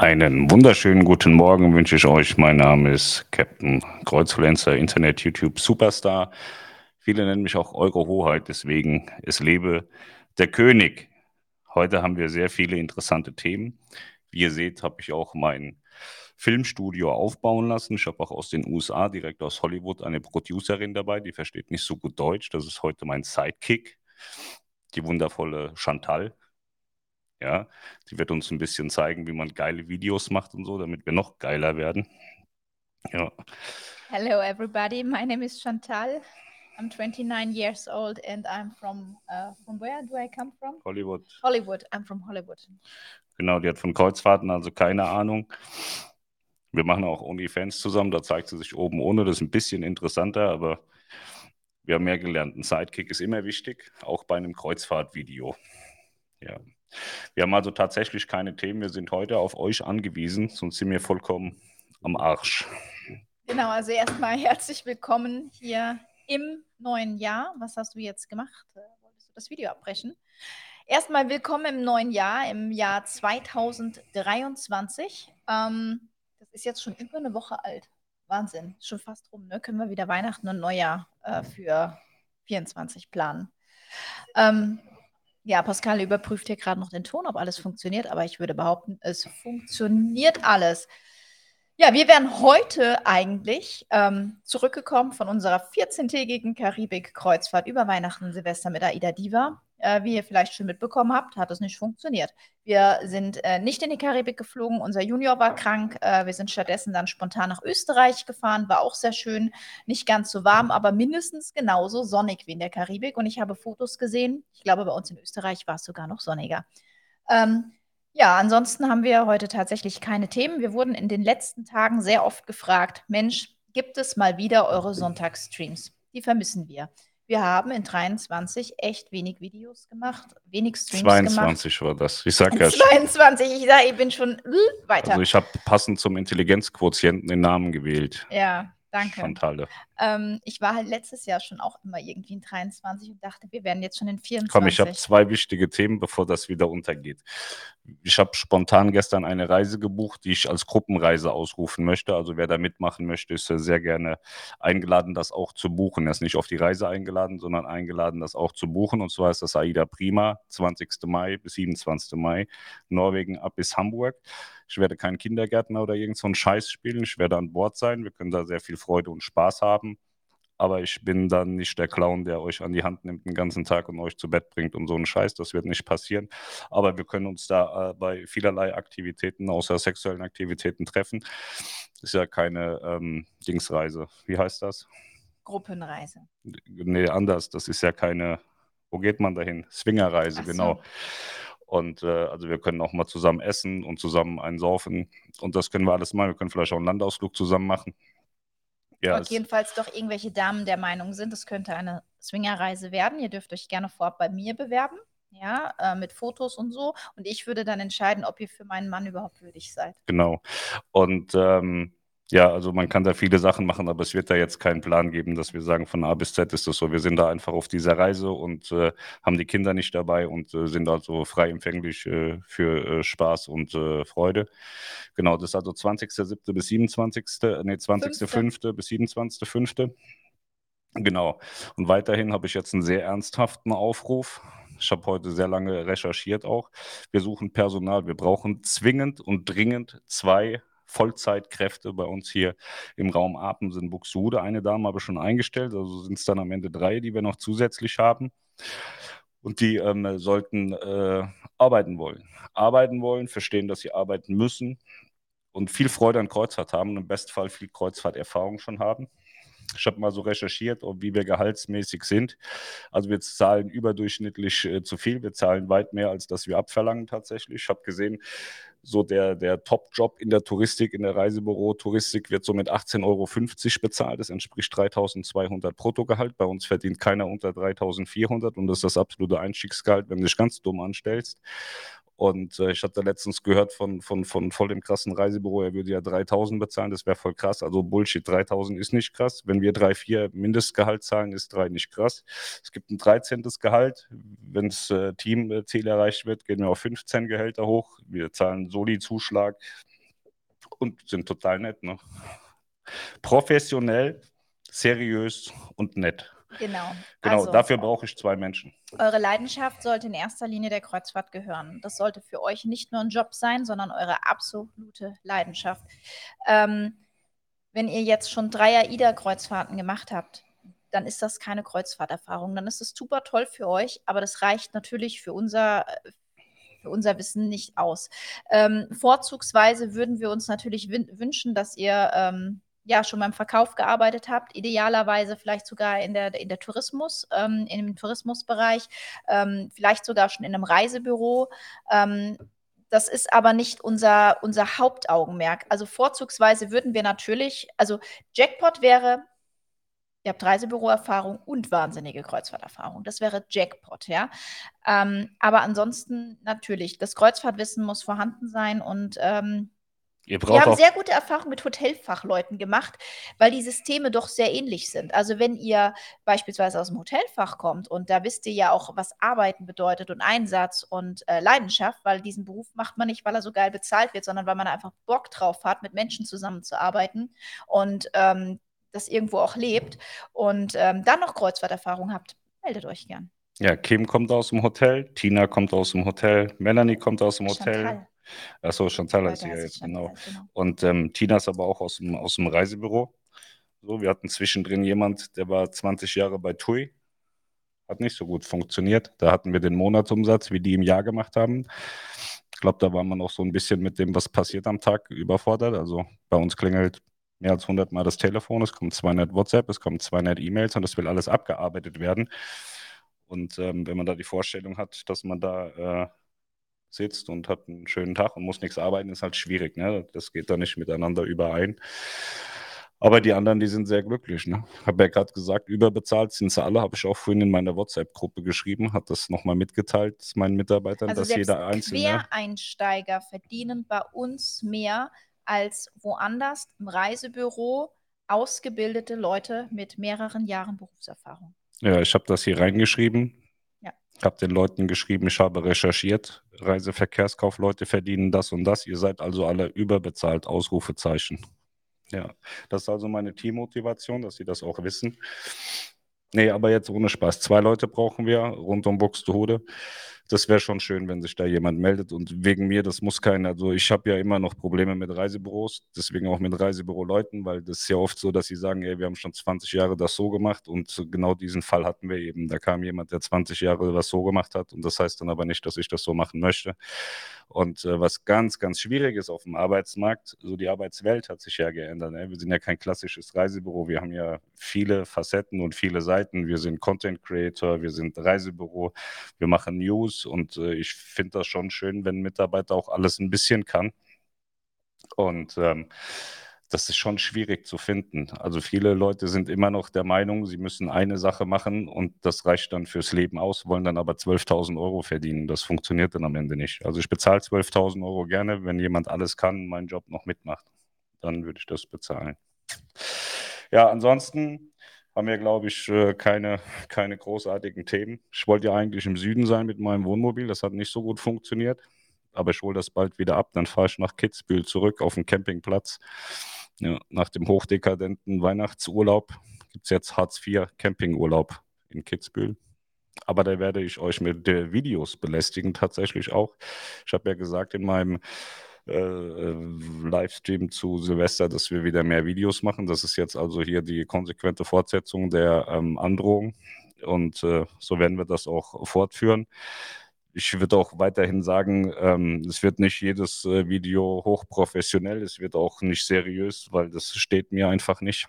Einen wunderschönen guten Morgen wünsche ich euch. Mein Name ist Captain Kreuzfluencer, Internet YouTube Superstar. Viele nennen mich auch Eure Hoheit, deswegen es lebe der König. Heute haben wir sehr viele interessante Themen. Wie ihr seht, habe ich auch mein Filmstudio aufbauen lassen. Ich habe auch aus den USA, direkt aus Hollywood, eine Producerin dabei, die versteht nicht so gut Deutsch. Das ist heute mein Sidekick, die wundervolle Chantal. Ja, die wird uns ein bisschen zeigen, wie man geile Videos macht und so, damit wir noch geiler werden. Ja. Hello everybody, my name is Chantal. I'm 29 years old and I'm from uh, from where do I come from? Hollywood. Hollywood. I'm from Hollywood. Genau, die hat von Kreuzfahrten also keine Ahnung. Wir machen auch OnlyFans zusammen, da zeigt sie sich oben ohne, das ist ein bisschen interessanter, aber wir haben mehr gelernt. Ein Sidekick ist immer wichtig, auch bei einem Kreuzfahrtvideo. Ja. Wir haben also tatsächlich keine Themen. Wir sind heute auf euch angewiesen, sonst sind wir vollkommen am Arsch. Genau, also erstmal herzlich willkommen hier im neuen Jahr. Was hast du jetzt gemacht? Äh, wolltest du das Video abbrechen? Erstmal willkommen im neuen Jahr, im Jahr 2023. Ähm, das ist jetzt schon über eine Woche alt. Wahnsinn, schon fast rum. Ne? Können wir wieder Weihnachten und Neujahr äh, für 24 planen. Ähm, ja, Pascal überprüft hier gerade noch den Ton, ob alles funktioniert, aber ich würde behaupten, es funktioniert alles. Ja, wir wären heute eigentlich ähm, zurückgekommen von unserer 14-tägigen Karibik-Kreuzfahrt über Weihnachten Silvester mit Aida Diva. Äh, wie ihr vielleicht schon mitbekommen habt, hat es nicht funktioniert. Wir sind äh, nicht in die Karibik geflogen, unser Junior war krank. Äh, wir sind stattdessen dann spontan nach Österreich gefahren, war auch sehr schön, nicht ganz so warm, aber mindestens genauso sonnig wie in der Karibik. Und ich habe Fotos gesehen. Ich glaube, bei uns in Österreich war es sogar noch sonniger. Ähm, ja, ansonsten haben wir heute tatsächlich keine Themen. Wir wurden in den letzten Tagen sehr oft gefragt, Mensch, gibt es mal wieder eure Sonntagsstreams? Die vermissen wir. Wir haben in 23 echt wenig Videos gemacht, wenig Streams 22 gemacht. war das. Ich sag ja 22, ich sage, ich bin schon äh, weiter. Also ich habe passend zum Intelligenzquotienten den Namen gewählt. Ja, Danke. Chantalle. Ähm, ich war halt letztes Jahr schon auch immer irgendwie in 23 und dachte, wir werden jetzt schon in 24. Komm, ich habe zwei wichtige Themen, bevor das wieder untergeht. Ich habe spontan gestern eine Reise gebucht, die ich als Gruppenreise ausrufen möchte. Also wer da mitmachen möchte, ist sehr gerne eingeladen, das auch zu buchen. Er ist nicht auf die Reise eingeladen, sondern eingeladen, das auch zu buchen. Und zwar ist das Aida Prima, 20. Mai bis 27. Mai, Norwegen ab bis Hamburg. Ich werde keinen Kindergärtner oder irgend so einen Scheiß spielen. Ich werde an Bord sein. Wir können da sehr viel Freude und Spaß haben. Aber ich bin dann nicht der Clown, der euch an die Hand nimmt den ganzen Tag und euch zu Bett bringt und so einen Scheiß. Das wird nicht passieren. Aber wir können uns da äh, bei vielerlei Aktivitäten, außer sexuellen Aktivitäten, treffen. Das ist ja keine ähm, Dingsreise. Wie heißt das? Gruppenreise. Nee, anders. Das ist ja keine. Wo geht man dahin? Swingerreise, so. genau. Und äh, also wir können auch mal zusammen essen und zusammen einsaufen. Und das können wir alles mal. Wir können vielleicht auch einen Landausflug zusammen machen. Ja, und jedenfalls doch irgendwelche Damen der Meinung sind, es könnte eine Swingerreise werden. Ihr dürft euch gerne vorab bei mir bewerben, ja, äh, mit Fotos und so. Und ich würde dann entscheiden, ob ihr für meinen Mann überhaupt würdig seid. Genau. Und ähm, ja, also man kann da viele Sachen machen, aber es wird da jetzt keinen Plan geben, dass wir sagen, von A bis Z ist das so. Wir sind da einfach auf dieser Reise und äh, haben die Kinder nicht dabei und äh, sind also frei empfänglich äh, für äh, Spaß und äh, Freude. Genau, das ist also 20.07. bis 27. Nee, 20.05. bis 27.05. Genau. Und weiterhin habe ich jetzt einen sehr ernsthaften Aufruf. Ich habe heute sehr lange recherchiert auch. Wir suchen Personal. Wir brauchen zwingend und dringend zwei Vollzeitkräfte bei uns hier im Raum Apensen, Buxtehude. Eine Dame habe ich schon eingestellt, also sind es dann am Ende drei, die wir noch zusätzlich haben. Und die ähm, sollten äh, arbeiten wollen. Arbeiten wollen, verstehen, dass sie arbeiten müssen und viel Freude an Kreuzfahrt haben und im Bestfall viel Kreuzfahrterfahrung schon haben. Ich habe mal so recherchiert, wie wir gehaltsmäßig sind. Also wir zahlen überdurchschnittlich äh, zu viel. Wir zahlen weit mehr, als das wir abverlangen tatsächlich. Ich habe gesehen, so der, der Top-Job in der Touristik, in der Reisebüro Touristik wird so mit 18,50 Euro bezahlt. Das entspricht 3200 Bruttogehalt. Bei uns verdient keiner unter 3400 und das ist das absolute Einstiegsgehalt, wenn du dich ganz dumm anstellst. Und äh, ich hatte letztens gehört von, von, von voll dem krassen Reisebüro, er würde ja 3000 bezahlen, das wäre voll krass. Also Bullshit, 3000 ist nicht krass. Wenn wir 3, 4 Mindestgehalt zahlen, ist 3 nicht krass. Es gibt ein 13. Gehalt. Wenn das äh, Teamziel erreicht wird, gehen wir auf 15 Gehälter hoch. Wir zahlen Soli-Zuschlag, und sind total nett. Ne? Professionell, seriös und nett. Genau. Genau, Also, dafür brauche ich zwei Menschen. Eure Leidenschaft sollte in erster Linie der Kreuzfahrt gehören. Das sollte für euch nicht nur ein Job sein, sondern eure absolute Leidenschaft. Ähm, wenn ihr jetzt schon drei AIDA-Kreuzfahrten gemacht habt, dann ist das keine Kreuzfahrterfahrung. Dann ist es super toll für euch, aber das reicht natürlich für unser, für unser Wissen nicht aus. Ähm, vorzugsweise würden wir uns natürlich wün- wünschen, dass ihr ähm, ja schon beim Verkauf gearbeitet habt, idealerweise vielleicht sogar in der, in der Tourismus, ähm, im Tourismusbereich, ähm, vielleicht sogar schon in einem Reisebüro. Ähm, das ist aber nicht unser, unser Hauptaugenmerk. Also vorzugsweise würden wir natürlich, also Jackpot wäre, ihr habt Reisebüroerfahrung und wahnsinnige Kreuzfahrterfahrung. Das wäre Jackpot, ja. Ähm, aber ansonsten natürlich, das Kreuzfahrtwissen muss vorhanden sein und ähm, wir haben sehr gute Erfahrungen mit Hotelfachleuten gemacht, weil die Systeme doch sehr ähnlich sind. Also wenn ihr beispielsweise aus dem Hotelfach kommt und da wisst ihr ja auch, was Arbeiten bedeutet und Einsatz und äh, Leidenschaft, weil diesen Beruf macht man nicht, weil er so geil bezahlt wird, sondern weil man einfach Bock drauf hat, mit Menschen zusammenzuarbeiten und ähm, das irgendwo auch lebt und ähm, dann noch Kreuzfahrterfahrung habt, meldet euch gern. ja, Kim kommt aus dem Hotel, Tina kommt aus dem Hotel, Melanie kommt aus dem Hotel. Achso, Chantal sie ja jetzt, genau. genau. Und ähm, Tina ist aber auch aus dem, aus dem Reisebüro. So, wir hatten zwischendrin jemand, der war 20 Jahre bei TUI. Hat nicht so gut funktioniert. Da hatten wir den Monatsumsatz, wie die im Jahr gemacht haben. Ich glaube, da war man auch so ein bisschen mit dem, was passiert am Tag, überfordert. Also bei uns klingelt mehr als 100 Mal das Telefon, es kommen 200 WhatsApp, es kommen 200 E-Mails und es will alles abgearbeitet werden. Und ähm, wenn man da die Vorstellung hat, dass man da äh, sitzt und hat einen schönen Tag und muss nichts arbeiten, ist halt schwierig. Ne? Das geht da nicht miteinander überein. Aber die anderen, die sind sehr glücklich. Ne? Habe ja gerade gesagt, überbezahlt sind sie alle. Habe ich auch vorhin in meiner WhatsApp-Gruppe geschrieben, hat das nochmal mitgeteilt meinen Mitarbeitern, Also dass jeder Einzelne. Quereinsteiger verdienen bei uns mehr als woanders im Reisebüro ausgebildete Leute mit mehreren Jahren Berufserfahrung. Ja, ich habe das hier reingeschrieben. Ja. Habe den Leuten geschrieben, ich habe recherchiert. Reiseverkehrskaufleute verdienen das und das. Ihr seid also alle überbezahlt. Ausrufezeichen. Ja, das ist also meine Teammotivation, dass sie das auch wissen. Nee, aber jetzt ohne Spaß. Zwei Leute brauchen wir rund um Buxtehude. Das wäre schon schön, wenn sich da jemand meldet. Und wegen mir, das muss keiner. Also ich habe ja immer noch Probleme mit Reisebüros, deswegen auch mit Reisebüroleuten, weil das ist ja oft so, dass sie sagen, ey, wir haben schon 20 Jahre das so gemacht und genau diesen Fall hatten wir eben. Da kam jemand, der 20 Jahre das so gemacht hat und das heißt dann aber nicht, dass ich das so machen möchte. Und äh, was ganz, ganz schwierig ist auf dem Arbeitsmarkt, so die Arbeitswelt hat sich ja geändert. Ne? Wir sind ja kein klassisches Reisebüro, wir haben ja viele Facetten und viele Seiten. Wir sind Content Creator, wir sind Reisebüro, wir machen News und äh, ich finde das schon schön, wenn ein Mitarbeiter auch alles ein bisschen kann. Und ähm, das ist schon schwierig zu finden. Also viele Leute sind immer noch der Meinung, sie müssen eine Sache machen und das reicht dann fürs Leben aus, wollen dann aber 12.000 Euro verdienen. Das funktioniert dann am Ende nicht. Also ich bezahle 12.000 Euro gerne, wenn jemand alles kann, meinen Job noch mitmacht. Dann würde ich das bezahlen. Ja, ansonsten haben wir, glaube ich, äh, keine, keine großartigen Themen. Ich wollte ja eigentlich im Süden sein mit meinem Wohnmobil. Das hat nicht so gut funktioniert. Aber ich hole das bald wieder ab. Dann fahre ich nach Kitzbühel zurück auf den Campingplatz. Ja, nach dem hochdekadenten Weihnachtsurlaub gibt es jetzt Hartz IV Campingurlaub in Kitzbühel. Aber da werde ich euch mit äh, Videos belästigen, tatsächlich auch. Ich habe ja gesagt in meinem äh, äh, Livestream zu Silvester, dass wir wieder mehr Videos machen. Das ist jetzt also hier die konsequente Fortsetzung der ähm, Androhung. Und äh, so werden wir das auch fortführen. Ich würde auch weiterhin sagen, ähm, es wird nicht jedes äh, Video hochprofessionell, es wird auch nicht seriös, weil das steht mir einfach nicht.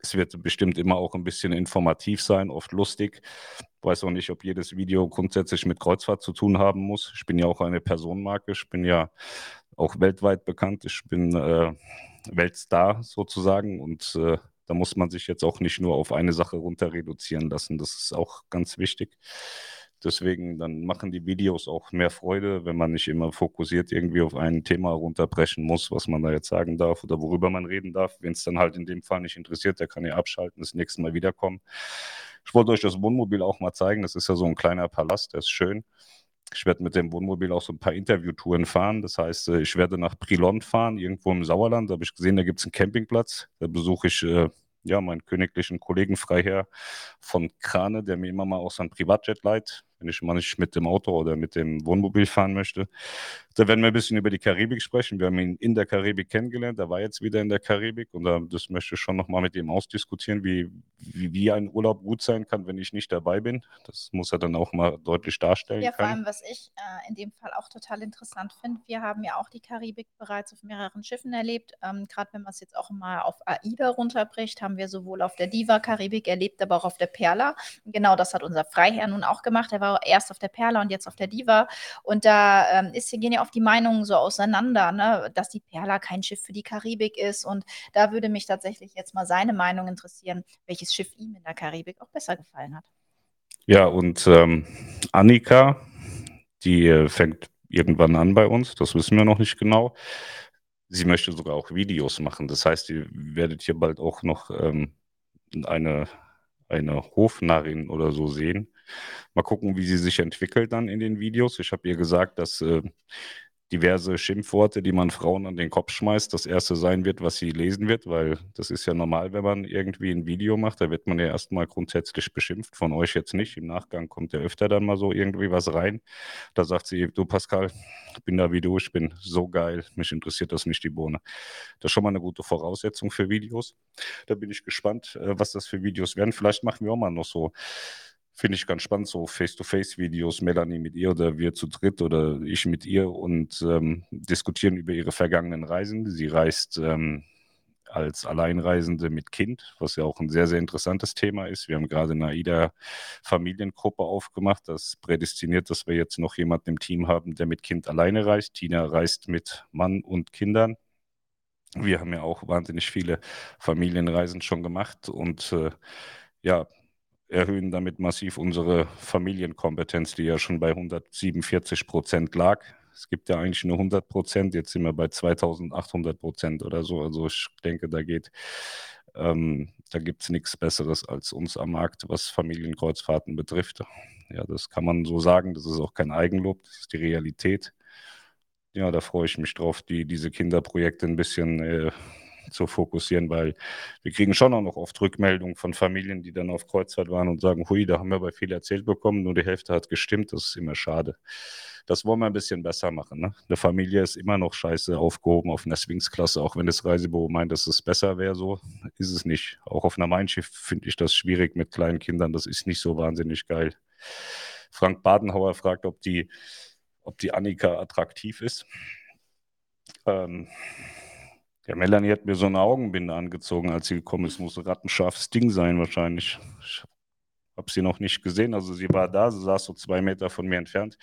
Es wird bestimmt immer auch ein bisschen informativ sein, oft lustig. Ich weiß auch nicht, ob jedes Video grundsätzlich mit Kreuzfahrt zu tun haben muss. Ich bin ja auch eine Personenmarke. Ich bin ja auch weltweit bekannt. Ich bin äh, Weltstar sozusagen und äh, da muss man sich jetzt auch nicht nur auf eine Sache runter reduzieren lassen. Das ist auch ganz wichtig. Deswegen, dann machen die Videos auch mehr Freude, wenn man nicht immer fokussiert irgendwie auf ein Thema runterbrechen muss, was man da jetzt sagen darf oder worüber man reden darf. Wenn es dann halt in dem Fall nicht interessiert, der kann ja abschalten, das nächste Mal wiederkommen. Ich wollte euch das Wohnmobil auch mal zeigen. Das ist ja so ein kleiner Palast, der ist schön. Ich werde mit dem Wohnmobil auch so ein paar Interviewtouren fahren. Das heißt, äh, ich werde nach Brilon fahren, irgendwo im Sauerland. Da habe ich gesehen, da gibt es einen Campingplatz. Da besuche ich äh, ja, meinen königlichen Kollegen Freiherr von Krane, der mir immer mal auch sein Privatjet leiht wenn ich mal nicht mit dem Auto oder mit dem Wohnmobil fahren möchte. Da werden wir ein bisschen über die Karibik sprechen. Wir haben ihn in der Karibik kennengelernt. Er war jetzt wieder in der Karibik und das möchte ich schon nochmal mit ihm ausdiskutieren, wie, wie, wie, ein Urlaub gut sein kann, wenn ich nicht dabei bin. Das muss er dann auch mal deutlich darstellen. Ja, vor allem, was ich äh, in dem Fall auch total interessant finde, wir haben ja auch die Karibik bereits auf mehreren Schiffen erlebt. Ähm, Gerade wenn man es jetzt auch mal auf AIDA runterbricht, haben wir sowohl auf der Diva Karibik erlebt, aber auch auf der Perla. Genau das hat unser Freiherr nun auch gemacht. Er war erst auf der Perla und jetzt auf der Diva. Und da ähm, ist, gehen ja oft die Meinungen so auseinander, ne? dass die Perla kein Schiff für die Karibik ist. Und da würde mich tatsächlich jetzt mal seine Meinung interessieren, welches Schiff ihm in der Karibik auch besser gefallen hat. Ja, und ähm, Annika, die äh, fängt irgendwann an bei uns, das wissen wir noch nicht genau. Sie möchte sogar auch Videos machen. Das heißt, ihr werdet hier bald auch noch ähm, eine, eine Hofnarrin oder so sehen, Mal gucken, wie sie sich entwickelt dann in den Videos. Ich habe ihr gesagt, dass äh, diverse Schimpfworte, die man Frauen an den Kopf schmeißt, das erste sein wird, was sie lesen wird, weil das ist ja normal, wenn man irgendwie ein Video macht, da wird man ja erstmal grundsätzlich beschimpft, von euch jetzt nicht. Im Nachgang kommt ja öfter dann mal so irgendwie was rein. Da sagt sie, du Pascal, ich bin da wie du, ich bin so geil, mich interessiert das nicht die Bohne. Das ist schon mal eine gute Voraussetzung für Videos. Da bin ich gespannt, äh, was das für Videos werden. Vielleicht machen wir auch mal noch so Finde ich ganz spannend, so Face-to-Face-Videos, Melanie mit ihr oder wir zu dritt oder ich mit ihr und ähm, diskutieren über ihre vergangenen Reisen. Sie reist ähm, als Alleinreisende mit Kind, was ja auch ein sehr, sehr interessantes Thema ist. Wir haben gerade eine AIDA-Familiengruppe aufgemacht. Das prädestiniert, dass wir jetzt noch jemanden im Team haben, der mit Kind alleine reist. Tina reist mit Mann und Kindern. Wir haben ja auch wahnsinnig viele Familienreisen schon gemacht und äh, ja, erhöhen damit massiv unsere Familienkompetenz, die ja schon bei 147 Prozent lag. Es gibt ja eigentlich nur 100 Prozent, jetzt sind wir bei 2800 Prozent oder so. Also ich denke, da geht, ähm, da gibt es nichts Besseres als uns am Markt, was Familienkreuzfahrten betrifft. Ja, das kann man so sagen. Das ist auch kein Eigenlob, das ist die Realität. Ja, da freue ich mich drauf, die, diese Kinderprojekte ein bisschen äh, zu fokussieren, weil wir kriegen schon auch noch oft Rückmeldungen von Familien, die dann auf Kreuzfahrt waren und sagen, hui, da haben wir aber viel erzählt bekommen, nur die Hälfte hat gestimmt, das ist immer schade. Das wollen wir ein bisschen besser machen. Ne? Eine Familie ist immer noch scheiße aufgehoben auf einer Swings-Klasse, auch wenn das Reisebüro meint, dass es besser wäre, so ist es nicht. Auch auf einer Mein Schiff finde ich das schwierig mit kleinen Kindern, das ist nicht so wahnsinnig geil. Frank Badenhauer fragt, ob die, ob die Annika attraktiv ist. Ähm, ja, Melanie hat mir so eine Augenbinde angezogen, als sie gekommen ist. Muss ein rattenscharfes Ding sein wahrscheinlich. Ich habe sie noch nicht gesehen. Also sie war da, sie saß so zwei Meter von mir entfernt.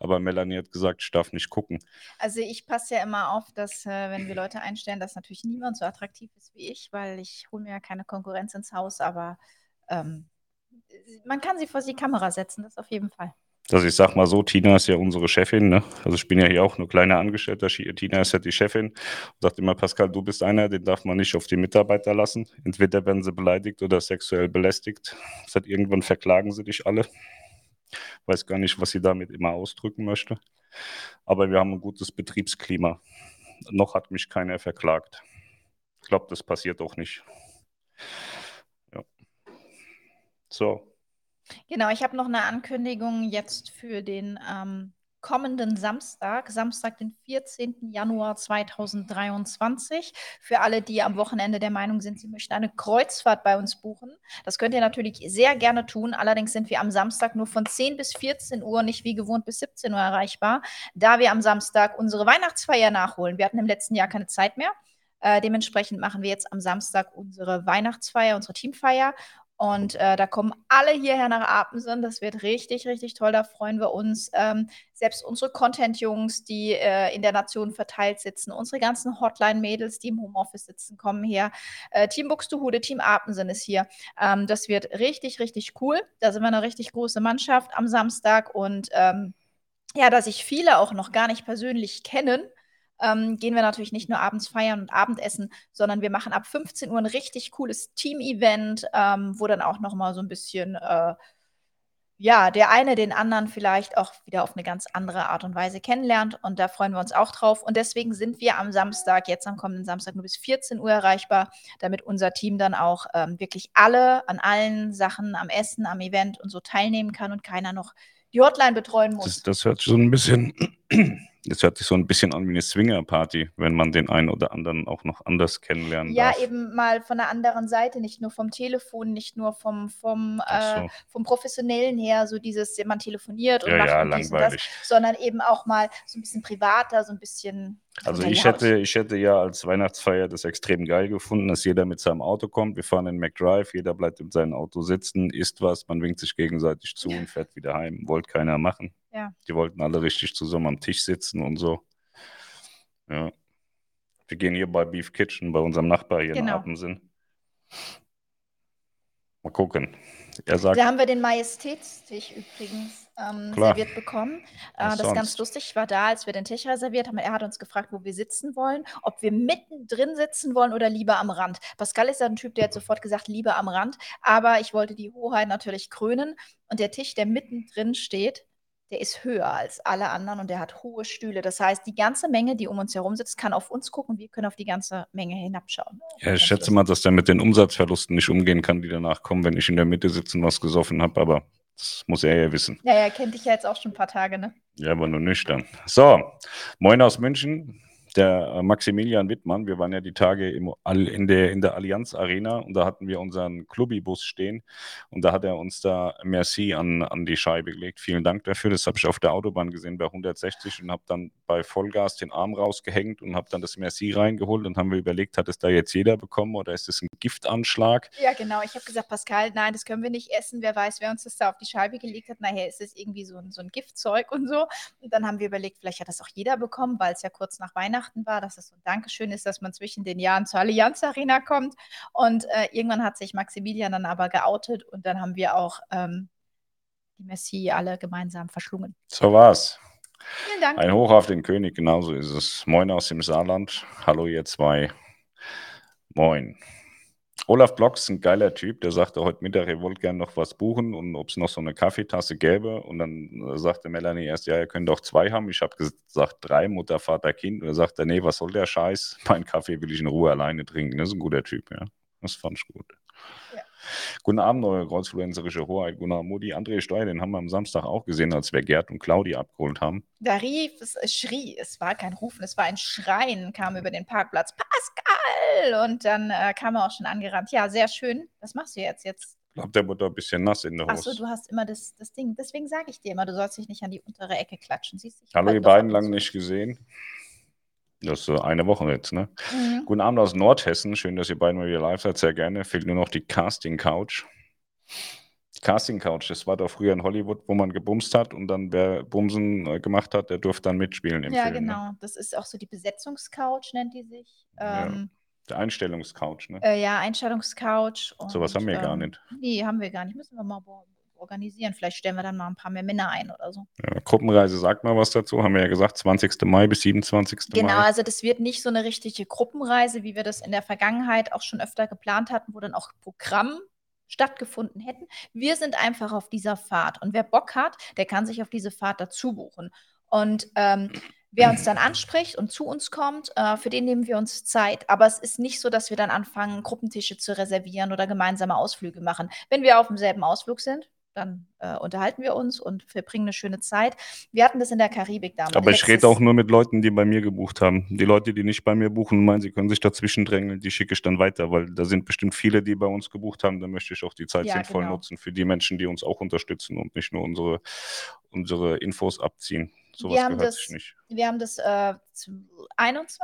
Aber Melanie hat gesagt, ich darf nicht gucken. Also ich passe ja immer auf, dass äh, wenn wir Leute einstellen, dass natürlich niemand so attraktiv ist wie ich, weil ich hole mir ja keine Konkurrenz ins Haus. Aber ähm, man kann sie vor die Kamera setzen, das auf jeden Fall. Also ich sag mal so, Tina ist ja unsere Chefin, ne? Also ich bin ja hier auch nur kleiner Angestellter. Tina ist ja die Chefin und sagt immer, Pascal, du bist einer, den darf man nicht auf die Mitarbeiter lassen. Entweder werden sie beleidigt oder sexuell belästigt. Seit irgendwann verklagen sie dich alle. Weiß gar nicht, was sie damit immer ausdrücken möchte. Aber wir haben ein gutes Betriebsklima. Noch hat mich keiner verklagt. Ich glaube, das passiert auch nicht. Ja. So. Genau, ich habe noch eine Ankündigung jetzt für den ähm, kommenden Samstag, Samstag, den 14. Januar 2023. Für alle, die am Wochenende der Meinung sind, sie möchten eine Kreuzfahrt bei uns buchen. Das könnt ihr natürlich sehr gerne tun. Allerdings sind wir am Samstag nur von 10 bis 14 Uhr, nicht wie gewohnt bis 17 Uhr erreichbar, da wir am Samstag unsere Weihnachtsfeier nachholen. Wir hatten im letzten Jahr keine Zeit mehr. Äh, dementsprechend machen wir jetzt am Samstag unsere Weihnachtsfeier, unsere Teamfeier. Und äh, da kommen alle hierher nach Apensen. Das wird richtig, richtig toll. Da freuen wir uns. Ähm, selbst unsere Content-Jungs, die äh, in der Nation verteilt sitzen, unsere ganzen Hotline-Mädels, die im Homeoffice sitzen, kommen her. Äh, Team Buxtehude, Team Apensen ist hier. Ähm, das wird richtig, richtig cool. Da sind wir eine richtig große Mannschaft am Samstag. Und ähm, ja, da sich viele auch noch gar nicht persönlich kennen, ähm, gehen wir natürlich nicht nur abends feiern und Abendessen, sondern wir machen ab 15 Uhr ein richtig cooles Team-Event, ähm, wo dann auch noch mal so ein bisschen äh, ja, der eine den anderen vielleicht auch wieder auf eine ganz andere Art und Weise kennenlernt und da freuen wir uns auch drauf und deswegen sind wir am Samstag, jetzt am kommenden Samstag nur bis 14 Uhr erreichbar, damit unser Team dann auch ähm, wirklich alle an allen Sachen am Essen, am Event und so teilnehmen kann und keiner noch die Hotline betreuen muss. Das, das hört so ein bisschen, das hört sich so ein bisschen an wie eine Swinger-Party, wenn man den einen oder anderen auch noch anders kennenlernen Ja, darf. eben mal von der anderen Seite, nicht nur vom Telefon, nicht nur vom, vom, äh, so. vom Professionellen her, so dieses, man telefoniert und Ja, macht ja, und dies und das, sondern eben auch mal so ein bisschen privater, so ein bisschen. Also ich hätte, ich hätte ja als Weihnachtsfeier das extrem geil gefunden, dass jeder mit seinem Auto kommt. Wir fahren in McDrive, jeder bleibt in seinem Auto sitzen, isst was, man winkt sich gegenseitig zu und fährt wieder heim. Wollte keiner machen. Ja. Die wollten alle richtig zusammen am Tisch sitzen und so. Ja. Wir gehen hier bei Beef Kitchen, bei unserem Nachbar hier in Genau. Apensinn. Mal gucken. Er sagt, Da haben wir den Majestätstisch übrigens ähm, serviert bekommen. Äh, das ist ganz lustig. Ich war da, als wir den Tisch reserviert haben. Er hat uns gefragt, wo wir sitzen wollen, ob wir mittendrin sitzen wollen oder lieber am Rand. Pascal ist ja ein Typ, der hat sofort gesagt, lieber am Rand. Aber ich wollte die Hoheit natürlich krönen. Und der Tisch, der mittendrin steht, der ist höher als alle anderen und der hat hohe Stühle. Das heißt, die ganze Menge, die um uns herum sitzt, kann auf uns gucken. Wir können auf die ganze Menge hinabschauen. ja, ich schätze mal, dass der mit den Umsatzverlusten nicht umgehen kann, die danach kommen, wenn ich in der Mitte sitze und was gesoffen habe, aber das muss er ja wissen. Ja, er kennt dich ja jetzt auch schon ein paar Tage, ne? Ja, aber nur nüchtern. So, moin aus München. Der äh, Maximilian Wittmann, wir waren ja die Tage im, in, der, in der Allianz Arena und da hatten wir unseren Clubibus stehen und da hat er uns da Merci an, an die Scheibe gelegt. Vielen Dank dafür. Das habe ich auf der Autobahn gesehen bei 160 und habe dann bei Vollgas den Arm rausgehängt und habe dann das Merci reingeholt und haben wir überlegt, hat es da jetzt jeder bekommen oder ist es ein Giftanschlag? Ja, genau. Ich habe gesagt, Pascal, nein, das können wir nicht essen. Wer weiß, wer uns das da auf die Scheibe gelegt hat. Nachher ist es irgendwie so so ein Giftzeug und so. Und dann haben wir überlegt, vielleicht hat das auch jeder bekommen, weil es ja kurz nach Weihnachten war, dass es so ein Dankeschön ist, dass man zwischen den Jahren zur Allianz Arena kommt. Und äh, irgendwann hat sich Maximilian dann aber geoutet und dann haben wir auch ähm, die Messi alle gemeinsam verschlungen. So war's. Vielen Dank. Ein Hoch auf den König, genauso ist es. Moin aus dem Saarland. Hallo ihr zwei. Moin. Olaf Blocks ist ein geiler Typ, der sagte heute Mittag, er wollte gerne noch was buchen und ob es noch so eine Kaffeetasse gäbe. Und dann äh, sagte Melanie erst, ja, ihr könnt auch zwei haben. Ich habe gesagt, drei, Mutter, Vater, Kind. Und er sagte, nee, was soll der Scheiß? Meinen Kaffee will ich in Ruhe alleine trinken. Das ist ein guter Typ, ja. Das fand ich gut. Ja. Guten Abend, eure kreuzfluencerische Hoheit. Gunnar Modi, André Steuer, den haben wir am Samstag auch gesehen, als wir Gerd und Claudi abgeholt haben. Da rief es, es schrie, es war kein Rufen, es war ein Schreien, kam über den Parkplatz. Pascal! Und dann äh, kam er auch schon angerannt. Ja, sehr schön. Was machst du jetzt? Jetzt Ich glaube, der wurde ein bisschen nass in der Hose. Achso, du hast immer das, das Ding. Deswegen sage ich dir immer, du sollst dich nicht an die untere Ecke klatschen. Siehst Hallo, halt ab beiden, lange nicht gesehen. Das ist so eine Woche jetzt, ne? Mhm. Guten Abend aus Nordhessen. Schön, dass ihr beiden mal wieder live seid. Sehr gerne. Fehlt nur noch die Casting Couch. Die Casting Couch, das war doch früher in Hollywood, wo man gebumst hat und dann wer Bumsen äh, gemacht hat, der durfte dann mitspielen im Ja, Film. Ne? genau. Das ist auch so die Besetzungscouch, nennt die sich. Ja. Ähm, Der Einstellungscouch, ne? äh, ja, Einstellungscouch. Sowas haben wir gar nicht. Nee, haben wir gar nicht. Müssen wir mal bo- organisieren. Vielleicht stellen wir dann mal ein paar mehr Männer ein oder so. Ja, Gruppenreise sagt mal was dazu. Haben wir ja gesagt, 20. Mai bis 27. Genau, Mai. also das wird nicht so eine richtige Gruppenreise, wie wir das in der Vergangenheit auch schon öfter geplant hatten, wo dann auch Programm stattgefunden hätten. Wir sind einfach auf dieser Fahrt und wer Bock hat, der kann sich auf diese Fahrt dazu buchen. Und ähm, wer uns dann anspricht und zu uns kommt, äh, für den nehmen wir uns Zeit. Aber es ist nicht so, dass wir dann anfangen, Gruppentische zu reservieren oder gemeinsame Ausflüge machen. Wenn wir auf demselben Ausflug sind, dann äh, unterhalten wir uns und verbringen eine schöne Zeit. Wir hatten das in der Karibik damals. Aber ich rede auch nur mit Leuten, die bei mir gebucht haben. Die Leute, die nicht bei mir buchen meinen, sie können sich dazwischen drängeln, die schicke ich dann weiter, weil da sind bestimmt viele, die bei uns gebucht haben. Da möchte ich auch die Zeit Ja, sinnvoll genau. nutzen für die Menschen, die uns auch unterstützen und nicht nur unsere, unsere Infos abziehen. Sowas Wir haben das- nicht. Wir haben das äh, zu 21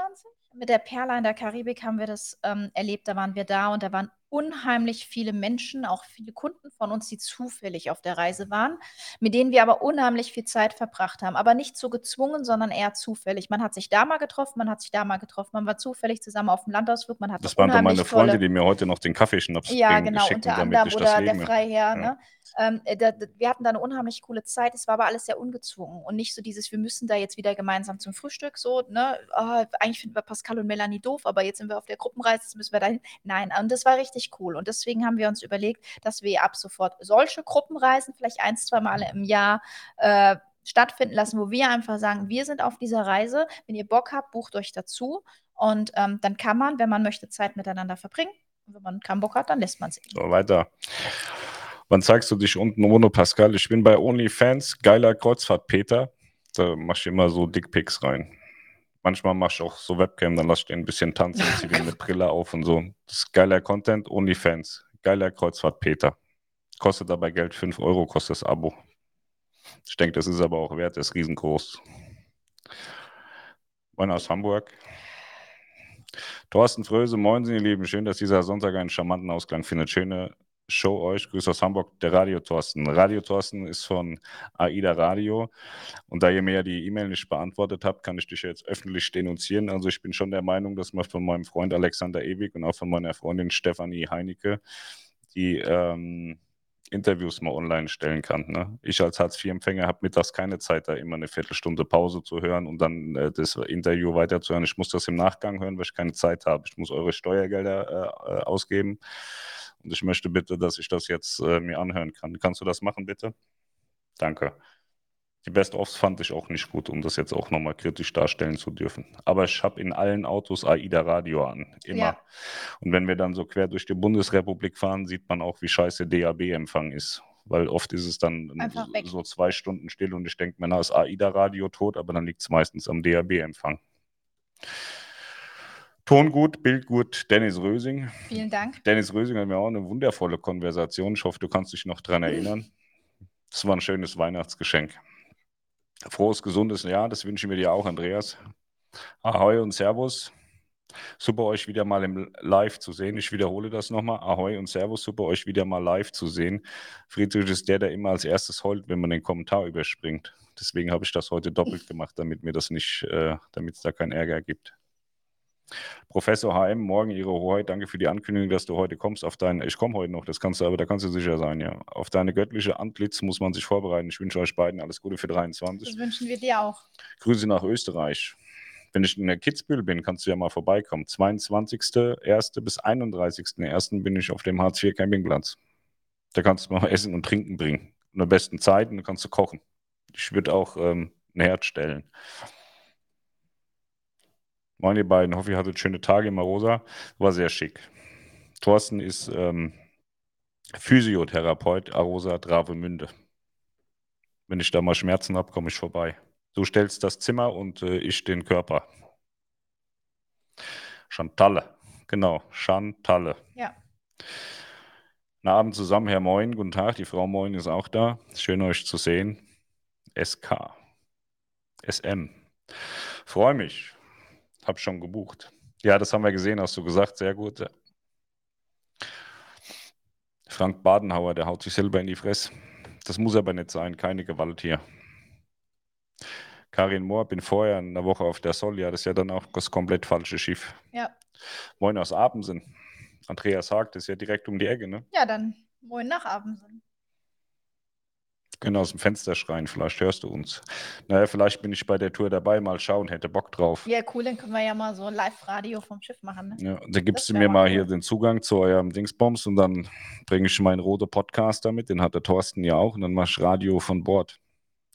mit der Perla in der Karibik haben wir das ähm, erlebt. Da waren wir da und da waren unheimlich viele Menschen, auch viele Kunden von uns, die zufällig auf der Reise waren, mit denen wir aber unheimlich viel Zeit verbracht haben. Aber nicht so gezwungen, sondern eher zufällig. Man hat sich da mal getroffen, man hat sich da mal getroffen, man war zufällig zusammen auf dem Landausflug, man hat Das waren doch meine Freunde, die mir heute noch den Kaffeeschnaps ja, genau, geschickt unter anderem oder der Leben. Freiherr. Ja. Ne? Ähm, äh, da, wir hatten da eine unheimlich coole Zeit. Es war aber alles sehr ungezwungen und nicht so dieses, wir müssen da jetzt wieder gemeinsam zum Frühstück so, ne, oh, eigentlich finden wir Pascal und Melanie doof, aber jetzt sind wir auf der Gruppenreise, jetzt müssen wir dahin. Nein, und das war richtig cool. Und deswegen haben wir uns überlegt, dass wir ab sofort solche Gruppenreisen vielleicht ein, zwei Mal im Jahr äh, stattfinden lassen, wo wir einfach sagen, wir sind auf dieser Reise. Wenn ihr Bock habt, bucht euch dazu. Und ähm, dann kann man, wenn man möchte, Zeit miteinander verbringen. Und wenn man keinen Bock hat, dann lässt man es. So, weiter. Wann zeigst du dich unten ohne Pascal? Ich bin bei OnlyFans, geiler Kreuzfahrt Peter. Da mach ich immer so Dickpics rein. Manchmal mach ich auch so Webcam, dann lass ich den ein bisschen tanzen, zieh den mit Brille auf und so. Das ist geiler Content, OnlyFans. Geiler Kreuzfahrt Peter. Kostet dabei Geld, 5 Euro kostet das Abo. Ich denke, das ist aber auch wert, das ist riesengroß. Moin aus Hamburg. Thorsten Fröse, moin, Sie Lieben. Schön, dass dieser Sonntag einen charmanten Ausklang findet. Schöne Show euch. Grüß aus Hamburg, der Radio Thorsten. Radio Thorsten ist von AIDA Radio. Und da ihr mir ja die E-Mail nicht beantwortet habt, kann ich dich jetzt öffentlich denunzieren. Also ich bin schon der Meinung, dass man von meinem Freund Alexander Ewig und auch von meiner Freundin Stefanie Heinecke die ähm, Interviews mal online stellen kann. Ne? Ich als Hartz-IV-Empfänger habe mittags keine Zeit, da immer eine Viertelstunde Pause zu hören und dann äh, das Interview weiterzuhören. Ich muss das im Nachgang hören, weil ich keine Zeit habe. Ich muss eure Steuergelder äh, äh, ausgeben und ich möchte bitte, dass ich das jetzt äh, mir anhören kann. Kannst du das machen, bitte? Danke. Die Best-ofs fand ich auch nicht gut, um das jetzt auch nochmal kritisch darstellen zu dürfen. Aber ich habe in allen Autos AIDA Radio an. Immer. Ja. Und wenn wir dann so quer durch die Bundesrepublik fahren, sieht man auch, wie scheiße DAB-Empfang ist. Weil oft ist es dann so zwei Stunden still und ich denke mir, na, ist AIDA Radio tot, aber dann liegt es meistens am DAB-Empfang. Ton gut, Bild gut, Dennis Rösing. Vielen Dank. Dennis Rösing hat mir auch eine wundervolle Konversation. Ich hoffe, du kannst dich noch daran erinnern. Das war ein schönes Weihnachtsgeschenk. Frohes, gesundes Jahr, das wünschen wir dir auch, Andreas. Ahoi und Servus. Super, euch wieder mal im Live zu sehen. Ich wiederhole das nochmal. Ahoi und Servus, super, euch wieder mal live zu sehen. Friedrich ist der, der immer als erstes heult, wenn man den Kommentar überspringt. Deswegen habe ich das heute doppelt gemacht, damit mir das nicht, äh, damit es da keinen Ärger gibt. Professor HM, morgen Ihre Hoheit, danke für die Ankündigung, dass du heute kommst auf dein, ich komme heute noch, das kannst du, aber da kannst du sicher sein, ja. Auf deine göttliche Antlitz muss man sich vorbereiten. Ich wünsche euch beiden alles Gute für 23. Das wünschen wir dir auch. Grüße nach Österreich. Wenn ich in der Kitzbühel bin, kannst du ja mal vorbeikommen. 22.01. bis 31.01. bin ich auf dem Hartz IV Campingplatz. Da kannst du mal Essen und Trinken bringen. In der besten Zeit und dann kannst du kochen. Ich würde auch ähm, ein Herd stellen. Moin ihr beiden, hoffe ihr hattet schöne Tage in Marosa. War sehr schick. Thorsten ist ähm, Physiotherapeut Arosa Travemünde. Wenn ich da mal Schmerzen habe, komme ich vorbei. Du stellst das Zimmer und äh, ich den Körper. Chantalle, genau, Chantalle. Ja. Guten Abend zusammen, Herr Moin, guten Tag, die Frau Moin ist auch da. Schön euch zu sehen. SK, SM. Freue mich. Hab schon gebucht. Ja, das haben wir gesehen, hast du gesagt. Sehr gut. Frank Badenhauer, der haut sich selber in die Fresse. Das muss aber nicht sein. Keine Gewalt hier. Karin Mohr, bin vorher in der Woche auf der Solja. Das ist ja dann auch das komplett falsche Schiff. Ja. Moin aus Abensen. Andreas sagt, das ist ja direkt um die Ecke, ne? Ja, dann moin nach Abensen. Können aus dem Fenster schreien, vielleicht hörst du uns. Naja, vielleicht bin ich bei der Tour dabei, mal schauen, hätte Bock drauf. Ja, cool, dann können wir ja mal so ein Live-Radio vom Schiff machen. Ne? Ja, dann gibst du mir mal cool. hier den Zugang zu eurem Dingsbombs und dann bringe ich meinen roten Podcast damit, den hat der Thorsten ja auch, und dann mach ich Radio von Bord.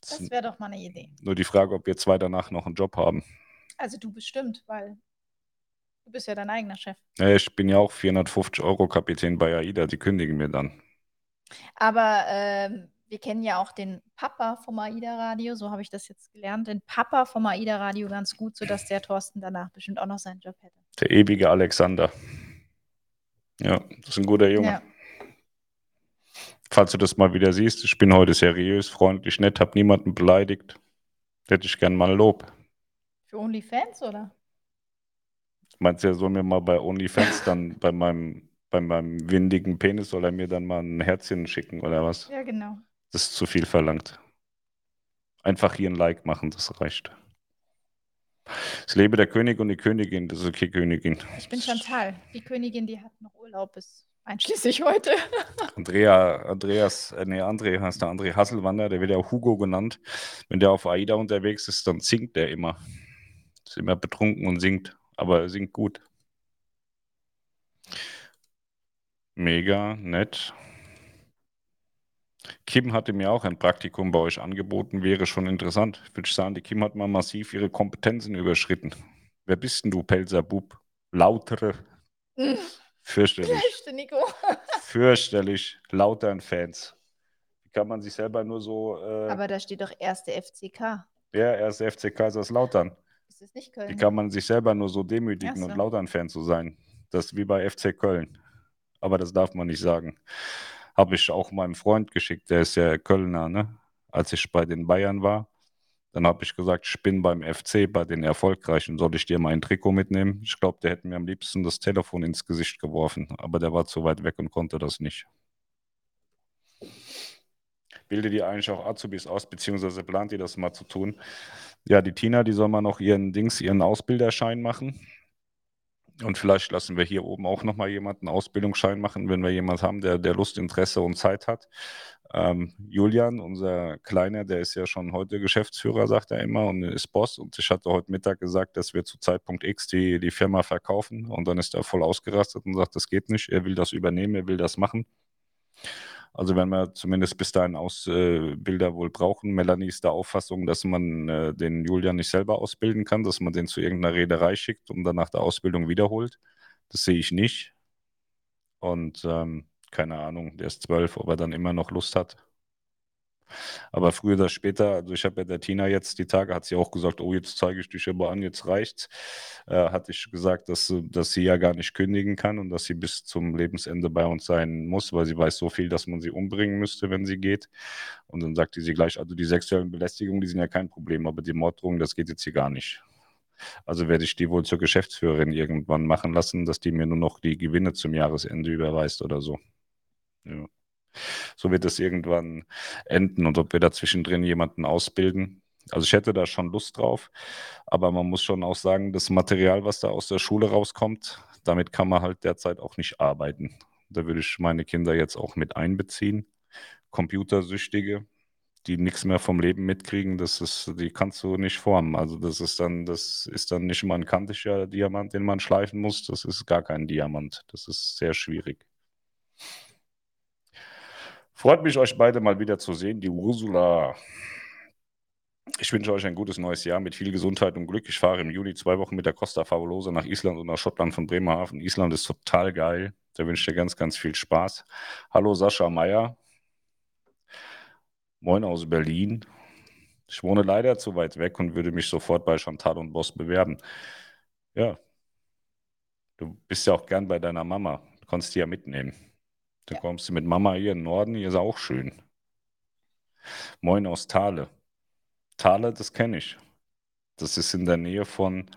Das, das wäre doch mal eine Idee. Nur die Frage, ob wir zwei danach noch einen Job haben. Also du bestimmt, weil du bist ja dein eigener Chef. Ja, ich bin ja auch 450 Euro Kapitän bei AIDA, die kündigen mir dann. Aber ähm, wir kennen ja auch den Papa vom AIDA Radio, so habe ich das jetzt gelernt, den Papa vom AIDA Radio ganz gut, sodass der Thorsten danach bestimmt auch noch seinen Job hätte. Der ewige Alexander. Ja, das ist ein guter Junge. Ja. Falls du das mal wieder siehst, ich bin heute seriös, freundlich, nett, habe niemanden beleidigt. Hätte ich gern mal Lob. Für OnlyFans oder? Meinst du, er soll mir mal bei OnlyFans dann bei meinem, bei meinem windigen Penis, soll er mir dann mal ein Herzchen schicken oder was? Ja, genau. Das ist zu viel verlangt. Einfach hier ein Like machen, das reicht. Es lebe der König und die Königin, das ist okay, Königin. Ich bin Chantal. Die Königin, die hat noch Urlaub bis einschließlich heute. Andrea, Andreas, äh, nee, André heißt der André Hasselwander, der wird ja auch Hugo genannt. Wenn der auf AIDA unterwegs ist, dann singt der immer. Ist immer betrunken und singt, aber er singt gut. Mega nett. Kim hatte mir auch ein Praktikum bei euch angeboten, wäre schon interessant. Ich würde sagen, die Kim hat mal massiv ihre Kompetenzen überschritten. Wer bist denn du, Pelzerbub? Lautere. Fürchterlich. Nico. Fürchterlich. Lautern Fans. Wie kann man sich selber nur so. Äh, Aber da steht doch erste FCK. ja, erst FC Kaiserslautern. Ist das nicht Wie Köln? kann man sich selber nur so demütigen so. und Lautern-Fan zu sein? Das ist wie bei FC Köln. Aber das darf man nicht sagen. Habe ich auch meinem Freund geschickt, der ist ja Kölner, ne? Als ich bei den Bayern war, dann habe ich gesagt, ich bin beim FC, bei den Erfolgreichen. Soll ich dir mal ein Trikot mitnehmen? Ich glaube, der hätte mir am liebsten das Telefon ins Gesicht geworfen, aber der war zu weit weg und konnte das nicht. Bildet ihr eigentlich auch Azubis aus, beziehungsweise plant ihr das mal zu tun? Ja, die Tina, die soll mal noch ihren Dings, ihren Ausbilderschein machen. Und vielleicht lassen wir hier oben auch nochmal jemanden Ausbildungsschein machen, wenn wir jemanden haben, der, der Lust, Interesse und Zeit hat. Ähm, Julian, unser Kleiner, der ist ja schon heute Geschäftsführer, sagt er immer, und ist Boss. Und ich hatte heute Mittag gesagt, dass wir zu Zeitpunkt X die, die Firma verkaufen. Und dann ist er voll ausgerastet und sagt, das geht nicht. Er will das übernehmen, er will das machen. Also wenn wir zumindest bis dahin Ausbilder wohl brauchen. Melanie ist der Auffassung, dass man äh, den Julian nicht selber ausbilden kann, dass man den zu irgendeiner Reederei schickt und dann nach der Ausbildung wiederholt. Das sehe ich nicht. Und ähm, keine Ahnung, der ist zwölf, ob er dann immer noch Lust hat. Aber früher oder später, also ich habe ja der Tina jetzt die Tage, hat sie auch gesagt, oh, jetzt zeige ich dich aber an, jetzt reicht's. Äh, hatte ich gesagt, dass, dass sie ja gar nicht kündigen kann und dass sie bis zum Lebensende bei uns sein muss, weil sie weiß so viel, dass man sie umbringen müsste, wenn sie geht. Und dann sagte sie gleich, also die sexuellen Belästigungen, die sind ja kein Problem, aber die Morddrohungen, das geht jetzt hier gar nicht. Also werde ich die wohl zur Geschäftsführerin irgendwann machen lassen, dass die mir nur noch die Gewinne zum Jahresende überweist oder so. Ja. So wird es irgendwann enden und ob wir da zwischendrin jemanden ausbilden. Also ich hätte da schon Lust drauf, aber man muss schon auch sagen, das Material, was da aus der Schule rauskommt, damit kann man halt derzeit auch nicht arbeiten. Da würde ich meine Kinder jetzt auch mit einbeziehen. Computersüchtige, die nichts mehr vom Leben mitkriegen, das ist, die kannst du nicht formen. Also das ist dann, das ist dann nicht mal ein kantischer Diamant, den man schleifen muss. Das ist gar kein Diamant. Das ist sehr schwierig. Freut mich, euch beide mal wieder zu sehen. Die Ursula. Ich wünsche euch ein gutes neues Jahr mit viel Gesundheit und Glück. Ich fahre im Juli zwei Wochen mit der Costa Fabulosa nach Island und nach Schottland von Bremerhaven. Island ist total geil. Da wünsche ich dir ganz, ganz viel Spaß. Hallo Sascha Meier. Moin aus Berlin. Ich wohne leider zu weit weg und würde mich sofort bei Chantal und Boss bewerben. Ja. Du bist ja auch gern bei deiner Mama. Du kannst die ja mitnehmen. Dann Ja. kommst du mit Mama hier in den Norden, hier ist auch schön. Moin aus Thale. Thale, das kenne ich. Das ist in der Nähe von,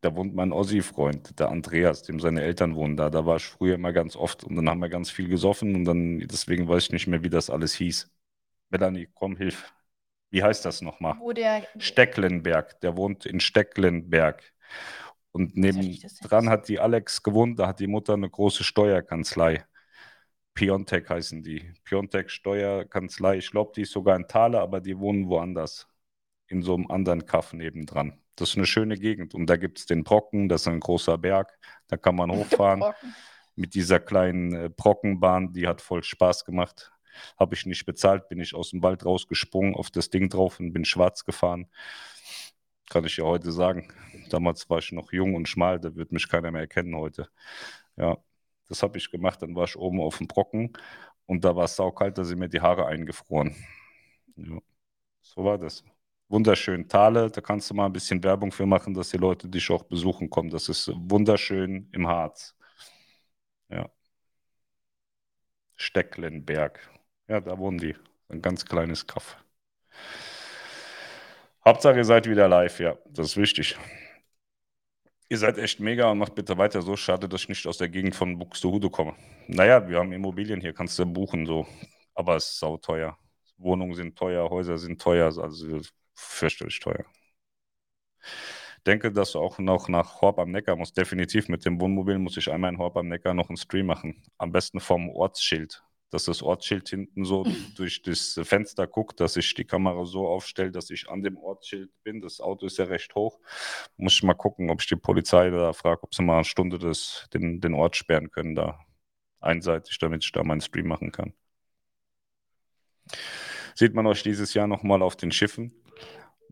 da wohnt mein Ossi-Freund, der Andreas, dem seine Eltern wohnen da. Da war ich früher immer ganz oft und dann haben wir ganz viel gesoffen und dann, deswegen weiß ich nicht mehr, wie das alles hieß. Melanie, komm, hilf. Wie heißt das nochmal? Wo der. Stecklenberg, der wohnt in Stecklenberg. Und nebendran jetzt? hat die Alex gewohnt, da hat die Mutter eine große Steuerkanzlei. Piontek heißen die. Piontek Steuerkanzlei. Ich glaube, die ist sogar in Thale, aber die wohnen woanders. In so einem anderen Kaff nebendran. Das ist eine schöne Gegend. Und da gibt es den Brocken, das ist ein großer Berg. Da kann man hochfahren mit dieser kleinen äh, Brockenbahn, die hat voll Spaß gemacht. Habe ich nicht bezahlt, bin ich aus dem Wald rausgesprungen, auf das Ding drauf und bin schwarz gefahren. Kann ich ja heute sagen. Damals war ich noch jung und schmal, da wird mich keiner mehr erkennen heute. Ja, das habe ich gemacht. Dann war ich oben auf dem Brocken und da war es saukalt, da sind mir die Haare eingefroren. Ja, so war das. Wunderschön. Thale, da kannst du mal ein bisschen Werbung für machen, dass die Leute dich auch besuchen kommen. Das ist wunderschön im Harz. Ja. Stecklenberg. Ja, da wohnen die. Ein ganz kleines Kaff. Hauptsache, ihr seid wieder live, ja, das ist wichtig. Ihr seid echt mega und macht bitte weiter so. Schade, dass ich nicht aus der Gegend von Buxtehude komme. Naja, wir haben Immobilien hier, kannst du buchen, so. Aber es ist sauteuer. Wohnungen sind teuer, Häuser sind teuer, also fürchterlich teuer. Denke, dass du auch noch nach Horb am Neckar musst. Definitiv mit dem Wohnmobil muss ich einmal in Horb am Neckar noch einen Stream machen. Am besten vom Ortsschild. Dass das Ortsschild hinten so durch das Fenster guckt, dass ich die Kamera so aufstelle, dass ich an dem Ortsschild bin. Das Auto ist ja recht hoch. Muss ich mal gucken, ob ich die Polizei da frage, ob sie mal eine Stunde das, den, den Ort sperren können, da einseitig, damit ich da meinen Stream machen kann. Sieht man euch dieses Jahr nochmal auf den Schiffen.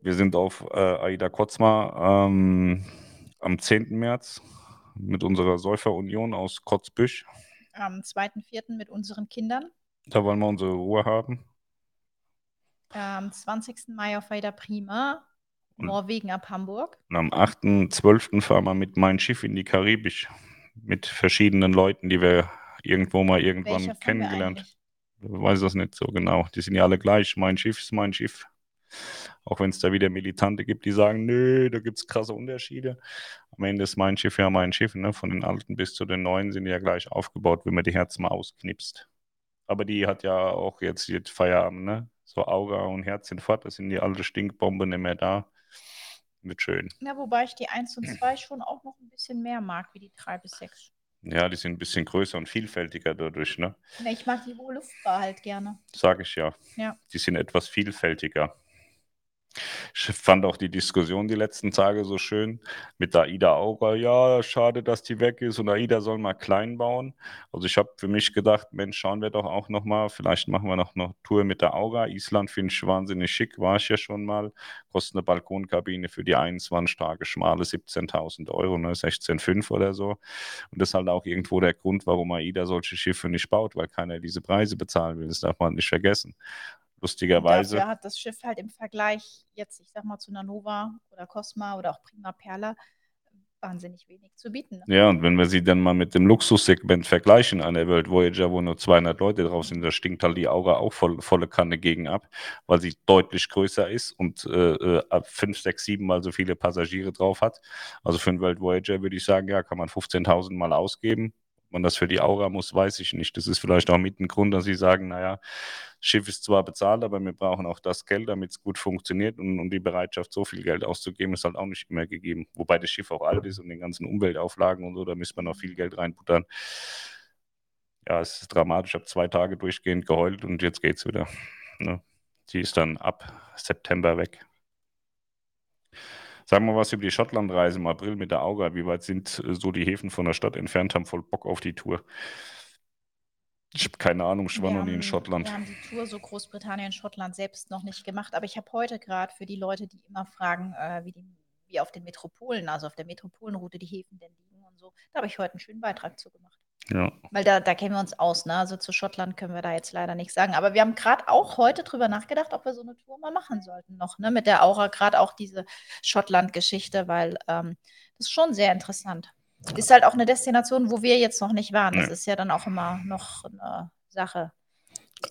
Wir sind auf äh, Aida Kotzma ähm, am 10. März mit unserer Säuferunion aus Kotzbüsch. Am 2.4. mit unseren Kindern. Da wollen wir unsere Ruhe haben. Am 20. Mai auf Aida Prima, Norwegen ab Hamburg. Und am 8.12. fahren wir mit meinem Schiff in die Karibik mit verschiedenen Leuten, die wir irgendwo mal irgendwann wir kennengelernt. Ich weiß das nicht so genau. Die sind ja alle gleich. Mein Schiff ist mein Schiff. Auch wenn es da wieder Militante gibt, die sagen, nö, da gibt es krasse Unterschiede. Am Ende ist mein Schiff ja mein Schiff. Ne? Von den alten bis zu den neuen sind die ja gleich aufgebaut, wenn man die Herzen mal ausknipst. Aber die hat ja auch jetzt, jetzt Feierabend, ne? So Auga und Herz sind fort, da sind die alte Stinkbombe nicht mehr da. Wird schön. Ja, wobei ich die 1 und 2 schon auch noch ein bisschen mehr mag, wie die 3 bis 6. Ja, die sind ein bisschen größer und vielfältiger dadurch, ne? Ne, ich mag die hohe Luftbar halt gerne. Sag ich ja. Ja. Die sind etwas vielfältiger. Ich fand auch die Diskussion die letzten Tage so schön mit der AIDA Aura. Ja, schade, dass die weg ist und AIDA soll mal klein bauen. Also ich habe für mich gedacht, Mensch, schauen wir doch auch noch mal. Vielleicht machen wir noch eine Tour mit der Aura. Island finde ich wahnsinnig schick, war ich ja schon mal. Kostet eine Balkonkabine für die 21 Tage schmale 17.000 Euro, ne, 16,5 oder so. Und das ist halt auch irgendwo der Grund, warum AIDA solche Schiffe nicht baut, weil keiner diese Preise bezahlen will. Das darf man nicht vergessen. Und Lustigerweise. dafür hat das Schiff halt im Vergleich jetzt, ich sag mal, zu einer Nova oder Cosma oder auch Prima Perla wahnsinnig wenig zu bieten. Ne? Ja, und wenn wir sie dann mal mit dem Luxussegment vergleichen an der World Voyager, wo nur 200 Leute drauf sind, da stinkt halt die Aura auch voll, volle Kanne gegen ab, weil sie deutlich größer ist und äh, äh, ab 5, 6, 7 mal so viele Passagiere drauf hat. Also für einen World Voyager würde ich sagen, ja, kann man 15.000 mal ausgeben. Man das für die Aura muss, weiß ich nicht. Das ist vielleicht auch mit ein Grund, dass sie sagen, naja, Schiff ist zwar bezahlt, aber wir brauchen auch das Geld, damit es gut funktioniert und, und die Bereitschaft, so viel Geld auszugeben, ist halt auch nicht immer gegeben. Wobei das Schiff auch alt ist und den ganzen Umweltauflagen und so, da müsste man noch viel Geld reinbuttern. Ja, es ist dramatisch. Ich habe zwei Tage durchgehend geheult und jetzt geht's wieder. Ne? Sie ist dann ab September weg. Sagen wir was über die Schottlandreise im April mit der Auga. Wie weit sind äh, so die Häfen von der Stadt entfernt? Haben voll Bock auf die Tour. Ich habe keine Ahnung, ich war noch nie in Schottland. wir haben die Tour so Großbritannien, Schottland selbst noch nicht gemacht, aber ich habe heute gerade für die Leute, die immer fragen, äh, wie, die, wie auf den Metropolen, also auf der Metropolenroute die Häfen denn liegen und so, da habe ich heute einen schönen Beitrag zu gemacht. Ja. Weil da, da kennen wir uns aus, ne? Also zu Schottland können wir da jetzt leider nichts sagen. Aber wir haben gerade auch heute drüber nachgedacht, ob wir so eine Tour mal machen sollten noch, ne? Mit der Aura, gerade auch diese Schottland-Geschichte, weil ähm, das ist schon sehr interessant. Ist halt auch eine Destination, wo wir jetzt noch nicht waren. Das Nee. ist ja dann auch immer noch eine Sache.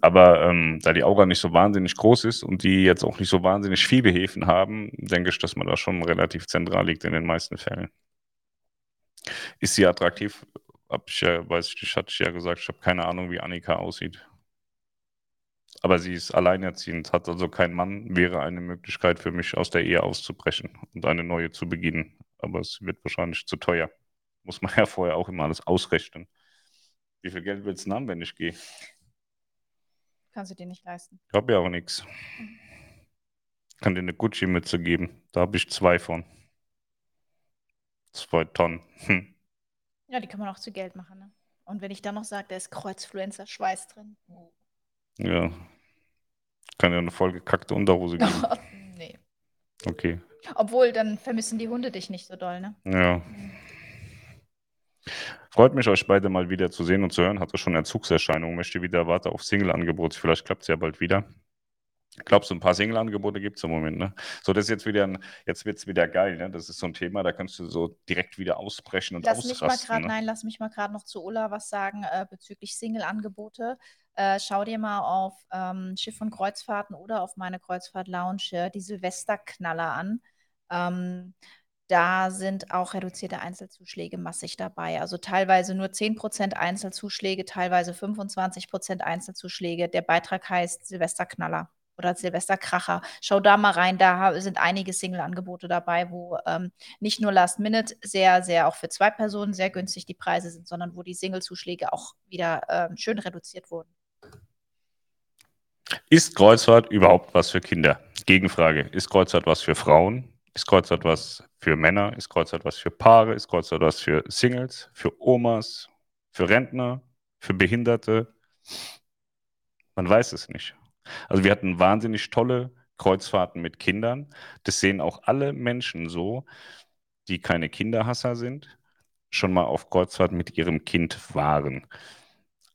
Aber ähm, da die Aura nicht so wahnsinnig groß ist und die jetzt auch nicht so wahnsinnig viele Häfen haben, denke ich, dass man da schon relativ zentral liegt in den meisten Fällen. Ist sie attraktiv? Hab ich ja, weiß ich, nicht, hatte ich ja gesagt, ich habe keine Ahnung, wie Annika aussieht. Aber sie ist alleinerziehend, hat also keinen Mann, wäre eine Möglichkeit für mich, aus der Ehe auszubrechen und eine neue zu beginnen. Aber es wird wahrscheinlich zu teuer. Muss man ja vorher auch immer alles ausrechnen. Wie viel Geld willst du haben, wenn ich gehe? Kannst du dir nicht leisten. Ich habe ja auch nichts. Kann dir eine Gucci-Mütze geben. Da habe ich zwei von. Zwei Tonnen. Hm. Ja, die kann man auch zu Geld machen, ne? Und wenn ich dann noch sage, da ist Kreuzfluencer Schweiß drin. Oh. Ja. Kann ja eine vollgekackte Unterhose geben. nee. Okay. Obwohl, dann vermissen die Hunde dich nicht so doll, ne? Ja. Freut mich, euch beide mal wieder zu sehen und zu hören. Hatte schon Entzugserscheinungen. Möchte wieder warte auf Single-Angebot. Vielleicht klappt es ja bald wieder. Glaubst du, ein paar Single-Angebote gibt es im Moment, ne? So, das ist jetzt wieder ein, jetzt wird es wieder geil, ne? Das ist so ein Thema, da kannst du so direkt wieder ausbrechen und Lass mich mal ausrasten. gerade, ne? nein, lass mich mal gerade noch zu Ulla was sagen äh, bezüglich Single-Angebote. Äh, schau dir mal auf ähm, Schiff- und Kreuzfahrten oder auf meine Kreuzfahrt-Lounge äh, die Silvesterknaller an. Ähm, da sind auch reduzierte Einzelzuschläge massig dabei. Also teilweise nur 10% Einzelzuschläge, teilweise 25% Einzelzuschläge. Der Beitrag heißt Silvesterknaller oder Silvesterkracher. Schau da mal rein, da sind einige Single-Angebote dabei, wo ähm, nicht nur Last Minute sehr, sehr auch für zwei Personen sehr günstig die Preise sind, sondern wo die Single-Zuschläge auch wieder ähm, schön reduziert wurden. Ist Kreuzfahrt überhaupt was für Kinder? Gegenfrage. Ist Kreuzfahrt was für Frauen? Ist Kreuzfahrt was für Männer? Ist Kreuzfahrt was für Paare? Ist Kreuzfahrt was für Singles? Für Omas? Für Rentner? Für Behinderte? Man weiß es nicht. Also wir hatten wahnsinnig tolle Kreuzfahrten mit Kindern. Das sehen auch alle Menschen so, die keine Kinderhasser sind, schon mal auf Kreuzfahrt mit ihrem Kind waren.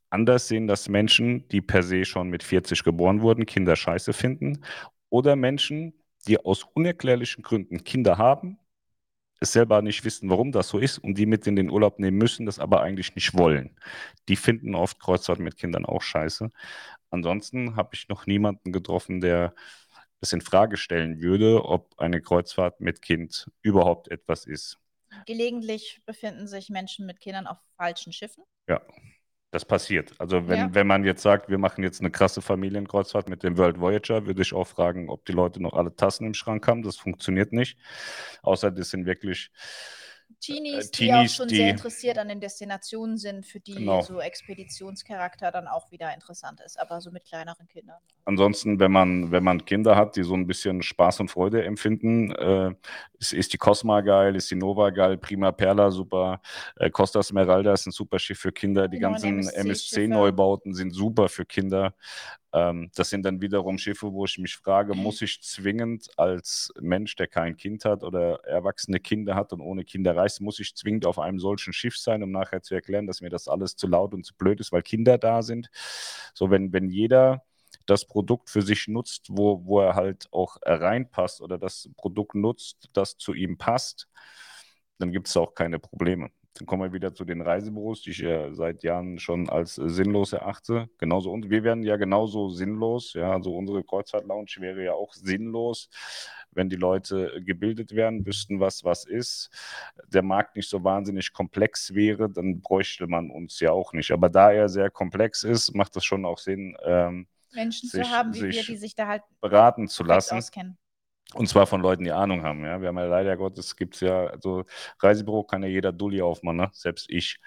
Anders sehen das Menschen, die per se schon mit 40 geboren wurden, Kinder scheiße finden. Oder Menschen, die aus unerklärlichen Gründen Kinder haben, es selber nicht wissen, warum das so ist und die mit in den Urlaub nehmen müssen, das aber eigentlich nicht wollen. Die finden oft Kreuzfahrt mit Kindern auch scheiße. Ansonsten habe ich noch niemanden getroffen, der es in Frage stellen würde, ob eine Kreuzfahrt mit Kind überhaupt etwas ist. Gelegentlich befinden sich Menschen mit Kindern auf falschen Schiffen. Ja, das passiert. Also wenn, ja. wenn man jetzt sagt, wir machen jetzt eine krasse Familienkreuzfahrt mit dem World Voyager, würde ich auch fragen, ob die Leute noch alle Tassen im Schrank haben. Das funktioniert nicht. Außer das sind wirklich Teenies, äh, Teenies die auch schon die, sehr interessiert an den Destinationen sind, für die genau. so Expeditionscharakter dann auch wieder interessant ist, aber so mit kleineren Kindern. Ansonsten, wenn man, wenn man Kinder hat, die so ein bisschen Spaß und Freude empfinden, äh, ist, ist, die Cosma geil, ist die Nova geil, Prima Perla super, äh, Costa Smeralda ist ein super Schiff für Kinder, die, die ganzen MSC-Neubauten MSC sind super für Kinder. Ähm, das sind dann wiederum Schiffe, wo ich mich frage, muss ich zwingend als Mensch, der kein Kind hat oder erwachsene Kinder hat und ohne Kinder reist, muss ich zwingend auf einem solchen Schiff sein, um nachher zu erklären, dass mir das alles zu laut und zu blöd ist, weil Kinder da sind. So, wenn, wenn jeder das Produkt für sich nutzt, wo, wo er halt auch reinpasst oder das Produkt nutzt, das zu ihm passt, dann gibt es auch keine Probleme. Dann kommen wir wieder zu den Reisebüros, die ich ja seit Jahren schon als sinnlos erachte. Genauso und wir werden ja genauso sinnlos. Ja, also unsere Kreuzfahrt-Lounge wäre ja auch sinnlos, wenn die Leute gebildet werden, wüssten, was was ist, der Markt nicht so wahnsinnig komplex wäre, dann bräuchte man uns ja auch nicht. Aber da er sehr komplex ist, macht es schon auch Sinn, ähm, Menschen sich, zu haben, wie wir, die sich da halt beraten zu lassen. Auskennen. Und zwar von Leuten, die Ahnung haben. Ja. Wir haben ja leider Gottes, gibt es ja, also Reisebüro kann ja jeder Dulli aufmachen, ne? selbst ich.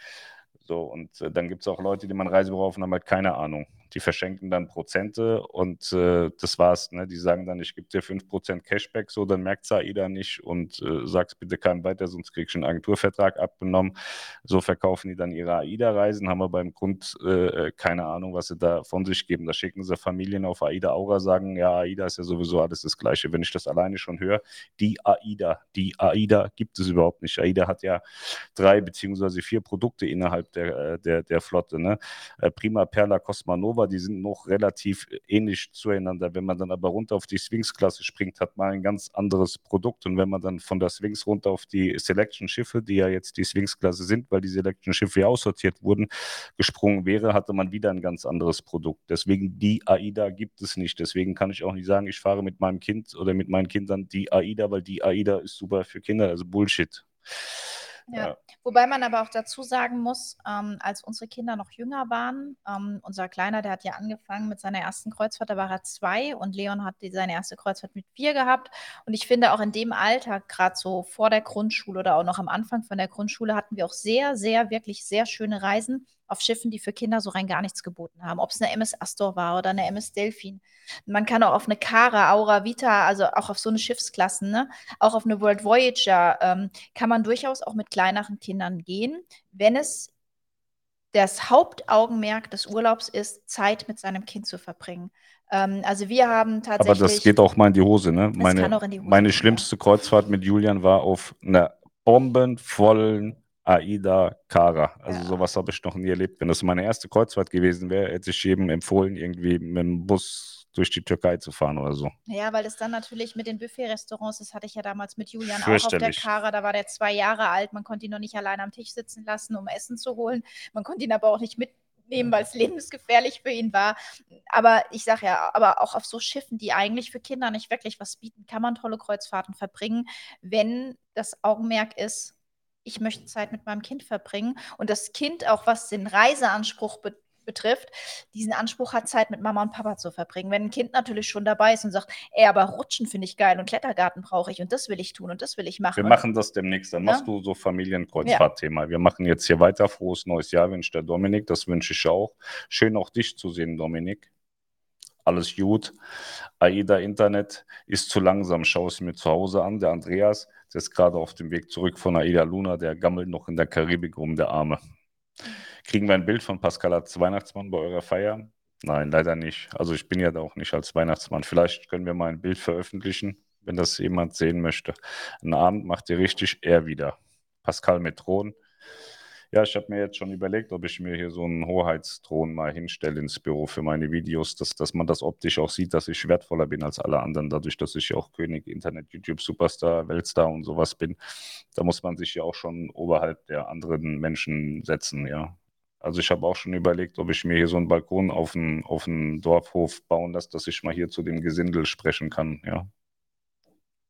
So, und äh, dann gibt es auch Leute, die man Reisebüro aufnehmen, haben halt keine Ahnung die verschenken dann Prozente und äh, das war's. Ne? Die sagen dann, ich gebe dir 5% Cashback, so, dann merkt AIDA nicht und äh, sag's bitte keinem weiter, sonst kriegst du einen Agenturvertrag abgenommen. So verkaufen die dann ihre AIDA-Reisen, haben wir beim Grund äh, keine Ahnung, was sie da von sich geben. Da schicken sie Familien auf AIDA Aura, sagen, ja, AIDA ist ja sowieso alles das Gleiche. Wenn ich das alleine schon höre, die AIDA, die AIDA gibt es überhaupt nicht. AIDA hat ja drei beziehungsweise vier Produkte innerhalb der, äh, der, der Flotte. Ne? Äh, Prima Perla Cosmanova Nova, die sind noch relativ ähnlich zueinander. Wenn man dann aber runter auf die Sphinx-Klasse springt, hat man ein ganz anderes Produkt. Und wenn man dann von der Sphinx runter auf die Selection-Schiffe, die ja jetzt die Sphinx-Klasse sind, weil die Selection-Schiffe ja aussortiert wurden, gesprungen wäre, hatte man wieder ein ganz anderes Produkt. Deswegen die AIDA gibt es nicht. Deswegen kann ich auch nicht sagen, ich fahre mit meinem Kind oder mit meinen Kindern die AIDA, weil die AIDA ist super für Kinder. Also Bullshit. Ja. Wobei man aber auch dazu sagen muss, ähm, als unsere Kinder noch jünger waren, ähm, unser Kleiner, der hat ja angefangen mit seiner ersten Kreuzfahrt, da war er zwei und Leon hat die, seine erste Kreuzfahrt mit vier gehabt. Und ich finde auch in dem Alter, gerade so vor der Grundschule oder auch noch am Anfang von der Grundschule, hatten wir auch sehr, sehr, wirklich sehr schöne Reisen auf Schiffen, die für Kinder so rein gar nichts geboten haben. Ob es eine MS Astor war oder eine MS Delphin. Man kann auch auf eine Cara, Aura Vita, also auch auf so eine Schiffsklassen, ne? auch auf eine World Voyager, ähm, kann man durchaus auch mit kleineren Kindern gehen, wenn es das Hauptaugenmerk des Urlaubs ist, Zeit mit seinem Kind zu verbringen. Ähm, also wir haben tatsächlich. Aber das geht auch mal in die Hose, ne? Meine, Hose meine schlimmste. Kreuzfahrt mit Julian war auf einer bombenvollen Aida Kara. Also ja. sowas habe ich noch nie erlebt. Wenn das meine erste Kreuzfahrt gewesen wäre, hätte ich jedem empfohlen, irgendwie mit dem Bus durch die Türkei zu fahren oder so. Ja, weil das dann natürlich mit den Buffet-Restaurants, das hatte ich ja damals mit Julian auch auf der Kara, da war der zwei Jahre alt, man konnte ihn noch nicht allein am Tisch sitzen lassen, um Essen zu holen. Man konnte ihn aber auch nicht mitnehmen, weil es lebensgefährlich für ihn war. Aber ich sage ja, aber auch auf so Schiffen, die eigentlich für Kinder nicht wirklich was bieten, kann man tolle Kreuzfahrten verbringen, wenn das Augenmerk ist, ich möchte Zeit mit meinem Kind verbringen. Und das Kind, auch was den Reiseanspruch be betrifft, diesen Anspruch hat, Zeit mit Mama und Papa zu verbringen. Wenn ein Kind natürlich schon dabei ist und sagt, ey, aber Rutschen finde ich geil und Klettergarten brauche ich und das will ich tun und das will ich machen. Wir machen das demnächst, dann ja? machst du so Familienkreuzfahrtthema. Ja. Wir machen jetzt hier weiter. Frohes neues Jahr wünscht der Dominik, das wünsche ich auch. Schön auch dich zu sehen, Dominik. alles gut. AIDA Internet ist zu langsam, schau es mir zu Hause an. Der Andreas, der ist gerade auf dem Weg zurück von AIDA Luna, der gammelt noch in der Karibik rum, der Arme. Kriegen wir ein Bild von Pascal als Weihnachtsmann bei eurer Feier? Nein, leider nicht. Also ich bin ja da auch nicht als Weihnachtsmann. Vielleicht können wir mal ein Bild veröffentlichen, wenn das jemand sehen möchte. Einen Abend macht ihr richtig, er wieder. Pascal mit Thron. Ja, ich habe mir jetzt schon überlegt, ob ich mir hier so einen Hoheitsthron mal hinstelle ins Büro für meine Videos, dass, dass man das optisch auch sieht, dass ich wertvoller bin als alle anderen, dadurch, dass ich ja auch König, Internet, YouTube, Superstar, Weltstar und sowas bin. Da muss man sich ja auch schon oberhalb der anderen Menschen setzen, ja. Also ich habe auch schon überlegt, ob ich mir hier so einen Balkon auf den, auf Dorfhof bauen lasse, dass ich mal hier zu dem Gesindel sprechen kann, ja.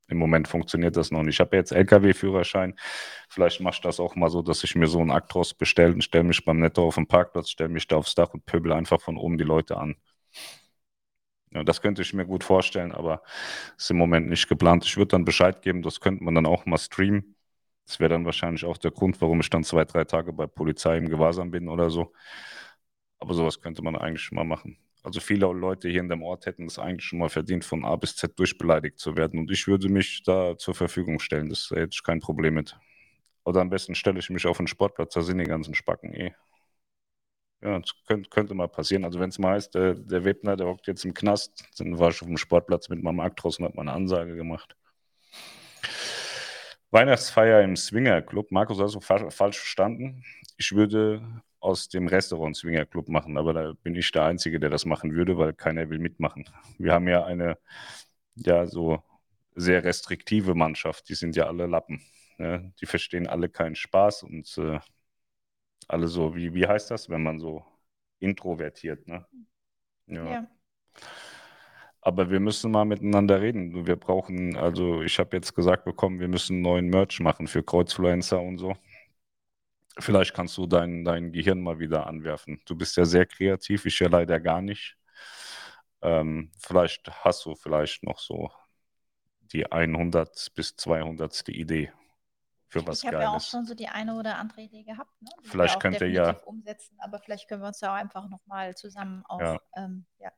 Im Moment funktioniert das noch nicht. Ich habe jetzt LKW-Führerschein. Vielleicht mache ich das auch mal so, dass ich mir so einen Actros bestelle und stelle mich beim Netto auf den Parkplatz, stelle mich da aufs Dach und pöbel einfach von oben die Leute an. Ja, das könnte ich mir gut vorstellen, aber ist im Moment nicht geplant. Ich würde dann Bescheid geben, das könnte man dann auch mal streamen. Das wäre dann wahrscheinlich auch der Grund, warum ich dann zwei, drei Tage bei Polizei im Gewahrsam bin oder so. Aber sowas könnte man eigentlich mal machen. Also viele Leute hier in dem Ort hätten es eigentlich schon mal verdient, von A bis Z durchbeleidigt zu werden. Und ich würde mich da zur Verfügung stellen. Das hätte ich kein Problem mit. Oder am besten stelle ich mich auf den Sportplatz, da sind die ganzen Spacken eh. Ja, das könnte, könnte mal passieren. Also wenn es mal heißt, der, der Webner, der hockt jetzt im Knast, dann war ich auf dem Sportplatz mit meinem Aktros und habe mal eine Ansage gemacht. Weihnachtsfeier im Swinger Club. Markus, hast du falsch verstanden? Ich würde aus dem Restaurant Swinger Club machen, aber da bin ich der Einzige, der das machen würde, weil keiner will mitmachen. Wir haben ja eine, ja, so sehr restriktive Mannschaft. Die sind ja alle Lappen. Ne? Die verstehen alle keinen Spaß und äh, alle so, wie, wie heißt das, wenn man so introvertiert, ne? Ja. ja. Aber wir müssen mal miteinander reden. Wir brauchen, also ich habe jetzt gesagt bekommen, wir müssen neuen Merch machen für Kreuzfluencer und so. Vielleicht kannst du dein, dein Gehirn mal wieder anwerfen. Du bist ja sehr kreativ, ich ja leider gar nicht. Ähm, vielleicht hast du vielleicht noch so die 100 bis 200. Idee für was ich habe ja auch schon so die eine oder andere Idee gehabt. Ne? vielleicht könnt ihr ja umsetzen, aber vielleicht können wir uns ja auch einfach nochmal zusammen auch. Ja. Ähm, ja.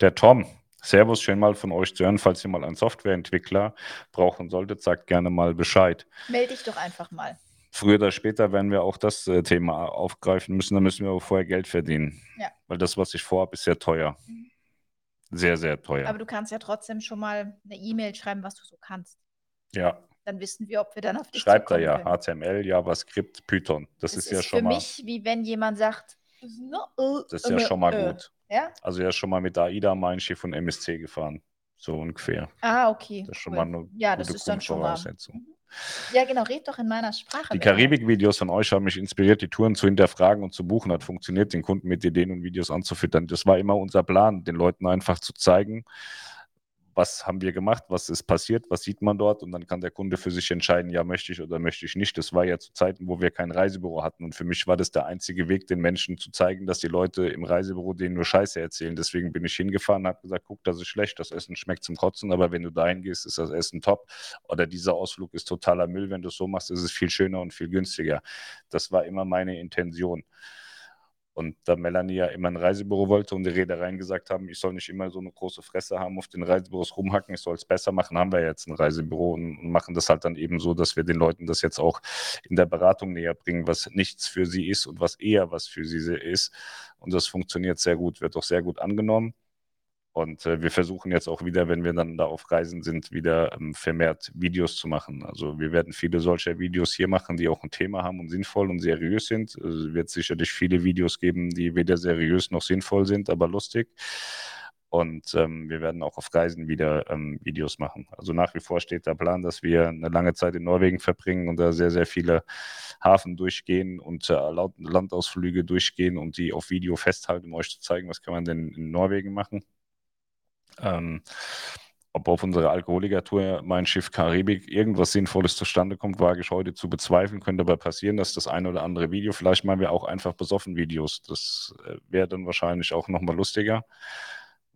Der Tom, Servus, schön mal von euch zu hören. Falls ihr mal einen Softwareentwickler brauchen solltet, sagt gerne mal Bescheid. Melde dich doch einfach mal. Früher oder später werden wir auch das äh, Thema aufgreifen müssen. Da müssen wir aber vorher Geld verdienen. Ja. Weil das, was ich vorhabe, ist sehr teuer. Mhm. Sehr, sehr teuer. Aber du kannst ja trotzdem schon mal eine E-Mail schreiben, was du so kannst. Ja. Dann wissen wir, ob wir dann auf dich Schreibt da ja können. HTML, JavaScript, Python. Das, das ist, ist ja schon mal. Für mich, wie wenn jemand sagt, das ist ja schon mal äh, gut. Ja? Also er ist schon mal mit AIDA mein Schiff und MSC gefahren. So ungefähr. Ah, okay. Das ist schon cool. mal eine ja, das ist dann schon mal. Ja, genau, red doch in meiner Sprache. Die Karibik-Videos von euch haben mich inspiriert, die Touren zu hinterfragen und zu buchen. Hat funktioniert, den Kunden mit Ideen und Videos anzufüttern. Das war immer unser Plan, den Leuten einfach zu zeigen, was haben wir gemacht, was ist passiert, was sieht man dort und dann kann der Kunde für sich entscheiden, ja, möchte ich oder möchte ich nicht. Das war ja zu Zeiten, wo wir kein Reisebüro hatten und für mich war das der einzige Weg, den Menschen zu zeigen, dass die Leute im Reisebüro denen nur Scheiße erzählen. Deswegen bin ich hingefahren und habe gesagt, guck, das ist schlecht, das Essen schmeckt zum Kotzen, aber wenn du dahin gehst, ist das Essen top oder dieser Ausflug ist totaler Müll, wenn du es so machst, ist es viel schöner und viel günstiger. Das war immer meine Intention. Und da Melanie ja immer ein Reisebüro wollte und die Reedereien gesagt haben, ich soll nicht immer so eine große Fresse haben, auf den Reisebüros rumhacken, ich soll es besser machen, haben wir jetzt ein Reisebüro und, und machen das halt dann eben so, dass wir den Leuten das jetzt auch in der Beratung näher bringen, was nichts für sie ist und was eher was für sie ist. Und das funktioniert sehr gut, wird auch sehr gut angenommen. Und äh, wir versuchen jetzt auch wieder, wenn wir dann da auf Reisen sind, wieder ähm, vermehrt Videos zu machen. Also wir werden viele solcher Videos hier machen, die auch ein Thema haben und sinnvoll und seriös sind. Es wird sicherlich viele Videos geben, die weder seriös noch sinnvoll sind, aber lustig. Und ähm, wir werden auch auf Reisen wieder ähm, Videos machen. Also nach wie vor steht der Plan, dass wir eine lange Zeit in Norwegen verbringen und da sehr, sehr viele Hafen durchgehen und äh, Landausflüge durchgehen und die auf Video festhalten, um euch zu zeigen, was kann man denn in Norwegen machen. Ähm, ob auf unserer Alkoholikertour mein Schiff Karibik irgendwas Sinnvolles zustande kommt, wage ich heute zu bezweifeln. Könnte aber passieren, dass das eine oder andere Video, vielleicht machen wir auch einfach besoffen Videos. Das äh, wäre dann wahrscheinlich auch nochmal lustiger.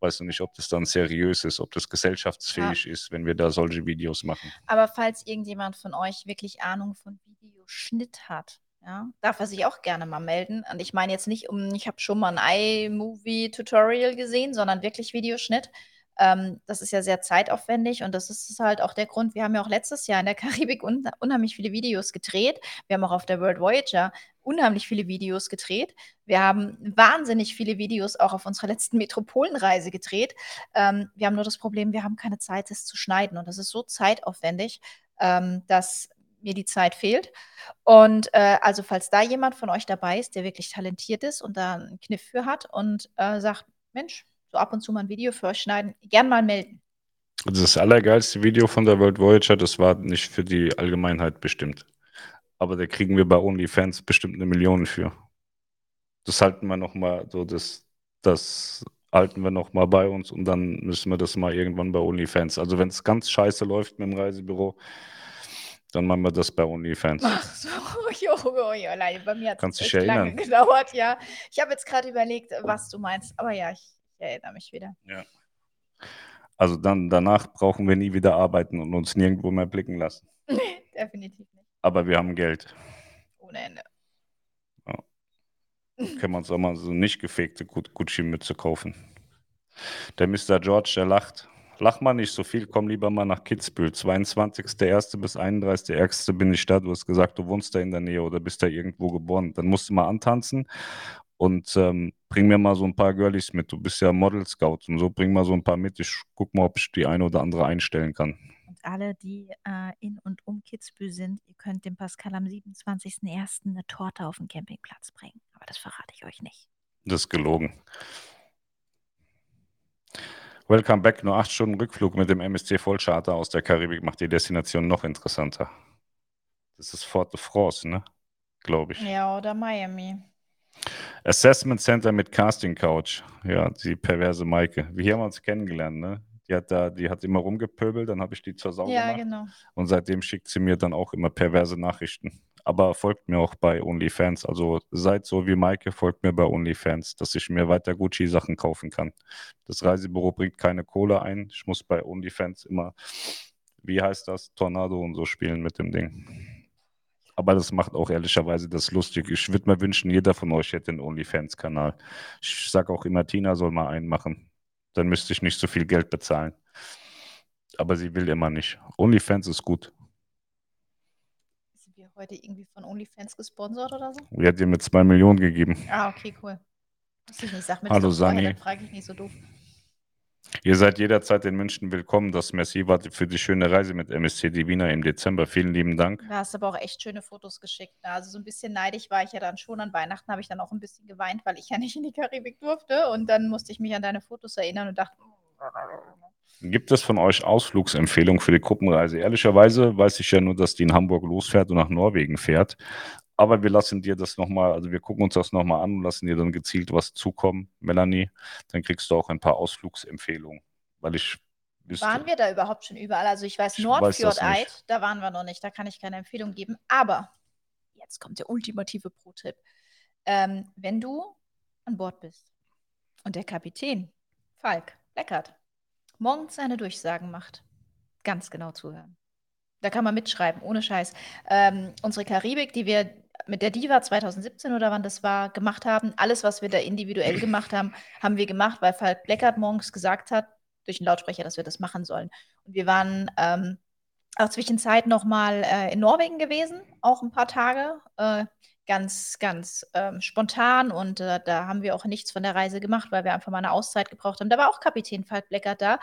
Weißt du nicht, ob das dann seriös ist, ob das gesellschaftsfähig ja. ist, wenn wir da solche Videos machen. Aber falls irgendjemand von euch wirklich Ahnung von Videoschnitt hat, Ja, darf er sich auch gerne mal melden. Und ich meine jetzt nicht um, ich habe schon mal ein iMovie-Tutorial gesehen, sondern wirklich Videoschnitt. Ähm, das ist ja sehr zeitaufwendig und das ist halt auch der Grund. Wir haben ja auch letztes Jahr in der Karibik un unheimlich viele Videos gedreht. Wir haben auch auf der World Voyager unheimlich viele Videos gedreht. Wir haben wahnsinnig viele Videos auch auf unserer letzten Metropolenreise gedreht. Ähm, wir haben nur das Problem, wir haben keine Zeit, es zu schneiden und das ist so zeitaufwendig, ähm, dass mir die Zeit fehlt. Und äh, also, falls da jemand von euch dabei ist, der wirklich talentiert ist und da einen Kniff für hat und äh, sagt, Mensch, so ab und zu mal ein Video für euch schneiden, gern mal melden. Also das allergeilste Video von der World Voyager, das war nicht für die Allgemeinheit bestimmt. Aber da kriegen wir bei OnlyFans bestimmt eine Million für. Das halten wir nochmal, so das, das halten wir nochmal bei uns und dann müssen wir das mal irgendwann bei OnlyFans. Also wenn es ganz scheiße läuft mit dem Reisebüro, dann machen wir das bei OnlyFans. Ach so, jo, leider. Bei mir hat es echt lange gedauert, ja. Ich habe jetzt gerade überlegt, was du meinst, aber ja, ich, erinnere mich wieder. Ja. Also dann danach brauchen wir nie wieder arbeiten und uns nirgendwo mehr blicken lassen. Nee, definitiv nicht. Aber wir haben Geld. Ohne Ende. Können wir uns auch mal so nicht gefegte Gu- Gucci-Mütze kaufen. Der Mr. George, der lacht. Lach mal nicht so viel, komm lieber mal nach Kitzbühel. 22.01. bis 31.01. bin ich da. Du hast gesagt, du wohnst da in der Nähe oder bist da irgendwo geboren. Dann musst du mal antanzen und ähm, bring mir mal so ein paar Girlies mit. Du bist ja Model Scout und so, bring mal so ein paar mit. Ich guck mal, ob ich die eine oder andere einstellen kann. Und alle, die äh, in und um Kitzbühel sind, ihr könnt dem Pascal am 27.01. eine Torte auf den Campingplatz bringen. Aber das verrate ich euch nicht. Das ist gelogen. Welcome back. Nur acht Stunden Rückflug mit dem MSC Vollcharter aus der Karibik macht die Destination noch interessanter. Das ist Fort de France, ne? Glaube ich. Ja, oder Miami. Assessment Center mit Casting Couch. Ja, die perverse Maike. Wir haben uns kennengelernt, ne? Die hat da, die hat immer rumgepöbelt, dann habe ich die zur Sau Ja, gemacht. genau. Und seitdem schickt sie mir dann auch immer perverse Nachrichten. Aber folgt mir auch bei OnlyFans. Also seid so wie Maike, folgt mir bei OnlyFans, dass ich mir weiter Gucci-Sachen kaufen kann. Das Reisebüro bringt keine Kohle ein. Ich muss bei OnlyFans immer, wie heißt das, Tornado und so spielen mit dem Ding. Aber das macht auch ehrlicherweise das lustig. Ich würde mir wünschen, jeder von euch hätte einen OnlyFans-Kanal. Ich sage auch immer, Tina soll mal einen machen. Dann müsste ich nicht so viel Geld bezahlen. Aber sie will immer nicht. OnlyFans ist gut. Wir heute irgendwie von OnlyFans gesponsert oder so? Die hat dir mit zwei Millionen gegeben. Ah, okay, cool. Muss ich nicht, sag mir Hallo, Sani. dann frage ich nicht so doof. Ihr seid jederzeit in München willkommen. Das Merci war für die schöne Reise mit MSC Divina im Dezember. Vielen lieben Dank. Du hast aber auch echt schöne Fotos geschickt. ne? Also so ein bisschen neidig war ich ja dann schon. An Weihnachten habe ich dann auch ein bisschen geweint, weil ich ja nicht in die Karibik durfte. Und dann musste ich mich an deine Fotos erinnern und dachte, Gibt es von euch Ausflugsempfehlungen für die Gruppenreise? Ehrlicherweise weiß ich ja nur, dass die in Hamburg losfährt und nach Norwegen fährt. Aber wir lassen dir das nochmal, also wir gucken uns das nochmal an und lassen dir dann gezielt was zukommen, Melanie. Dann kriegst du auch ein paar Ausflugsempfehlungen. Weil ich wüsste, waren wir da überhaupt schon überall? Also ich weiß, Nordfjordeid, da waren wir noch nicht. Da kann ich keine Empfehlung geben. Aber jetzt kommt der ultimative Pro-Tipp. Ähm, wenn du an Bord bist und der Kapitän, Falk, Leckert, morgens seine Durchsagen macht, ganz genau zuhören. Da kann man mitschreiben, ohne Scheiß. Ähm, unsere Karibik, die wir mit der Diva 2017 oder wann das war, gemacht haben, alles, was wir da individuell gemacht haben, haben wir gemacht, weil Falk Bleckert morgens gesagt hat, durch den Lautsprecher, dass wir das machen sollen. Und wir waren ähm, auch zwischenzeit noch mal äh, in Norwegen gewesen, auch ein paar Tage, äh, ganz, ganz ähm, spontan. Und äh, da haben wir auch nichts von der Reise gemacht, weil wir einfach mal eine Auszeit gebraucht haben. Da war auch Kapitän Falk Bleckert da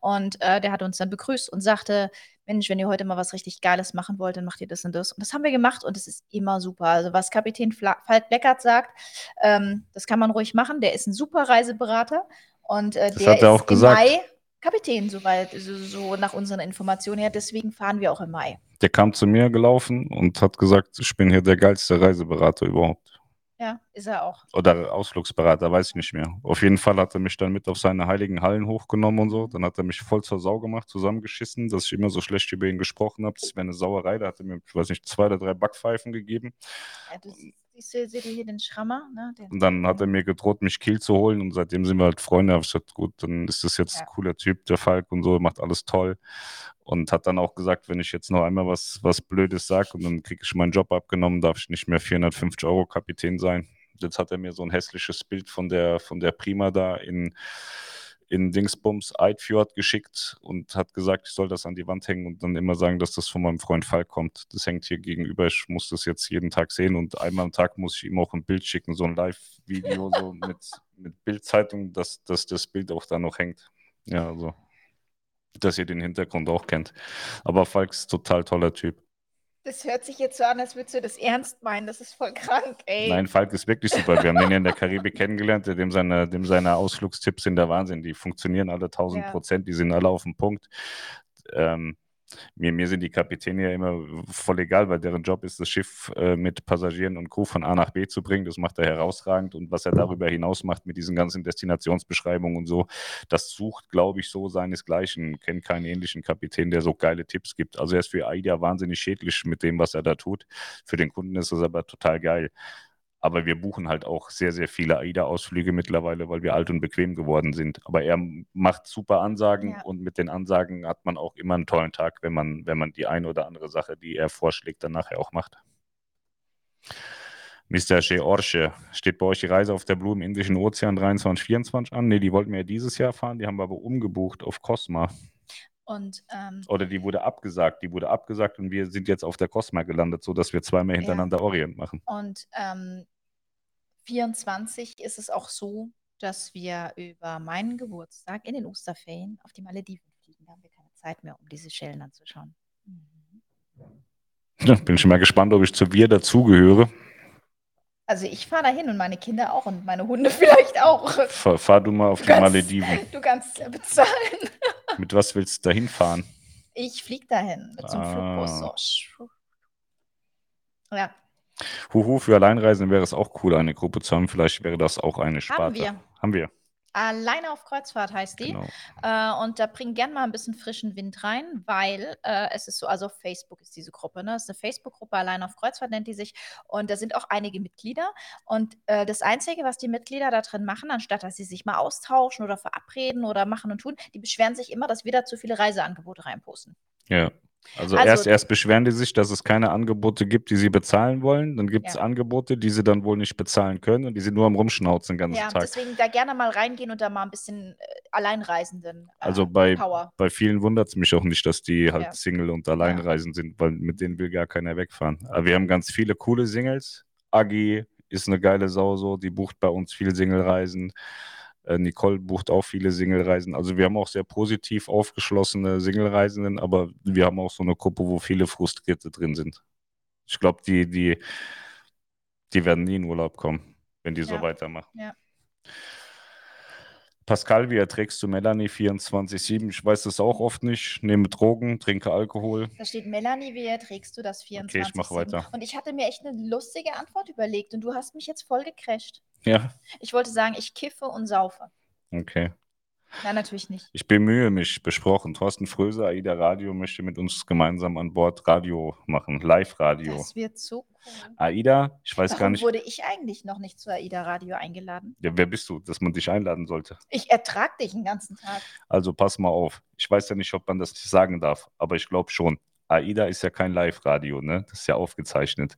und äh, der hat uns dann begrüßt und sagte, Mensch, wenn ihr heute mal was richtig Geiles machen wollt, dann macht ihr das und das. Und das haben wir gemacht und es ist immer super. Also was Kapitän Fla Falk Bleckert sagt, ähm, das kann man ruhig machen. Der ist ein super Reiseberater und äh, Das der hat er ist auch gesagt. im Mai Kapitän, soweit, so, so nach unseren Informationen her. Deswegen fahren wir auch im Mai. der kam zu mir gelaufen und hat gesagt, ich bin hier der geilste Reiseberater überhaupt. Ja, ist er auch. Oder Ausflugsberater, weiß ich nicht mehr. Auf jeden Fall hat er mich dann mit auf seine heiligen Hallen hochgenommen und so. Dann hat er mich voll zur Sau gemacht, zusammengeschissen, dass ich immer so schlecht über ihn gesprochen habe. Das wäre eine Sauerei. Da hat er mir, ich weiß nicht, zwei oder drei Backpfeifen gegeben. Ja, du, Siehst du, seht ihr hier den Schrammer? Ne? Den, Und dann hat er mir gedroht, mich Kiel zu holen und seitdem sind wir halt Freunde. Hab ich gesagt, gut, dann ist das jetzt Ja. ein cooler Typ, der Falk und so, macht alles toll. Und hat dann auch gesagt, wenn ich jetzt noch einmal was, was Blödes sage und dann kriege ich meinen Job abgenommen, darf ich nicht mehr 450 Euro Kapitän sein. Jetzt hat er mir so ein hässliches Bild von der, von der Prima da in, in Dingsbums Eidfjord geschickt und hat gesagt, ich soll das an die Wand hängen und dann immer sagen, dass das von meinem Freund Falk kommt. Das hängt hier gegenüber. Ich muss das jetzt jeden Tag sehen und einmal am Tag muss ich ihm auch ein Bild schicken, so ein Live-Video so mit, mit Bildzeitung, dass, dass das Bild auch da noch hängt. Ja, also, dass ihr den Hintergrund auch kennt. Aber Falk ist total toller Typ. Das hört sich jetzt so an, als würdest du das ernst meinen. Das ist voll krank, ey. Nein, Falk ist wirklich super. Wir haben den ja in der Karibik kennengelernt. Dem seine, dem seine Ausflugstipps sind der Wahnsinn. Die funktionieren alle 1000 Ja. Prozent. Die sind alle auf dem Punkt. Ähm, mir, mir sind die Kapitäne ja immer voll egal, weil deren Job ist, das Schiff äh, mit Passagieren und Crew von A nach B zu bringen. Das macht er herausragend. Und was er darüber hinaus macht mit diesen ganzen Destinationsbeschreibungen und so, das sucht, glaube ich, so seinesgleichen. Kennt keinen ähnlichen Kapitän, der so geile Tipps gibt. Also er ist für AIDA wahnsinnig schädlich mit dem, was er da tut. Für den Kunden ist es aber total geil. Aber wir buchen halt auch sehr, sehr viele AIDA-Ausflüge mittlerweile, weil wir alt und bequem geworden sind. Aber er macht super Ansagen Ja. und mit den Ansagen hat man auch immer einen tollen Tag, wenn man, wenn man die eine oder andere Sache, die er vorschlägt, dann nachher auch macht. Mr. George, steht bei euch die Reise auf der Blue im Indischen Ozean 23, 24 an? Nee, die wollten wir ja dieses Jahr fahren, die haben wir aber umgebucht auf Cosma. Und ähm, Oder die wurde abgesagt, die wurde abgesagt und wir sind jetzt auf der Cosma gelandet, sodass wir zweimal Ja. hintereinander Orient machen. Und ähm, 24 ist es auch so, dass wir über meinen Geburtstag in den Osterferien auf die Malediven fliegen. Da haben wir keine Zeit mehr, um diese Schellen anzuschauen. Mhm. Ja, bin schon mal gespannt, ob ich zu wir dazugehöre. Also ich fahre dahin und meine Kinder auch und meine Hunde vielleicht auch. Fahr, fahr du mal auf die Du kannst- Malediven. Du kannst ja bezahlen. Mit was willst du dahin fahren? Ich fliege dahin mit so einem Ah. Flugbus. So. Ja, Huhu, für Alleinreisende wäre es auch cool, eine Gruppe zu haben. Vielleicht wäre das auch eine Sparte. wir. Haben wir. alleine auf Kreuzfahrt heißt die. Genau. Äh, und da bringt gern mal ein bisschen frischen Wind rein, weil äh, es ist so, also auf Facebook ist diese Gruppe, ne? Es ist eine Facebook-Gruppe, allein auf Kreuzfahrt nennt die sich. Und da sind auch einige Mitglieder. Und äh, das Einzige, was die Mitglieder da drin machen, anstatt dass sie sich mal austauschen oder verabreden oder machen und tun, die beschweren sich immer, dass wir da zu viele Reiseangebote reinposten. Ja. Also, Also- erst, erst beschweren die sich, dass es keine Angebote gibt, die sie bezahlen wollen. Dann gibt es Ja. Angebote, die sie dann wohl nicht bezahlen können und die sind nur am Rumschnauzen den ganzen Ja, Tag. deswegen da gerne mal reingehen und da mal ein bisschen äh, Alleinreisenden. Äh, Also bei, Power. bei vielen wundert es mich auch nicht, dass die halt Ja. Single und Alleinreisen sind, weil mit denen will gar keiner wegfahren. Aber wir haben ganz viele coole Singles. Agi ist eine geile Sau so, die bucht bei uns viel Singlereisen. Äh, Nicole bucht auch viele Singlereisen. Also wir haben auch sehr positiv aufgeschlossene Singlereisenden, aber wir haben auch so eine Gruppe, wo viele Frustrierte drin sind. Ich glaube, die, die, die werden nie in Urlaub kommen, wenn die so Ja. weitermachen. Ja. Pascal, wie erträgst du Melanie 24-7? Ich weiß das auch oft nicht. Nehme Drogen, trinke Alkohol. Da steht Melanie, wie erträgst du das 24 Okay, ich mach weiter. Und ich hatte mir echt eine lustige Antwort überlegt und du hast mich jetzt voll gecrasht. Ja, Ich wollte sagen, ich kiffe und saufe. okay. Nein, natürlich nicht. Ich bemühe mich, besprochen. Thorsten Fröse, AIDA Radio, möchte mit uns gemeinsam an Bord Radio machen, Live-Radio. Das wird so cool. AIDA, ich weiß gar Warum nicht, wurde ich eigentlich noch nicht zu AIDA Radio eingeladen? ja, wer bist du, dass man dich einladen sollte? Ich ertrag dich den ganzen Tag. Also pass mal auf. Ich weiß ja nicht, ob man das sagen darf, aber ich glaube schon. AIDA ist ja kein Live-Radio, ne? Das ist ja aufgezeichnet.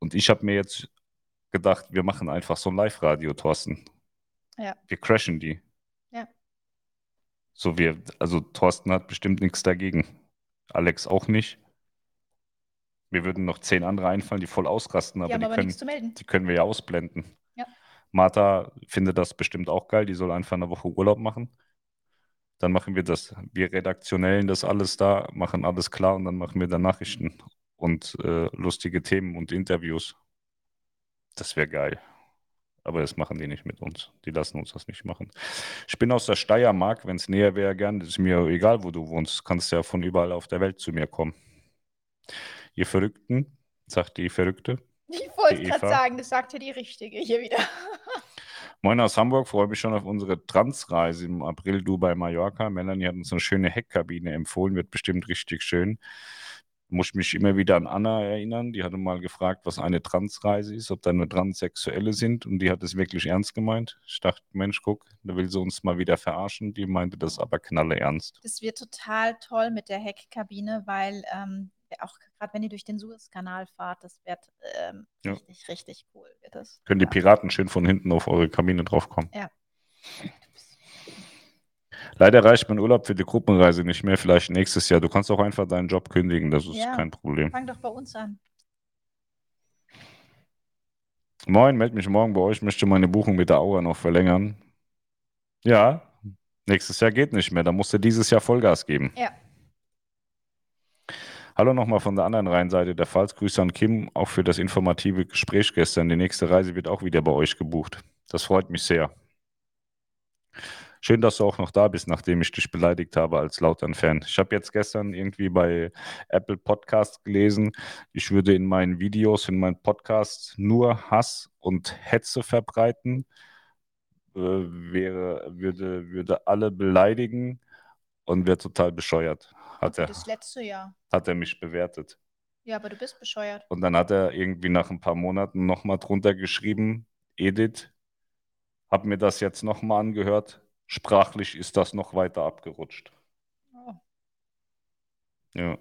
Und ich habe mir jetzt gedacht, wir machen einfach so ein Live-Radio, Thorsten. Ja. Wir crashen die. Ja. So wir, also Thorsten hat bestimmt nichts dagegen. Alex auch nicht. Mir würden noch zehn andere einfallen, die voll ausrasten, Die aber haben die aber können, nichts zu melden. die können wir ja ausblenden. Ja. Martha findet das bestimmt auch geil, die soll einfach eine Woche Urlaub machen. Dann machen wir das. Wir redaktionellen das alles da, machen alles klar und dann machen wir da Nachrichten und äh, lustige Themen und Interviews. Das wäre geil. Aber das machen die nicht mit uns. Die lassen uns das nicht machen. Ich bin aus der Steiermark, wenn es näher wäre, gern. Das ist mir egal, wo du wohnst. Kannst ja von überall auf der Welt zu mir kommen. Ihr Verrückten, sagt die Verrückte. Ich wollte gerade sagen, das sagt ja die Richtige hier wieder. Moin aus Hamburg, freue mich schon auf unsere Transreise im April Dubai Mallorca. Melanie hat uns eine schöne Heckkabine empfohlen, wird bestimmt richtig schön. Muss ich mich immer wieder an Anna erinnern. Die hatte mal gefragt, was eine Transreise ist, ob da nur Transsexuelle sind. Und die hat es wirklich ernst gemeint. Ich dachte, Mensch, guck, da will sie uns mal wieder verarschen. Die meinte das aber knalle ernst. Das wird total toll mit der Heckkabine, weil ähm, auch gerade wenn ihr durch den Suezkanal fahrt, das wird ähm, Ja. richtig, richtig cool. Wird das. Können die ja. Piraten schön von hinten auf eure Kabine draufkommen. Ja. Leider reicht mein Urlaub für die Gruppenreise nicht mehr. Vielleicht nächstes Jahr. Du kannst auch einfach deinen Job kündigen. Das ist Ja. kein Problem. Fang doch bei uns an. Moin, melde mich morgen bei euch. Möchte meine Buchung mit der Aura noch verlängern. Ja, nächstes Jahr geht nicht mehr. Da musst du dieses Jahr Vollgas geben. Ja. Hallo nochmal von der anderen Rheinseite der Pfalz. Grüße an Kim, auch für das informative Gespräch gestern. Die nächste Reise wird auch wieder bei euch gebucht. Das freut mich sehr. Schön, dass du auch noch da bist, nachdem ich dich beleidigt habe als Lautern-Fan. Ich habe jetzt gestern irgendwie bei Apple Podcast gelesen, ich würde in meinen Videos, in meinen Podcasts nur Hass und Hetze verbreiten, äh, wäre, würde, würde alle beleidigen und wäre total bescheuert, hat er, das letzte Jahr. hat er mich bewertet. Ja, aber du bist bescheuert. Und dann hat er irgendwie nach ein paar Monaten nochmal drunter geschrieben, Edith, hab mir das jetzt nochmal angehört, sprachlich ist das noch weiter abgerutscht. Oh. Ja.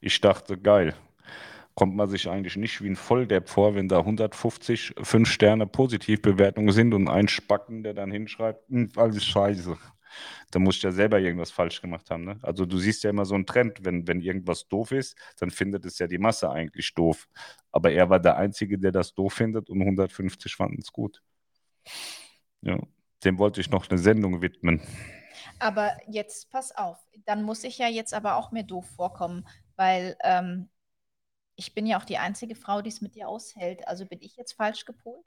Ich dachte, geil. Kommt man sich eigentlich nicht wie ein Volldepp vor, wenn da 150 5-Sterne-Positivbewertungen sind und ein Spacken, der dann hinschreibt, "Hm, alles scheiße. Da muss ich ja selber irgendwas falsch gemacht haben. Ne? Also du siehst ja immer so einen Trend, wenn, wenn irgendwas doof ist, dann findet es ja die Masse eigentlich doof. Aber er war der Einzige, der das doof findet und 150 fanden es gut. Ja, dem wollte ich noch eine Sendung widmen. Aber jetzt pass auf, dann muss ich ja jetzt aber auch mir doof vorkommen, weil ähm, ich bin ja auch die einzige Frau, die es mit dir aushält. Also bin ich jetzt falsch gepolt?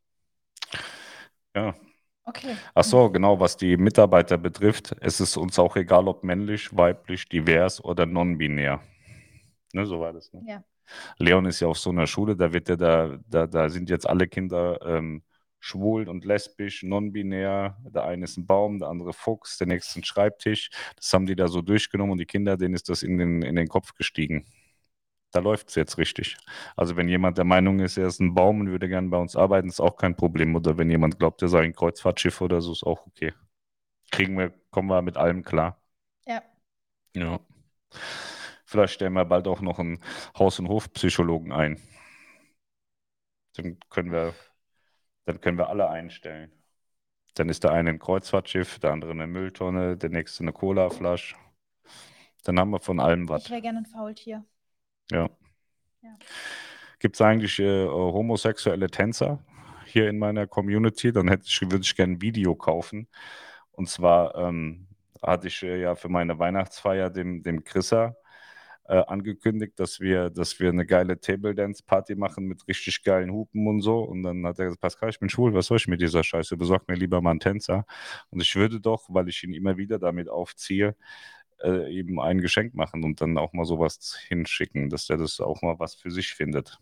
Ja. Okay. Ach so, genau, was die Mitarbeiter betrifft, es ist uns auch egal, ob männlich, weiblich, divers oder non-binär. Ne, so war das. Ne? Ja. Leon ist ja auf so einer Schule, da wird ja da, da, da sind jetzt alle Kinder ähm, schwul und lesbisch, non-binär. Der eine ist ein Baum, der andere Fuchs, der nächste ein Schreibtisch. Das haben die da so durchgenommen und die Kinder, denen ist das in den, in den Kopf gestiegen. Da läuft es jetzt richtig. Also wenn jemand der Meinung ist, er ist ein Baum und würde gerne bei uns arbeiten, ist auch kein Problem. Oder wenn jemand glaubt, er sei ein Kreuzfahrtschiff oder so, ist auch okay. Kriegen wir, kommen wir mit allem klar. Ja. Ja. Vielleicht stellen wir bald auch noch einen Haus- und Hofpsychologen ein. Dann können wir, dann können wir alle einstellen. Dann ist der eine ein Kreuzfahrtschiff, der andere eine Mülltonne, der nächste eine Colaflasche. Dann haben wir von allem was. Ich wäre gerne ein Faultier. Ja. Ja. Gibt es eigentlich äh, homosexuelle Tänzer hier in meiner Community? Dann hätte ich, würde ich gerne ein Video kaufen. Und zwar ähm, hatte ich äh, ja für meine Weihnachtsfeier dem, dem Chrissa äh, angekündigt, dass wir, dass wir eine geile Table Dance Party machen mit richtig geilen Hupen und so. Und dann hat er gesagt, Pascal, ich bin schwul, was soll ich mit dieser Scheiße? Besorg mir lieber mal einen Tänzer. Und ich würde doch, weil ich ihn immer wieder damit aufziehe, äh, eben ein Geschenk machen und dann auch mal sowas hinschicken, dass der das auch mal was für sich findet.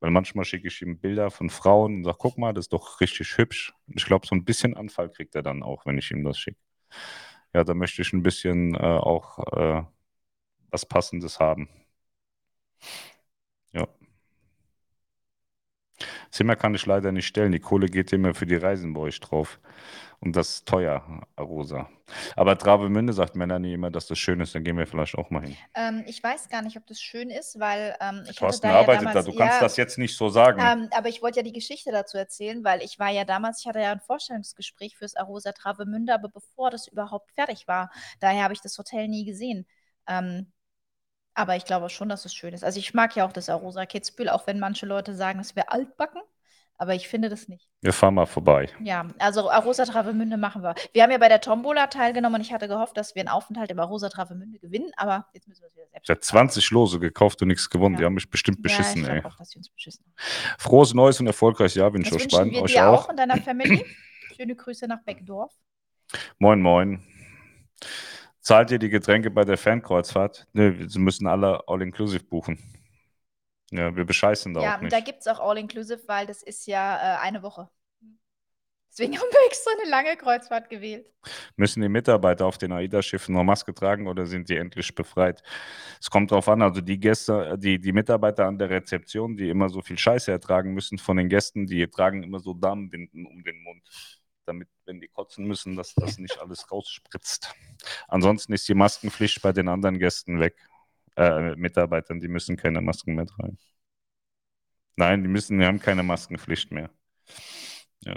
Weil manchmal schicke ich ihm Bilder von Frauen und sage, guck mal, das ist doch richtig hübsch. Und ich glaube, so ein bisschen Anfall kriegt er dann auch, wenn ich ihm das schicke. Ja, da möchte ich ein bisschen äh, auch äh, was Passendes haben. Ja. Zimmer kann ich leider nicht stellen. Die Kohle geht immer für die Reisen bei euch drauf. Und das ist teuer, Rosa. Aber Travemünde sagt Melanie immer, dass das schön ist. Dann gehen wir vielleicht auch mal hin. Ähm, ich weiß gar nicht, ob das schön ist, weil ähm, ich hatte Thorsten da ja arbeitet damals, da. Du kannst ja, das jetzt nicht so sagen. Ähm, aber ich wollte ja die Geschichte dazu erzählen, weil ich war ja damals, ich hatte ja ein Vorstellungsgespräch fürs Arosa Travemünde, aber bevor das überhaupt fertig war. Daher habe ich das Hotel nie gesehen. Ähm, aber ich glaube schon, dass es schön ist. Also ich mag ja auch das Arosa Kitzbühel, auch wenn manche Leute sagen, es wäre altbacken. Aber ich finde das nicht. wir fahren mal vorbei. Ja, also Arosa Travemünde machen wir. Wir haben ja bei der Tombola teilgenommen und ich hatte gehofft, dass wir einen Aufenthalt im Arosa Travemünde gewinnen, aber jetzt müssen wir es wieder selbst Ich habe bezahlen. 20 Lose gekauft und nichts gewonnen. Ja. Die haben mich bestimmt beschissen, ja, ich ey. auch, dass sie uns beschissen haben. Frohes Neues und erfolgreiches Jahr wünsche ich euch beiden. Euch dir auch und deiner Family. Schöne Grüße nach Beckdorf. Moin, moin. Zahlt ihr die Getränke bei der Fankreuzfahrt? Nö, sie müssen alle all-inclusive buchen. Ja, wir bescheißen da Ja, auch und da nicht. gibt es auch All-Inclusive, weil das ist ja äh, eine Woche. Deswegen haben wir extra eine lange Kreuzfahrt gewählt. Müssen die Mitarbeiter auf den AIDA-Schiffen noch Maske tragen oder sind die endlich befreit? Es kommt darauf an, also die Gäste, die, die Mitarbeiter an der Rezeption, die immer so viel Scheiße ertragen müssen von den Gästen, die tragen immer so Damenbinden um den Mund, damit, wenn die kotzen müssen, dass das nicht alles rausspritzt. Ansonsten ist die Maskenpflicht bei den anderen Gästen weg. Äh, Mitarbeitern, die müssen keine Masken mehr tragen. Nein, die müssen, die haben keine Maskenpflicht mehr. Ja.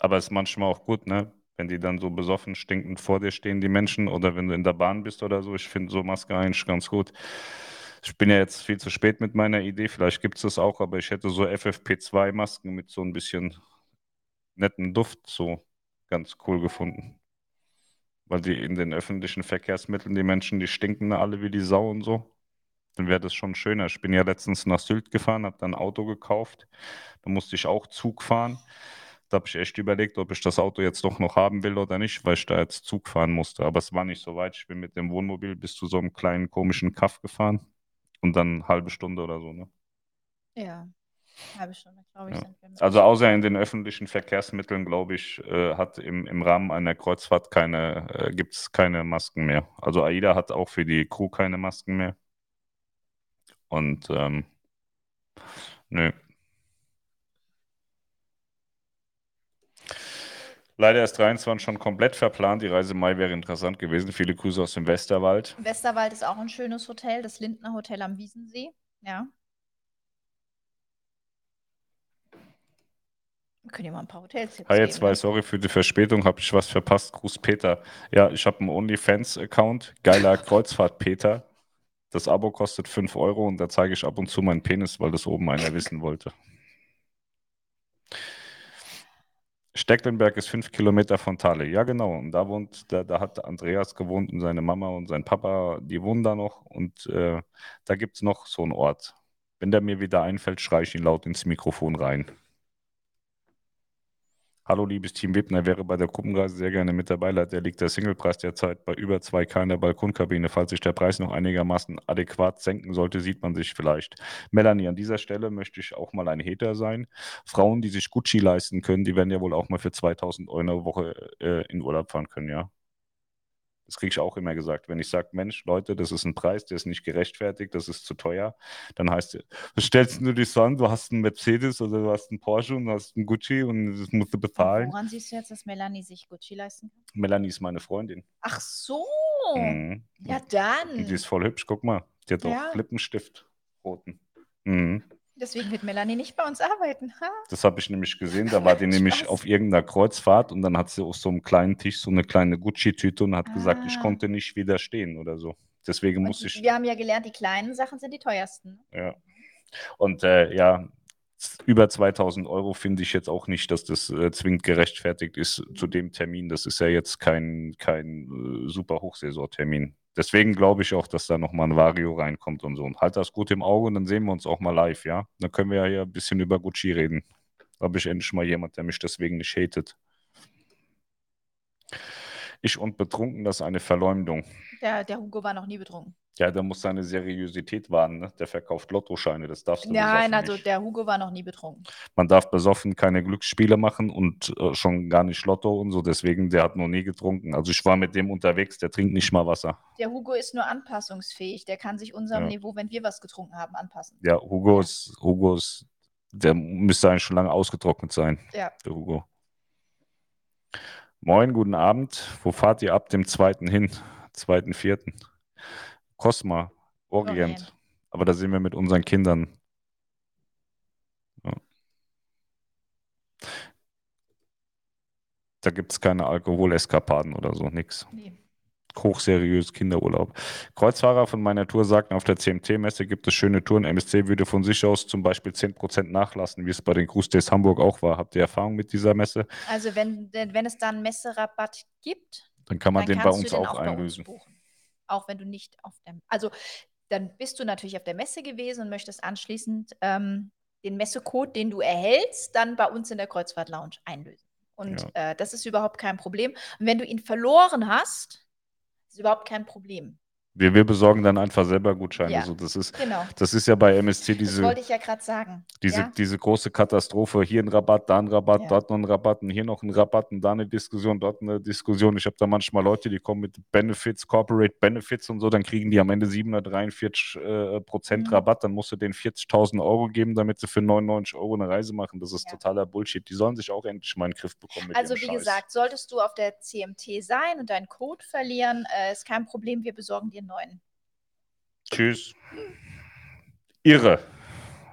Aber es ist manchmal auch gut, ne? Wenn die dann so besoffen, stinkend vor dir stehen, die Menschen, oder wenn du in der Bahn bist oder so. Ich finde so Maske eigentlich ganz gut. Ich bin ja jetzt viel zu spät mit meiner Idee, vielleicht gibt es das auch, aber ich hätte so FFP2-Masken mit so ein bisschen netten Duft so ganz cool gefunden. Weil die in den öffentlichen Verkehrsmitteln, die Menschen, die stinken alle wie die Sau und so. Dann wäre das schon schöner. Ich bin ja letztens nach Sylt gefahren, habe dann ein Auto gekauft. Da musste ich auch Zug fahren. Da habe ich echt überlegt, ob ich das Auto jetzt doch noch haben will oder nicht, weil ich da jetzt Zug fahren musste. Aber es war nicht so weit. Ich bin mit dem Wohnmobil bis zu so einem kleinen komischen Kaff gefahren und dann eine halbe Stunde oder so. Ne? Ja, halbe Stunde, glaube ich. Ja. Also außer in den öffentlichen Verkehrsmitteln, glaube ich, äh, hat im, im Rahmen einer Kreuzfahrt keine, äh, gibt es keine Masken mehr. Also AIDA hat auch für die Crew keine Masken mehr. Und ähm, nö. Leider ist 23 schon komplett verplant. Die Reise im Mai wäre interessant gewesen. Viele Grüße aus dem Westerwald. Westerwald ist auch ein schönes Hotel, das Lindner Hotel am Wiesensee. Ja. Wir können ja mal ein paar Hotels Hi, jetzt geben, zwei, sorry für die Verspätung, habe ich was verpasst. Gruß Peter. Ja, ich habe einen OnlyFans-Account. Geiler Kreuzfahrt Peter. Das Abo kostet 5 Euro und da zeige ich ab und zu meinen Penis, weil das oben einer wissen wollte. Stecklenberg ist fünf Kilometer von Thale. Ja, genau. Und da wohnt, da, da hat Andreas gewohnt und seine Mama und sein Papa, die wohnen da noch. Und äh, da gibt es noch so einen Ort. Wenn der mir wieder einfällt, schreie ich ihn laut ins Mikrofon rein. Hallo, liebes Team Wittner, wäre bei der Gruppenreise sehr gerne mit dabei. Leider liegt der Singlepreis derzeit bei über 2K in der Balkonkabine. Falls sich der Preis noch einigermaßen adäquat senken sollte, sieht man sich vielleicht. Melanie, an dieser Stelle möchte ich auch mal ein Hater sein. Frauen, die sich Gucci leisten können, die werden ja wohl auch mal für 2000 Euro Woche äh, in Urlaub fahren können, ja. Das kriege ich auch immer gesagt. Wenn ich sage, Mensch, Leute, das ist ein Preis, der ist nicht gerechtfertigt, das ist zu teuer, dann heißt es, was stellst du dich so an? Du hast einen Mercedes oder du hast einen Porsche und du hast einen Gucci und das musst du bezahlen. Woran siehst du jetzt, dass Melanie sich Gucci leisten kann? Melanie ist meine Freundin. Ach so. Mhm. Ja, dann. die ist voll hübsch, guck mal. Die hat Ja. auch Lippenstift, roten. Mhm. Deswegen wird Melanie nicht bei uns arbeiten. Ha? Das habe ich nämlich gesehen. Da war die nämlich auf irgendeiner Kreuzfahrt und dann hat sie auf so einem kleinen Tisch so eine kleine Gucci-Tüte und hat gesagt, ich Ah. konnte nicht widerstehen oder so. Deswegen Und musste ich. wir haben ja gelernt, die kleinen Sachen sind die teuersten. Ja. Und äh, ja, über 2000 Euro finde ich jetzt auch nicht, dass das äh, zwingend gerechtfertigt ist zu dem Termin. Das ist ja jetzt kein, kein äh, super Hochsaisontermin. Deswegen glaube ich auch, dass da nochmal ein Vario reinkommt und so. Und halt das gut im Auge und dann sehen wir uns auch mal live, ja? Dann können wir ja hier ein bisschen über Gucci reden. Da habe ich endlich mal jemand, der mich deswegen nicht hatet. Ich und betrunken, das ist eine Verleumdung. Der, der Hugo war noch nie betrunken. Ja, der muss seine Seriosität wahren, ne? Der verkauft Lottoscheine, das darfst du Nein, also nicht. der Hugo war noch nie betrunken. Man darf besoffen keine Glücksspiele machen und äh, schon gar nicht Lotto und so. Deswegen, der hat noch nie getrunken. Also ich war mit dem unterwegs, der trinkt nicht mal Wasser. Der Hugo ist nur anpassungsfähig. Der kann sich unserem Ja. Niveau, wenn wir was getrunken haben, anpassen. Ja, Hugo ist, Hugo ist, der müsste eigentlich schon lange ausgetrocknet sein, Ja. der Hugo. Moin, guten Abend. Wo fahrt ihr ab dem zweiten hin? Zweiten, vierten? Cosma, Orient. Orient. Aber da sind wir mit unseren Kindern. Ja. Da gibt es keine Alkoholeskapaden oder so, nix. Nee. hochseriös Kinderurlaub. Kreuzfahrer von meiner Tour sagten, auf der CMT-Messe gibt es schöne Touren. MSC würde von sich aus zum Beispiel 10% nachlassen, wie es bei den Cruise Days Hamburg auch war. Habt ihr Erfahrung mit dieser Messe? Also wenn, wenn es da einen Messerabatt gibt, Dann kann man dann den bei uns auch auch uns einlösen. buchen. Auch wenn du nicht auf der, also dann bist du natürlich auf der Messe gewesen und möchtest anschließend ähm, den Messecode, den du erhältst, dann bei uns in der Kreuzfahrt Lounge einlösen. Und äh, das ist überhaupt kein Problem. Und wenn du ihn verloren hast, ist überhaupt kein Problem. Wir, wir besorgen dann einfach selber Gutscheine. Ja, So, das, ist, genau. das ist ja bei MSC Das diese, wollte ich ja gerade sagen. diese, ja? diese große Katastrophe. Hier ein Rabatt, da ein Rabatt, Ja. dort noch ein Rabatt, und hier noch ein Rabatt, und da eine Diskussion, dort eine Diskussion. Ich habe da manchmal Leute, die kommen mit Benefits, Corporate Benefits und so, dann kriegen die am Ende 743 äh, Prozent Mhm. Rabatt, dann musst du denen 40.000 Euro geben, damit sie für 99 Euro eine Reise machen. Das ist totaler Bullshit. Die sollen sich auch endlich mal in den Griff bekommen Also wie Scheiß. gesagt, solltest du auf der CMT sein und deinen Code verlieren, äh, ist kein Problem, wir besorgen dir einen neuen. Tschüss. Irre.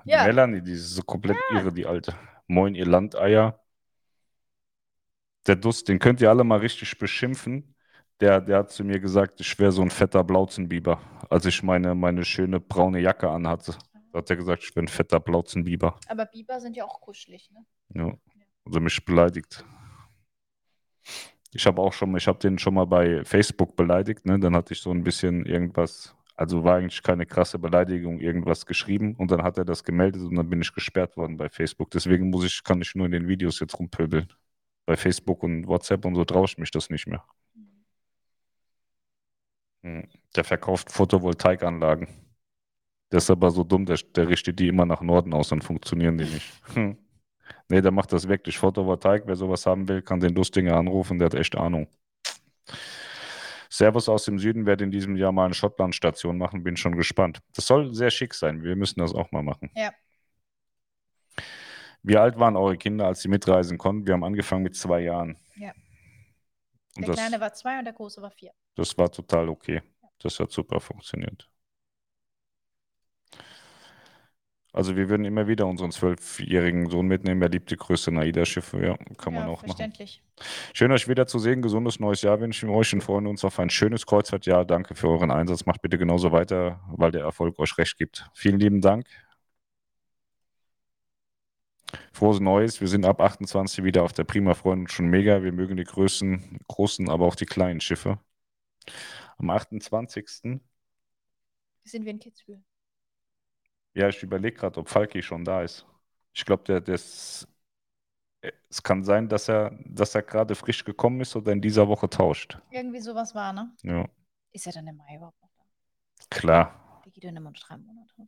Ja. Melanie, die ist so komplett irre, die alte. Moin, ihr Landeier. Der Dust, den könnt ihr alle mal richtig beschimpfen. Der, der hat zu mir gesagt, ich wäre so ein fetter Blauzenbiber, als ich meine, meine schöne braune Jacke anhatte. Da hat er gesagt, ich bin ein fetter Blauzenbiber. Aber Biber sind ja auch kuschelig, ne? Ja. Also mich beleidigt. Ich habe auch schon, ich habe den schon mal bei Facebook beleidigt, ne? Dann hatte ich so ein bisschen irgendwas, also war eigentlich keine krasse Beleidigung, irgendwas geschrieben und dann hat er das gemeldet und dann bin ich gesperrt worden bei Facebook. Deswegen muss ich, kann ich nur in den Videos jetzt rumpöbeln. Bei Facebook und WhatsApp und so traue ich mich das nicht mehr. Hm. Der verkauft Photovoltaikanlagen. Der ist aber so dumm, der, der richtet die immer nach Norden aus, dann funktionieren die nicht. Hm. Nee, der macht das wirklich. Photovoltaik, wer sowas haben will, kann den Lustinger anrufen, der hat echt Ahnung. Servus aus dem Süden werde in diesem Jahr mal eine Schottland-Station machen, bin schon gespannt. Das soll sehr schick sein, wir müssen das auch mal machen. Ja. Wie alt waren eure Kinder, als sie mitreisen konnten? Wir haben angefangen mit zwei Jahren. Ja. Und Der das, Kleine war zwei und der Große war vier. das war total okay. Das hat super funktioniert. Also wir würden immer wieder unseren zwölfjährigen Sohn mitnehmen. Er liebt die größte Naida-Schiffe. Ja, kann man ja, auch machen. verständlich. Schön, euch wieder zu sehen. Gesundes neues Jahr wünschen wir euch und freuen uns auf ein schönes Kreuzfahrtjahr. Danke für euren Einsatz. Macht bitte genauso weiter, weil der Erfolg euch recht gibt. Vielen lieben Dank. Frohes Neues. Wir sind ab 28 wieder auf der Prima, freuen uns schon mega. Wir mögen die Größen, großen, aber auch die kleinen Schiffe. Am 28. Wir sind wir in Kitzbühel. Ja, ich überlege gerade, ob Falki schon da ist. Ich glaube, der, der ist, äh, es kann sein, dass er, dass er gerade frisch gekommen ist oder in dieser Woche tauscht. Irgendwie sowas war, ne? Ja, Ist er dann im Mai überhaupt noch da? klar. Der geht dann immer nur drei Monate.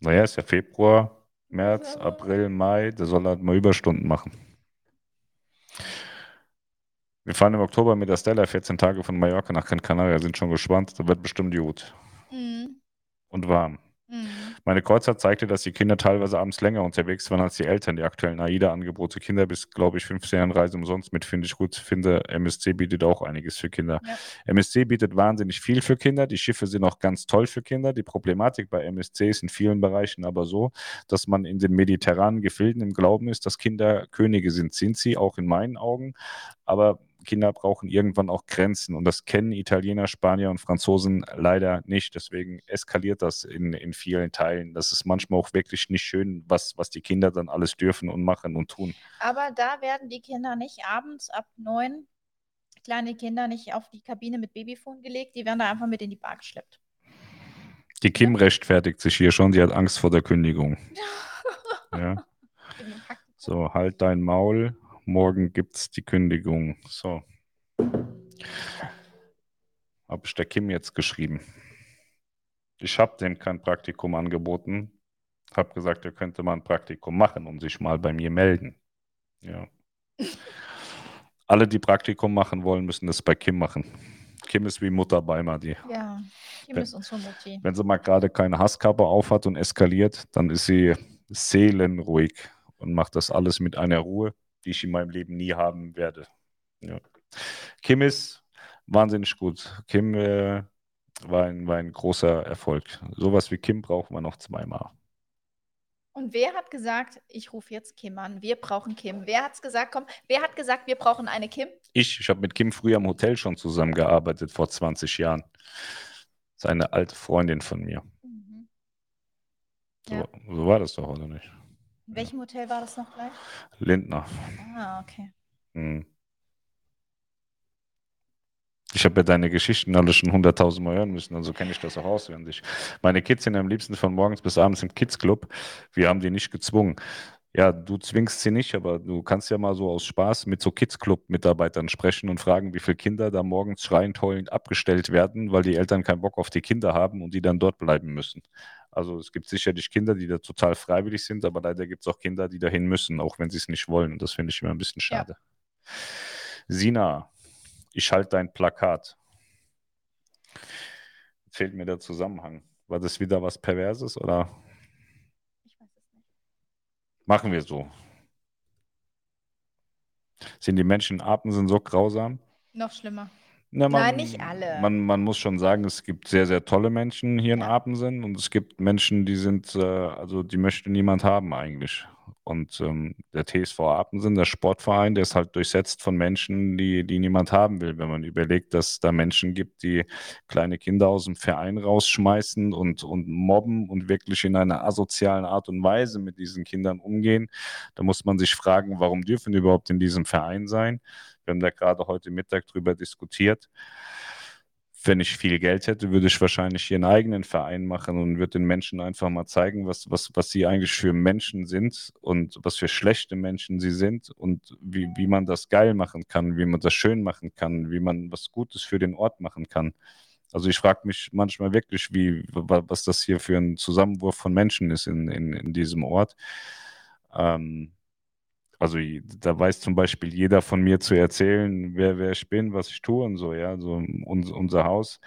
Naja, ist ja Februar, März, April, Mai. Der soll halt mal Überstunden machen. Wir fahren im Oktober mit der Stella 14 Tage von Mallorca nach Gran Canaria, sind schon gespannt. Da wird bestimmt gut Mhm. und warm. Mhm. Meine Kreuzer zeigte, dass die Kinder teilweise abends länger unterwegs waren als die Eltern. Die aktuellen AIDA-Angebote Kinder bis, glaube ich, 15 Jahren Reise umsonst mit, finde ich gut. Finde, MSC bietet auch einiges für Kinder. Ja. MSC bietet wahnsinnig viel für Kinder. Die Schiffe sind auch ganz toll für Kinder. Die Problematik bei MSC ist in vielen Bereichen aber so, dass man in den mediterranen Gefilden im Glauben ist, dass Kinder Könige sind. Sind sie auch in meinen Augen. Aber Kinder brauchen irgendwann auch Grenzen und das kennen Italiener, Spanier und Franzosen leider nicht. Deswegen eskaliert das in, in vielen Teilen. Das ist manchmal auch wirklich nicht schön, was, was die Kinder dann alles dürfen und machen und tun. Aber da werden die Kinder nicht abends ab neun, kleine Kinder nicht auf die Kabine mit Babyfon gelegt, die werden da einfach mit in die Bar geschleppt. Die Kim rechtfertigt sich hier schon, sie hat Angst vor der Kündigung. Ja. So, halt dein Maul. Morgen gibt's die Kündigung. So. Habe ich der Kim jetzt geschrieben. Ich habe dem kein Praktikum angeboten. Habe gesagt, er könnte mal ein Praktikum machen und sich mal bei mir melden. Ja. Alle, die Praktikum machen wollen, müssen das bei Kim machen. Kim ist wie Mutter Beimer, die. Ja, Kim Wenn- ist unsere Mutti. Wenn sie mal gerade keine Hasskappe aufhat und eskaliert, dann ist sie seelenruhig und macht das alles mit einer Ruhe, die ich in meinem Leben nie haben werde. Ja. Kim ist wahnsinnig gut. Kim äh, war, ein, war ein großer Erfolg. Sowas wie Kim brauchen wir noch zweimal. Und wer hat gesagt, ich rufe jetzt Kim an, wir brauchen Kim? Wer hat es gesagt, komm, wer hat gesagt, wir brauchen eine Kim? Ich, ich habe mit Kim früher im Hotel schon zusammengearbeitet, vor 20 Jahren. Seine alte Freundin von mir. Mhm. So, Ja. so war das doch, oder nicht? In welchem Hotel war das noch gleich? Lindner. Ah, okay. Hm. Ich habe ja deine Geschichten alle schon hunderttausendmal hören müssen, also kenne ich das auch auswendig. Meine Kids sind am liebsten von morgens bis abends im Kids Club. Wir haben die nicht gezwungen. Ja, du zwingst sie nicht, aber du kannst ja mal so aus Spaß mit so Kids-Club-Mitarbeitern sprechen und fragen, wie viele Kinder da morgens schreiend, heulend abgestellt werden, weil die Eltern keinen Bock auf die Kinder haben und die dann dort bleiben müssen. Also es gibt sicherlich Kinder, die da total freiwillig sind, aber leider gibt es auch Kinder, die dahin müssen, auch wenn sie es nicht wollen. Und das finde ich immer ein bisschen schade. Ja. Sina, ich halte dein Plakat. Fehlt mir der Zusammenhang. War das wieder was Perverses oder? Machen wir so. Sind die Menschen in Apen so grausam? Noch schlimmer. Na, man, Nein, nicht alle. Man, man muss schon sagen, es gibt sehr, sehr tolle Menschen hier in Ja. Apensen und es gibt Menschen, die sind, äh, also die möchte niemand haben eigentlich. Und ähm, der TSV Apensen, der Sportverein, der ist halt durchsetzt von Menschen, die, die niemand haben will. Wenn man überlegt, dass da Menschen gibt, die kleine Kinder aus dem Verein rausschmeißen und, und mobben und wirklich in einer asozialen Art und Weise mit diesen Kindern umgehen, da muss man sich fragen, warum dürfen die überhaupt in diesem Verein sein? Wir haben da gerade heute Mittag drüber diskutiert. Wenn ich viel Geld hätte, würde ich wahrscheinlich hier einen eigenen Verein machen und würde den Menschen einfach mal zeigen, was, was, was sie eigentlich für Menschen sind und was für schlechte Menschen sie sind und wie, wie man das geil machen kann, wie man das schön machen kann, wie man was Gutes für den Ort machen kann. Also ich frage mich manchmal wirklich, wie, was das hier für ein Zusammenwurf von Menschen ist in, in, in diesem Ort. Ähm, also da weiß zum Beispiel jeder von mir zu erzählen, wer, wer ich bin, was ich tue und so, ja, so uns, unser Haus.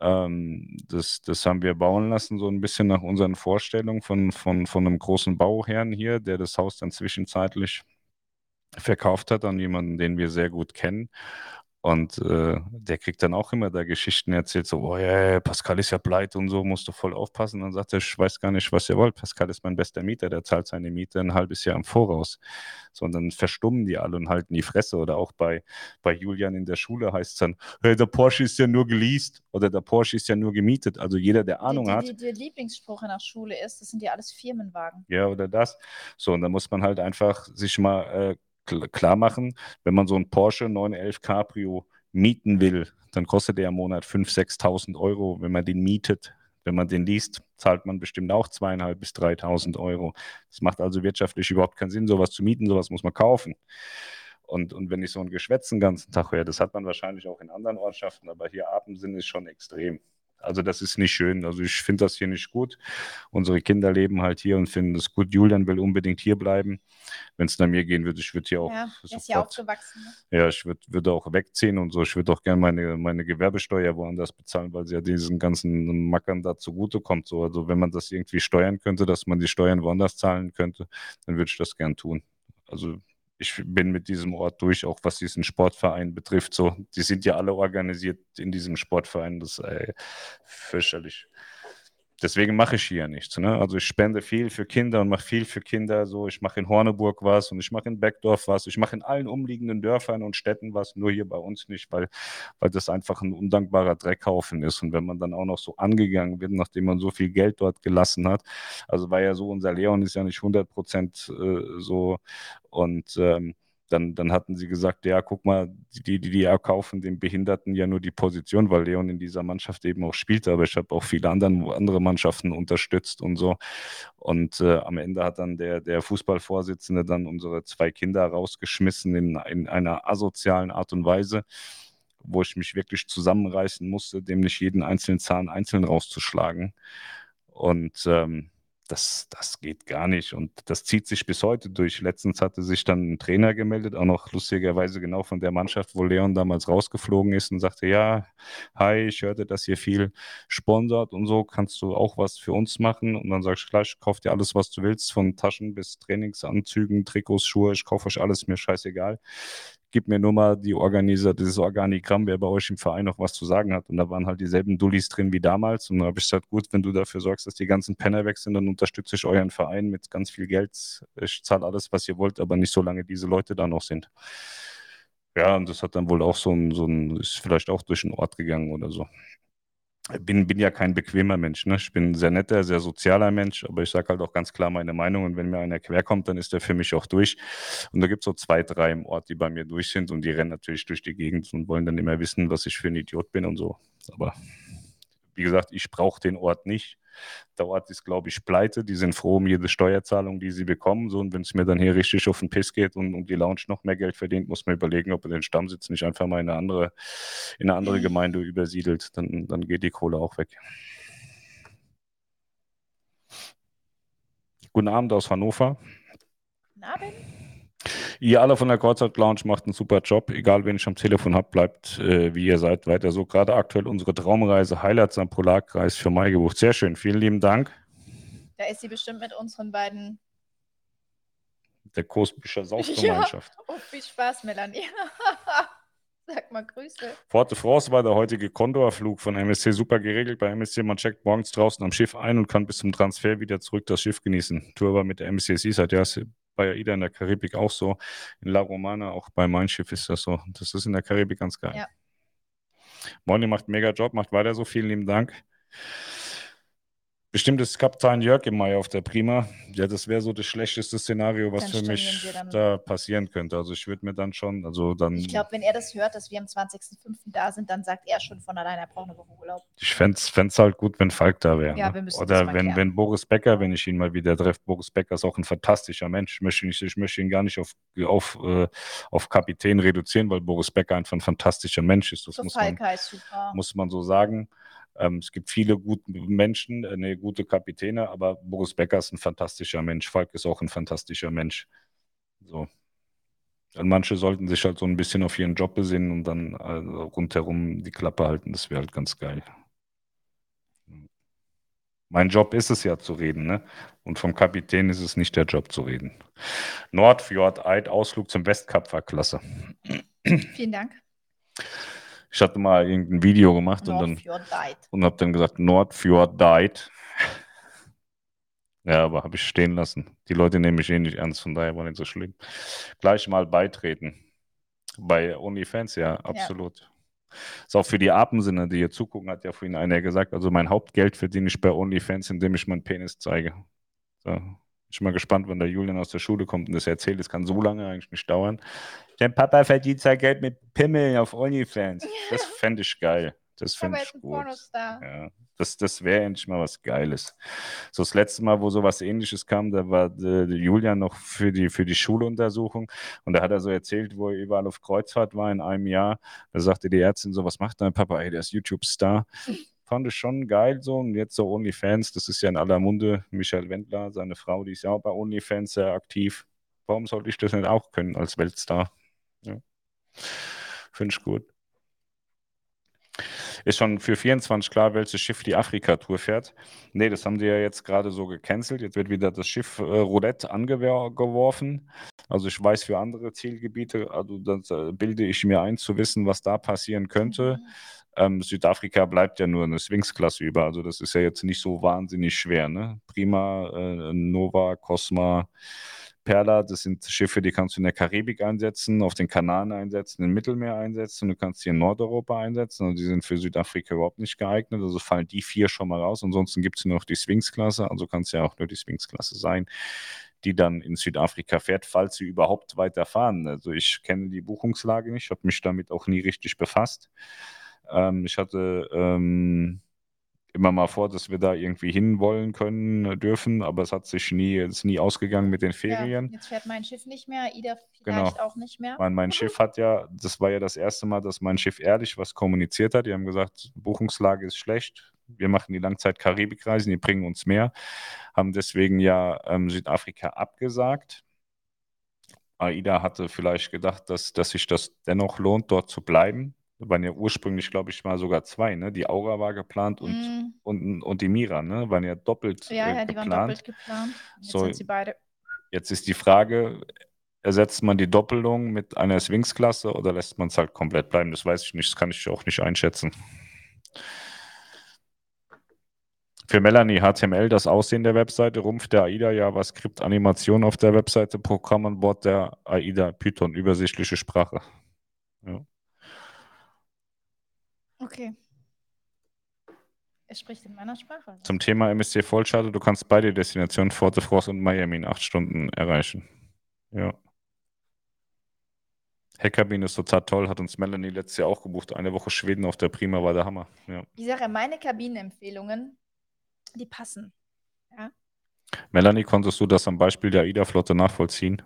Ähm, das, das haben wir bauen lassen, so ein bisschen nach unseren Vorstellungen von, von, von einem großen Bauherrn hier, der das Haus dann zwischenzeitlich verkauft hat an jemanden, den wir sehr gut kennen. Und äh, der kriegt dann auch immer da Geschichten erzählt, so, oh ja, Pascal ist ja pleite und so, musst du voll aufpassen. Dann sagt er, ich weiß gar nicht, was ihr wollt. Pascal ist mein bester Mieter, der zahlt seine Miete ein halbes Jahr im Voraus. Sondern verstummen die alle und halten die Fresse. Oder auch bei, bei Julian in der Schule heißt es dann, hey, der Porsche ist ja nur geleast oder der Porsche ist ja nur gemietet. Also jeder, der Ahnung die, die, hat. Die, der Lieblingsspruch in der Schule ist, das sind ja alles Firmenwagen. Ja, oder das. So, und da muss man halt einfach sich mal äh, klar machen, wenn man so einen Porsche 911 Cabrio mieten will, dann kostet der im Monat 5.000, 6.000 Euro. Wenn man den mietet, wenn man den liest, zahlt man bestimmt auch 2.500 bis 3.000 Euro. Das macht also wirtschaftlich überhaupt keinen Sinn, sowas zu mieten, sowas muss man kaufen. Und, und wenn ich so ein Geschwätz den ganzen Tag höre, das hat man wahrscheinlich auch in anderen Ortschaften, aber hier Abendsinn ist schon extrem. Also das ist nicht schön. Also ich finde das hier nicht gut. Unsere Kinder leben halt hier und finden es gut. Julian will unbedingt hier bleiben. Wenn es nach mir gehen würde, ich würde hier auch. Ja, sofort, ist ja aufgewachsen. Ne? Ja, ich würde würd auch wegziehen und so. Ich würde auch gerne meine, meine Gewerbesteuer woanders bezahlen, weil sie ja diesen ganzen Mackern da zugutekommt. So. Also wenn man das irgendwie steuern könnte, dass man die Steuern woanders zahlen könnte, dann würde ich das gern tun. Also ich bin mit diesem Ort durch, auch was diesen Sportverein betrifft. So, die sind ja alle organisiert in diesem Sportverein. Das ist äh, fürchterlich. Deswegen mache ich hier nichts. Ne? Also ich spende viel für Kinder und mache viel für Kinder. So, ich mache in Horneburg was und ich mache in Beckdorf was. Ich mache in allen umliegenden Dörfern und Städten was, nur hier bei uns nicht, weil, weil das einfach ein undankbarer Dreckhaufen ist. Und wenn man dann auch noch so angegangen wird, nachdem man so viel Geld dort gelassen hat, also war ja so, unser Leon ist ja nicht 100 Prozent äh, so und ähm, dann, dann hatten sie gesagt, ja, guck mal, die, die, die erkaufen den Behinderten ja nur die Position, weil Leon in dieser Mannschaft eben auch spielte, aber ich habe auch viele anderen, andere Mannschaften unterstützt und so. Und äh, am Ende hat dann der, der Fußballvorsitzende dann unsere zwei Kinder rausgeschmissen in, in einer asozialen Art und Weise wo ich mich wirklich zusammenreißen musste, dem nicht jeden einzelnen Zahn einzeln rauszuschlagen. Und ähm, das, das geht gar nicht. Und das zieht sich bis heute durch. Letztens hatte sich dann ein Trainer gemeldet, auch noch lustigerweise genau von der Mannschaft, wo Leon damals rausgeflogen ist und sagte, ja, hi, ich hörte, dass ihr viel sponsort und so, kannst du auch was für uns machen? Und dann sagst du gleich, kauf dir alles, was du willst, von Taschen bis Trainingsanzügen, Trikots, Schuhe, ich kaufe euch alles, mir scheißegal gib mir nur mal die Organiser, dieses Organigramm, wer bei euch im Verein noch was zu sagen hat. Und da waren halt dieselben Dullis drin wie damals. Und da habe ich gesagt, gut, wenn du dafür sorgst, dass die ganzen Penner weg sind, dann unterstütze ich euren Verein mit ganz viel Geld. Ich zahle alles, was ihr wollt, aber nicht solange diese Leute da noch sind. Ja, und das hat dann wohl auch so ein, so ein, ist vielleicht auch durch den Ort gegangen oder so bin, bin ja kein bequemer Mensch. Ne? Ich bin ein sehr netter, sehr sozialer Mensch, aber ich sage halt auch ganz klar meine Meinung. Und wenn mir einer querkommt, dann ist der für mich auch durch. Und da gibt es so zwei, drei im Ort, die bei mir durch sind und die rennen natürlich durch die Gegend und wollen dann immer wissen, was ich für ein Idiot bin und so. Aber wie gesagt, ich brauche den Ort nicht. Der Ort ist, glaube ich, pleite. Die sind froh um jede Steuerzahlung, die sie bekommen. So, und wenn es mir dann hier richtig auf den Piss geht und, und die Lounge noch mehr Geld verdient, muss man überlegen, ob er den Stammsitz nicht einfach mal in eine andere, in eine andere Gemeinde übersiedelt. Dann, dann geht die Kohle auch weg. Guten Abend aus Hannover. Guten Abend. Ihr alle von der Kurzzeit Lounge macht einen super Job. Egal, wen ich am Telefon habe, bleibt äh, wie ihr seid weiter so. Gerade aktuell unsere Traumreise Highlights am Polarkreis für Mai gebucht. Sehr schön. Vielen lieben Dank. Da ist sie bestimmt mit unseren beiden. Der Kostbücher Saufgemeinschaft. Ja. Oh, viel Spaß, Melanie. Sag mal Grüße. Fort de France war der heutige Condor-Flug von MSC super geregelt. Bei MSC, man checkt morgens draußen am Schiff ein und kann bis zum Transfer wieder zurück das Schiff genießen. Tour war mit der MSC Seaside. Ja, bei AIDA in der Karibik auch so. In La Romana, auch bei Mein Schiff ist das so. Das ist in der Karibik ganz geil. Ja. Moni macht einen mega Job, macht weiter so. Vielen lieben Dank. Bestimmt ist Kapitän Jörg im Mai auf der Prima. Ja, das wäre so das schlechteste Szenario, was für mich da passieren könnte. Also ich würde mir dann schon, also dann. Ich glaube, wenn er das hört, dass wir am 20.05. da sind, dann sagt er schon von alleine, er braucht eine Woche Urlaub. Ich fände es halt gut, wenn Falk da wäre. Ja, ne? wir müssen Oder wenn, wenn Boris Becker, wenn ich ihn mal wieder treffe. Boris Becker ist auch ein fantastischer Mensch. Ich möchte, nicht, ich möchte ihn gar nicht auf, auf, äh, auf Kapitän reduzieren, weil Boris Becker einfach ein fantastischer Mensch ist. Das so muss, man, muss man so sagen. Ähm, es gibt viele gute Menschen, äh, ne, gute Kapitäne, aber Boris Becker ist ein fantastischer Mensch. Falk ist auch ein fantastischer Mensch. So. Und manche sollten sich halt so ein bisschen auf ihren Job besinnen und dann also rundherum die Klappe halten. Das wäre halt ganz geil. Mein Job ist es ja zu reden, ne? Und vom Kapitän ist es nicht der Job zu reden. Nordfjord Eid, Ausflug zum Westcup war klasse. Vielen Dank. Ich hatte mal irgendein Video gemacht und dann und habe dann gesagt, Nordfjord died. Ja, aber habe ich stehen lassen. Die Leute nehmen mich eh nicht ernst, von daher war nicht so schlimm. Gleich mal beitreten. Bei OnlyFans, ja, absolut. Ja. Ist auch für die Apensinne, die hier zugucken, hat ja vorhin einer gesagt, also mein Hauptgeld verdiene ich bei OnlyFans, indem ich meinen Penis zeige. So. Ich bin mal gespannt, wenn der Julian aus der Schule kommt und das erzählt. Das kann so lange eigentlich nicht dauern. Dein Papa verdient sein Geld mit Pimmeln auf OnlyFans. Das fände ich geil. Das finde ich gut. Ja, das das wäre endlich mal was Geiles. So das letzte Mal, wo sowas ähnliches kam, da war der Julian noch für die, für die Schuluntersuchung und da hat er so erzählt, wo er überall auf Kreuzfahrt war in einem Jahr. Da sagte die Ärztin so, was macht dein Papa? Ey, der ist YouTube-Star fand ich schon geil so. Und jetzt so OnlyFans, das ist ja in aller Munde. Michael Wendler, seine Frau, die ist ja auch bei OnlyFans sehr aktiv. Warum sollte ich das nicht auch können als Weltstar? Finde ich gut. Ist schon für 24 klar, welches Schiff die Afrika-Tour fährt. Nee, das haben die ja jetzt gerade so gecancelt. Jetzt wird wieder das Schiff äh, Roulette angeworfen. Also ich weiß für andere Zielgebiete, also das äh, bilde ich mir ein, zu wissen, was da passieren könnte. Mhm. Ähm, Südafrika bleibt ja nur eine Sphinx-Klasse über, also das ist ja jetzt nicht so wahnsinnig schwer. Ne? Prima, äh, Nova, Cosma, Perla, das sind Schiffe, die kannst du in der Karibik einsetzen, auf den Kanaren einsetzen, im Mittelmeer einsetzen, du kannst sie in Nordeuropa einsetzen und die sind für Südafrika überhaupt nicht geeignet, also fallen die vier schon mal raus. Ansonsten gibt es noch die Sphinx-Klasse, also kann es ja auch nur die Sphinx-Klasse sein die dann in Südafrika fährt, falls sie überhaupt weiterfahren. Also ich kenne die Buchungslage nicht, habe mich damit auch nie richtig befasst. Ähm, ich hatte ähm, immer mal vor, dass wir da irgendwie hinwollen können, äh, dürfen, aber es hat sich nie, ist nie ausgegangen mit den Ferien. Ja, jetzt fährt mein Schiff nicht mehr, Ida vielleicht genau. auch nicht mehr. Mein, mein Schiff hat ja, das war ja das erste Mal, dass mein Schiff ehrlich was kommuniziert hat. Die haben gesagt, Buchungslage ist schlecht, wir machen die Langzeit-Karibikreisen, die bringen uns mehr, haben deswegen ja ähm, Südafrika abgesagt. AIDA hatte vielleicht gedacht, dass, dass sich das dennoch lohnt, dort zu bleiben. Waren ja ursprünglich, glaube ich, mal sogar zwei, ne? Die Aura war geplant und, mm. und, und die Mira, ne? Waren ja doppelt ja, äh, ja, die geplant. waren doppelt geplant. Jetzt so, sind sie beide. Jetzt ist die Frage, ersetzt man die Doppelung mit einer Sphinx-Klasse oder lässt man es halt komplett bleiben? Das weiß ich nicht, das kann ich auch nicht einschätzen. Für Melanie HTML das Aussehen der Webseite, Rumpf der AIDA, JavaScript, Animation auf der Webseite, Programm an Bord der AIDA, Python, übersichtliche Sprache. Ja. Okay. Er spricht in meiner Sprache. Zum Thema MSC Vollschade, du kannst beide Destinationen Fort de France und Miami in acht Stunden erreichen. Ja. Heckkabine ist total toll, hat uns Melanie letztes Jahr auch gebucht. Eine Woche Schweden auf der Prima war der Hammer. Ja. Ich sage meine Kabinenempfehlungen, die passen. Ja? Melanie, konntest du das am Beispiel der AIDA-Flotte nachvollziehen?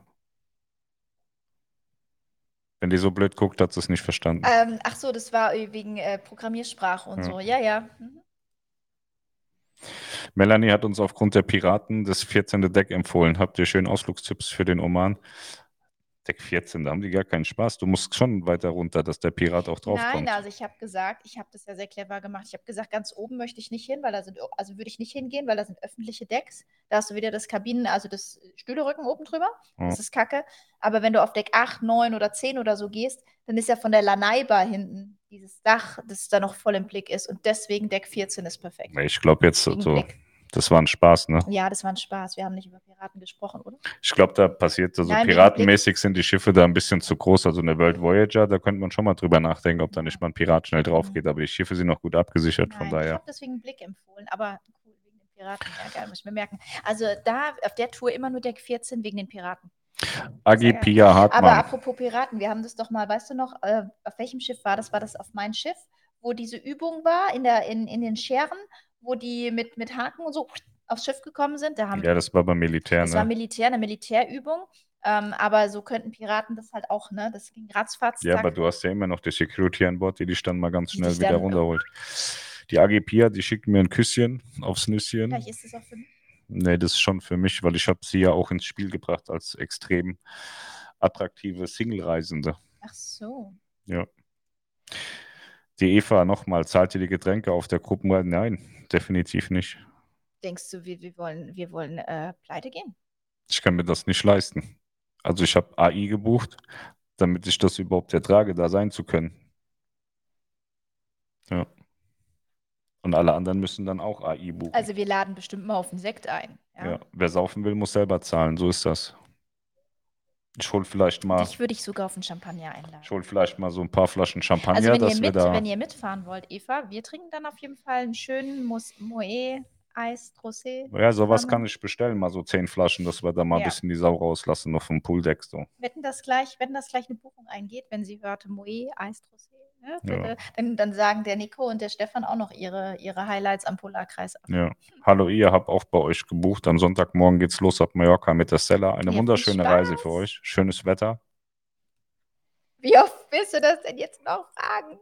Wenn die so blöd guckt, hat sie es nicht verstanden. Ähm, ach so, das war wegen äh, Programmiersprache und Ja. so. Ja, ja. Mhm. Melanie hat uns aufgrund der Piraten das 14. Deck empfohlen. Habt ihr schön Ausflugstipps für den Oman? Deck 14, da haben die gar keinen Spaß. Du musst schon weiter runter, dass der Pirat auch draufkommt. Nein, also ich habe gesagt, ich habe das ja sehr clever gemacht. Ich habe gesagt, ganz oben möchte ich nicht hin, weil da sind, also würde ich nicht hingehen, weil da sind öffentliche Decks. Da hast du wieder das Kabinen, also das Stühlerücken oben drüber. Ja. Das ist kacke. Aber wenn du auf Deck 8, 9 oder 10 oder so gehst, dann ist ja von der Lanaiba hinten dieses Dach, das da noch voll im Blick ist. Und deswegen Deck 14 ist perfekt. Ich glaube jetzt so, Blick. Das war ein Spaß, ne? Ja, das war ein Spaß. Wir haben nicht über Piraten gesprochen, oder? Ich glaube, da passiert, also Nein, piratenmäßig sind die Schiffe da ein bisschen zu groß. Also eine World Voyager, da könnte man schon mal drüber nachdenken, ob da nicht mal ein Pirat schnell drauf geht. Aber die Schiffe sind noch gut abgesichert, von Nein, ich daher. habe deswegen einen Blick empfohlen, aber cool, wegen den Piraten. Ja, geil, muss ich mir merken. Also da auf der Tour immer nur Deck 14 wegen den Piraten. Agi. Pia Aber Hartmann. apropos Piraten, wir haben das doch mal, weißt du noch, äh, auf welchem Schiff war das? War das auf mein Schiff, wo diese Übung war in, der, in, in den Scheren, wo die mit, mit Haken und so aufs Schiff gekommen sind? Da haben, Ja, das war beim Militär, das war ne? Militär, eine Militärübung. Ähm, aber so könnten Piraten das halt auch, ne? Das ging ratzfatz. Ja, aber du hast ja immer noch die Security an Bord, die dich dann mal ganz schnell wieder dann- runterholt. Die AG Pia, die schickt mir ein Küsschen aufs Nüsschen. Vielleicht ist das auch für mich. Nee, das ist schon für mich, weil ich habe sie ja auch ins Spiel gebracht als extrem attraktive Single-Reisende. Ach so. Ja. Die Eva nochmal, zahlt ihr die Getränke auf der Gruppenreise? Nein, definitiv nicht. Denkst du, wir, wir wollen, wir wollen äh, pleite gehen? Ich kann mir das nicht leisten. Also ich habe AI gebucht, damit ich das überhaupt ertrage, da sein zu können. Ja. Und alle anderen müssen dann auch AI buchen. Also wir laden bestimmt mal auf den Sekt ein. Ja? ja. Wer saufen will, muss selber zahlen. So ist das. Ich hol vielleicht mal, Dich würde ich sogar auf einen Champagner einladen. ich hol vielleicht mal so ein paar Flaschen Champagner, Also wenn dass ihr, wir mit, da. wenn ihr mitfahren wollt, Eva, wir trinken dann auf jeden Fall einen schönen Moët Eis Rosé. Ja, sowas Hammer. kann ich bestellen, mal so zehn Flaschen, dass wir da mal ein Ja. bisschen die Sau rauslassen, noch vom Pooldeck so. Wetten das gleich, wenn das gleich eine Buchung eingeht, wenn sie hörte Moët Eis Rosé. Ne? Ja. bitte, Dann, dann sagen der Nico und der Stefan auch noch ihre, ihre Highlights am Polarkreis. ab. Ja. Hallo, ihr habt auch bei euch gebucht. Am Sonntagmorgen geht's los ab Mallorca mit der Stella. Eine Ja, wunderschöne. Reise für euch. Schönes Wetter. Wie oft willst du das denn jetzt noch fragen?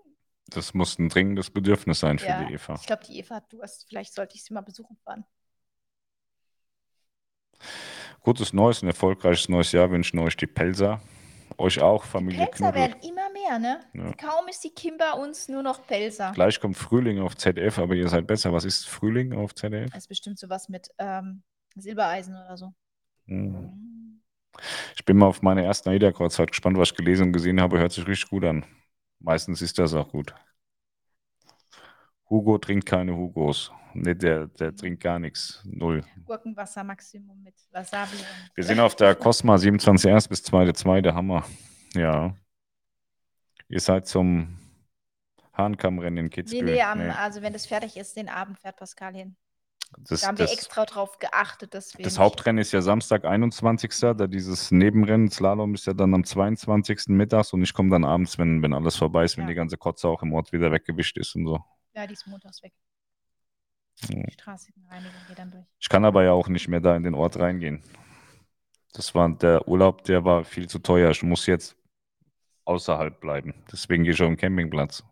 Das muss ein dringendes Bedürfnis sein für Ja, die Eva. Ich glaube, die Eva hat Durst. Vielleicht sollte ich sie mal besuchen fahren. Gutes neues, ein erfolgreiches neues Jahr wünschen euch die Pelzer. Euch auch, Familie Pelzer Knuddel. werden immer mehr, ne? Ja. Kaum ist die Kim bei uns nur noch Pelzer. Gleich kommt Frühling auf ZDF, aber ihr seid besser. Was ist Frühling auf ZDF? Das ist bestimmt sowas mit ähm, Silbereisen oder so. Hm. Hm. Ich bin mal auf meine ersten AIDA-Kreuzfahrt gespannt, was ich gelesen und gesehen habe. Hört sich richtig gut an. Meistens ist das auch gut. Hugo trinkt keine Hugos. Nee, der, der trinkt gar nichts. Null. Gurkenwasser Maximum mit Wasabi. Wir sind auf der Cosma 27.1 bis 2.2. Der Hammer. Ja. Ihr seid zum Hahnkammrennen in Nee, Kitzbühel. nee, am, Nee, also wenn das fertig ist, den Abend fährt Pascal hin. das, Da haben wir das, extra drauf geachtet, dass wir das Hauptrennen ist ja Samstag, 21. Da dieses Nebenrennen, Slalom, ist ja dann am 22. mittags und ich komme dann abends, wenn, wenn alles vorbei ist, wenn Ja. die ganze Kotze auch im Ort wieder weggewischt ist und so. Ja, die ist montags weg. Die Straßenreinigung geht dann durch. Ich kann aber ja auch nicht mehr da in den Ort reingehen. Das war der Urlaub, der war viel zu teuer. Ich muss jetzt außerhalb bleiben. Deswegen gehe ich auf den Campingplatz.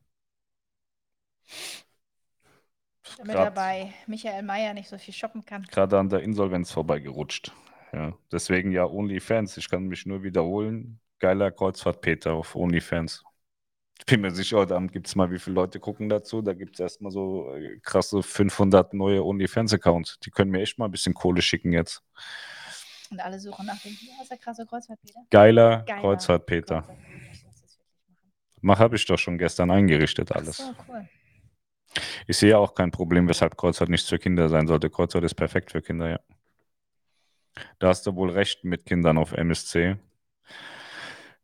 Damit Grad- er bei Michael Mayer nicht so viel shoppen kann. Gerade an der Insolvenz vorbeigerutscht. Ja, deswegen ja OnlyFans. Ich kann mich nur wiederholen. Geiler Kreuzfahrt Peter auf OnlyFans. Ich bin mir sicher, heute Abend gibt es mal, wie viele Leute gucken dazu. Da gibt es erstmal so äh, krasse 500 neue OnlyFans-Accounts. Die können mir echt mal ein bisschen Kohle schicken jetzt. Und alle suchen nach dem, wie heißt der krasse Kreuzfahrt, Peter? Geiler, Geiler Kreuzfahrt Peter. Kreuzfahrt Peter, ich muss das wirklich machen. Mach, habe ich doch schon gestern eingerichtet alles. so, cool. Ich sehe auch kein Problem, weshalb Kreuzfahrt nichts für Kinder sein sollte. Kreuzfahrt ist perfekt für Kinder, ja. Da hast du wohl recht mit Kindern auf MSC.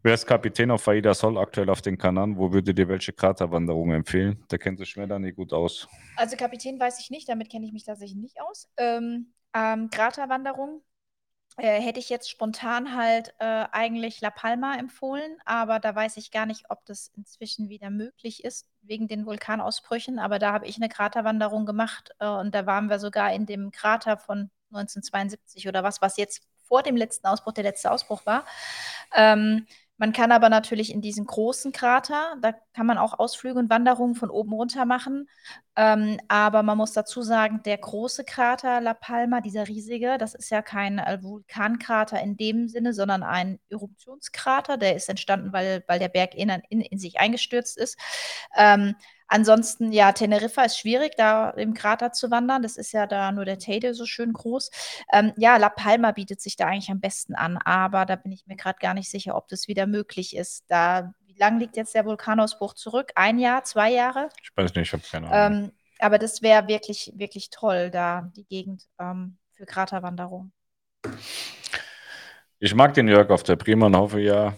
Wer ist Kapitän auf Aida Sol aktuell auf den Kanaren? Wo würde dir welche Kraterwanderung empfehlen? Der kennt sich da nicht gut aus. Also Kapitän weiß ich nicht, damit kenne ich mich tatsächlich nicht aus. Ähm, ähm, Kraterwanderung äh, hätte ich jetzt spontan halt äh, eigentlich La Palma empfohlen, aber da weiß ich gar nicht, ob das inzwischen wieder möglich ist wegen den Vulkanausbrüchen. Aber da habe ich eine Kraterwanderung gemacht äh, und da waren wir sogar in dem Krater von 1972 oder was, was jetzt vor dem letzten Ausbruch der letzte Ausbruch war. Ähm, man kann aber natürlich in diesen großen Krater, da kann man auch Ausflüge und Wanderungen von oben runter machen. Ähm, aber man muss dazu sagen, der große Krater La Palma, dieser riesige, das ist ja kein äh, Vulkankrater in dem Sinne, sondern ein Eruptionskrater. Der ist entstanden, weil, weil der Berg in, in, in sich eingestürzt ist. Ähm, Ansonsten, ja, Teneriffa ist schwierig, da im Krater zu wandern. Das ist ja da nur der Teide so schön groß. Ähm, ja, La Palma bietet sich da eigentlich am besten an, aber da bin ich mir gerade gar nicht sicher, ob das wieder möglich ist. Da, wie lang liegt jetzt der Vulkanausbruch zurück? Ein Jahr, zwei Jahre? Ich weiß nicht, ich habe keine Ahnung. Ähm, aber das wäre wirklich, wirklich toll, da die Gegend ähm, für Kraterwanderung. Ich mag den Jörg auf der Prima und hoffe ja,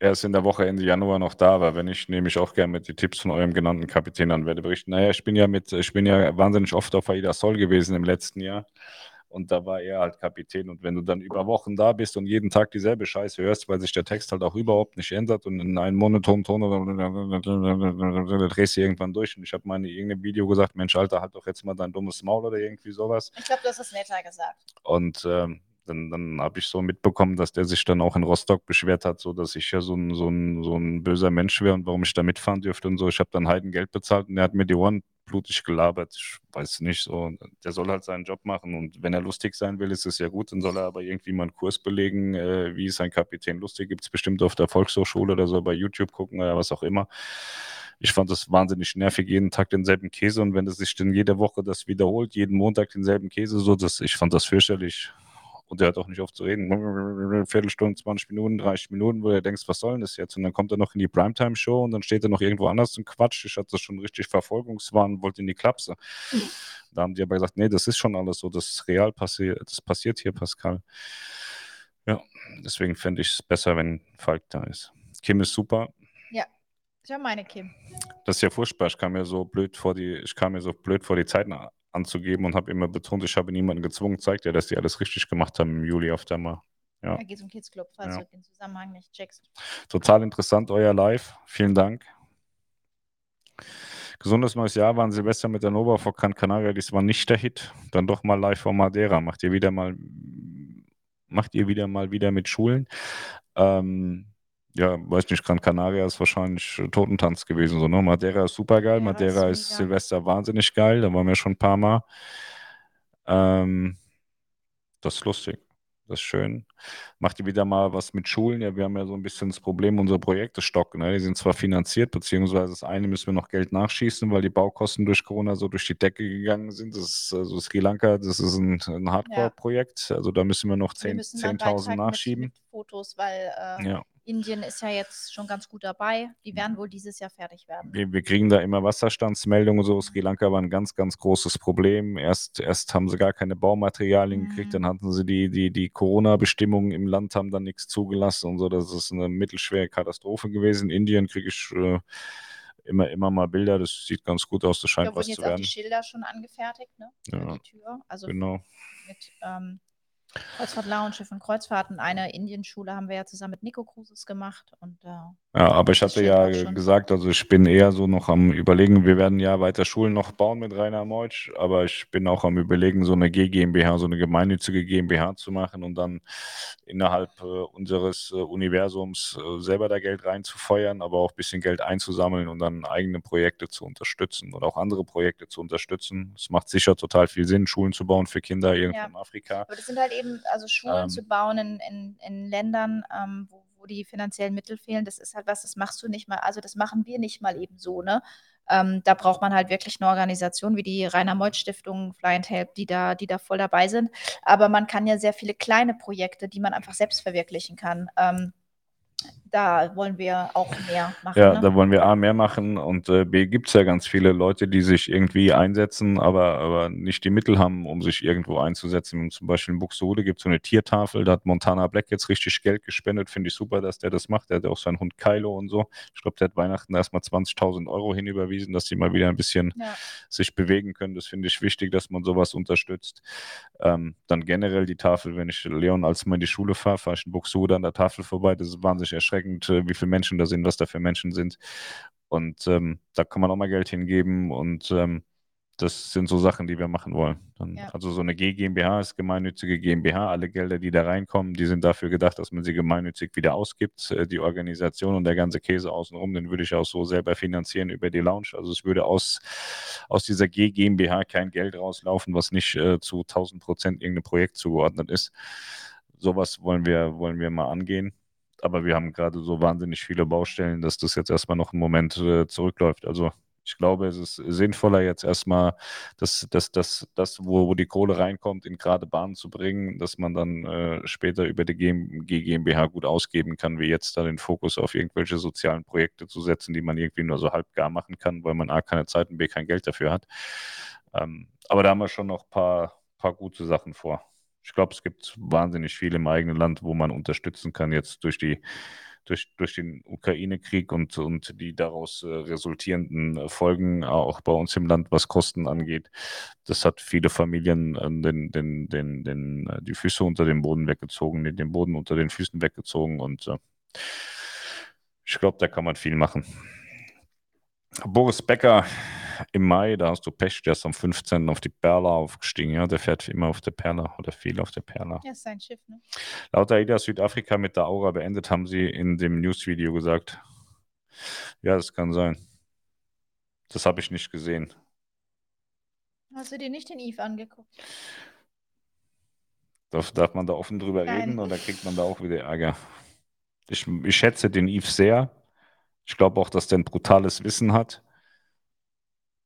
er ist in der Woche Ende Januar noch da, aber wenn ich nehme ich auch gerne mit die Tipps von eurem genannten Kapitän an, werde berichten. Naja, ich bin ja mit, ich bin ja wahnsinnig oft auf Aida Sol gewesen im letzten Jahr. Und da war er halt Kapitän. Und wenn du dann über Wochen da bist und jeden Tag dieselbe Scheiße hörst, weil sich der Text halt auch überhaupt nicht ändert und in einen monotonen Ton drehst du irgendwann durch. Und ich habe mal in irgendeinem Video gesagt, Mensch, Alter, halt doch jetzt mal dein dummes Maul oder irgendwie sowas. Ich glaube, du hast es netter gesagt. Und ähm, dann, dann habe ich so mitbekommen, dass der sich dann auch in Rostock beschwert hat, so dass ich ja so ein, so ein, so ein böser Mensch wäre und warum ich da mitfahren dürfte und so. Ich habe dann Heidengeld bezahlt und er hat mir die Ohren blutig gelabert. Ich weiß nicht so. Der soll halt seinen Job machen und wenn er lustig sein will, ist es ja gut. Dann soll er aber irgendwie mal einen Kurs belegen, äh, wie ist ein Kapitän lustig. Gibt es bestimmt auf der Volkshochschule oder so bei YouTube gucken oder was auch immer. Ich fand das wahnsinnig nervig, jeden Tag denselben Käse und wenn es sich dann jede Woche das wiederholt, jeden Montag denselben Käse, so das, ich fand das fürchterlich. Und der hat auch nicht oft zu reden. Viertelstunde, 20 Minuten, 30 Minuten, wo du denkst, was soll denn das jetzt? Und dann kommt er noch in die Primetime-Show und dann steht er noch irgendwo anders und Quatsch. Ich hatte schon richtig Verfolgungswahn, wollte in die Klapse. Da haben die aber gesagt, nee, das ist schon alles so, das ist real passiert, das passiert hier, Pascal. Ja, deswegen fände ich es besser, wenn Falk da ist. Kim ist super. Ja, ich habe meine Kim. Das ist ja furchtbar. Ich kam mir so blöd vor die, ich kam mir so blöd vor die Zeiten anzugeben und habe immer betont, ich habe niemanden gezwungen, zeigt ja, dass die alles richtig gemacht haben im Juli auf der Mal. Ja. Da geht es um Kids Club, falls ja. du den Zusammenhang nicht checkst. Total interessant, euer Live. Vielen Dank. Gesundes neues Jahr waren Silvester mit der Nova vor Gran Canaria. Dies war nicht der Hit. Dann doch mal live vor Madeira. Macht ihr wieder mal, macht ihr wieder mal wieder mit Schulen? Ähm, ja, weiß nicht, Gran Canaria ist wahrscheinlich Totentanz gewesen. So, ne? Madeira ist super geil. Madeira, Madeira ist, ist Silvester wahnsinnig geil. Da waren wir schon ein paar Mal. Ähm, das ist lustig. Das ist schön. Macht ihr wieder mal was mit Schulen? Ja, wir haben ja so ein bisschen das Problem, unsere Projekte stocken. Ne? Die sind zwar finanziert, beziehungsweise das eine müssen wir noch Geld nachschießen, weil die Baukosten durch Corona so durch die Decke gegangen sind. Das ist also Sri Lanka, das ist ein, ein Hardcore-Projekt. Also da müssen wir noch 10.000 10 nachschieben. Mit, mit Fotos, weil äh, ja. Indien ist ja jetzt schon ganz gut dabei. Die werden wohl dieses Jahr fertig werden. Wir, wir kriegen da immer Wasserstandsmeldungen. So, Sri Lanka war ein ganz, ganz großes Problem. Erst, erst haben sie gar keine Baumaterialien mhm. gekriegt, dann hatten sie die, die, die Corona-Bestimmungen im Land, haben dann nichts zugelassen und so. Das ist eine mittelschwere Katastrophe gewesen. In Indien kriege ich äh, immer, immer mal Bilder. Das sieht ganz gut aus. Das scheint da was zu werden. Da wurden jetzt auch die Schilder schon angefertigt, ne? Ja, die Tür. Also genau. mit ähm, Kreuzfahrt Lounge, Schiff und Kreuzfahrten. Eine Indienschule haben wir ja zusammen mit Nico Cruises gemacht. Und, äh, ja, aber ich hatte ja gesagt, also ich bin eher so noch am Überlegen, wir werden ja weiter Schulen noch bauen mit Rainer Meutsch, aber ich bin auch am Überlegen, so eine GmbH, so eine gemeinnützige GmbH zu machen und dann innerhalb äh, unseres äh, Universums äh, selber da Geld reinzufeuern, aber auch ein bisschen Geld einzusammeln und dann eigene Projekte zu unterstützen oder auch andere Projekte zu unterstützen. Es macht sicher total viel Sinn, Schulen zu bauen für Kinder irgendwo ja. in Afrika. Aber das sind halt eben, also Schulen ähm, zu bauen in, in, in Ländern, ähm, wo, wo die finanziellen Mittel fehlen, das ist halt was, das machst du nicht mal, also das machen wir nicht mal eben so, ne? Ähm, da braucht man halt wirklich eine Organisation wie die Rainer Meuth Stiftung, Fly and Help, die da, die da voll dabei sind. Aber man kann ja sehr viele kleine Projekte, die man einfach selbst verwirklichen kann. Ähm, da wollen wir auch mehr machen. Ja, ne? da wollen wir A mehr machen und äh, B gibt es ja ganz viele Leute, die sich irgendwie einsetzen, aber, aber nicht die Mittel haben, um sich irgendwo einzusetzen. Zum Beispiel in Buxtehude gibt es so eine Tiertafel, da hat Montana Black jetzt richtig Geld gespendet, finde ich super, dass der das macht. Der hat auch seinen Hund Kylo und so. Ich glaube, der hat Weihnachten erstmal 20.000 Euro hinüberwiesen, dass die mal wieder ein bisschen Ja. sich bewegen können. Das finde ich wichtig, dass man sowas unterstützt. Ähm, dann generell die Tafel, wenn ich Leon als mal in die Schule fahre, fahre ich in Buxtehude an der Tafel vorbei. Das ist wahnsinnig erschreckend, äh, wie viele Menschen da sind, was da für Menschen sind. Und ähm, da kann man auch mal Geld hingeben und ähm, das sind so Sachen, die wir machen wollen. Dann, Ja. Also so eine GmbH ist gemeinnützige GmbH. Alle Gelder, die da reinkommen, die sind dafür gedacht, dass man sie gemeinnützig wieder ausgibt. Äh, Die Organisation und der ganze Käse außenrum, den würde ich auch so selber finanzieren über die Lounge. Also es würde aus, aus dieser G GmbH kein Geld rauslaufen, was nicht äh, zu 1000 Prozent irgendeinem Projekt zugeordnet ist. Sowas wollen wir, wollen wir mal angehen. Aber wir haben gerade so wahnsinnig viele Baustellen, dass das jetzt erstmal noch einen Moment äh, zurückläuft. Also ich glaube, es ist sinnvoller, jetzt erstmal das, das, das, das wo, wo die Kohle reinkommt, in gerade Bahnen zu bringen, dass man dann äh, später über die GmbH gut ausgeben kann, wie jetzt da den Fokus auf irgendwelche sozialen Projekte zu setzen, die man irgendwie nur so halb gar machen kann, weil man A keine Zeit und B kein Geld dafür hat. Ähm, aber da haben wir schon noch ein paar, paar gute Sachen vor. Ich glaube, es gibt wahnsinnig viel im eigenen Land, wo man unterstützen kann, jetzt durch die durch, durch den Ukraine-Krieg und, und die daraus äh, resultierenden äh, Folgen auch bei uns im Land, was Kosten angeht. Das hat viele Familien äh, den, den, den, den, die Füße unter dem Boden weggezogen, den, den Boden unter den Füßen weggezogen und äh, ich glaube, da kann man viel machen. Boris Becker im Mai, da hast du Pech, der ist am 15. auf die Perla aufgestiegen. Ja, der fährt immer auf der Perla oder viel auf der Perla. Ja, ist sein Schiff, ne? Laut AIDA Südafrika mit der Aura beendet, haben sie in dem Newsvideo gesagt. Ja, das kann sein. Das habe ich nicht gesehen. Hast du dir nicht den Eve angeguckt? Darf, darf man da offen drüber Nein. reden oder kriegt man da auch wieder Ärger? Ich, ich schätze den Yves sehr. Ich glaube auch, dass der ein brutales Wissen hat.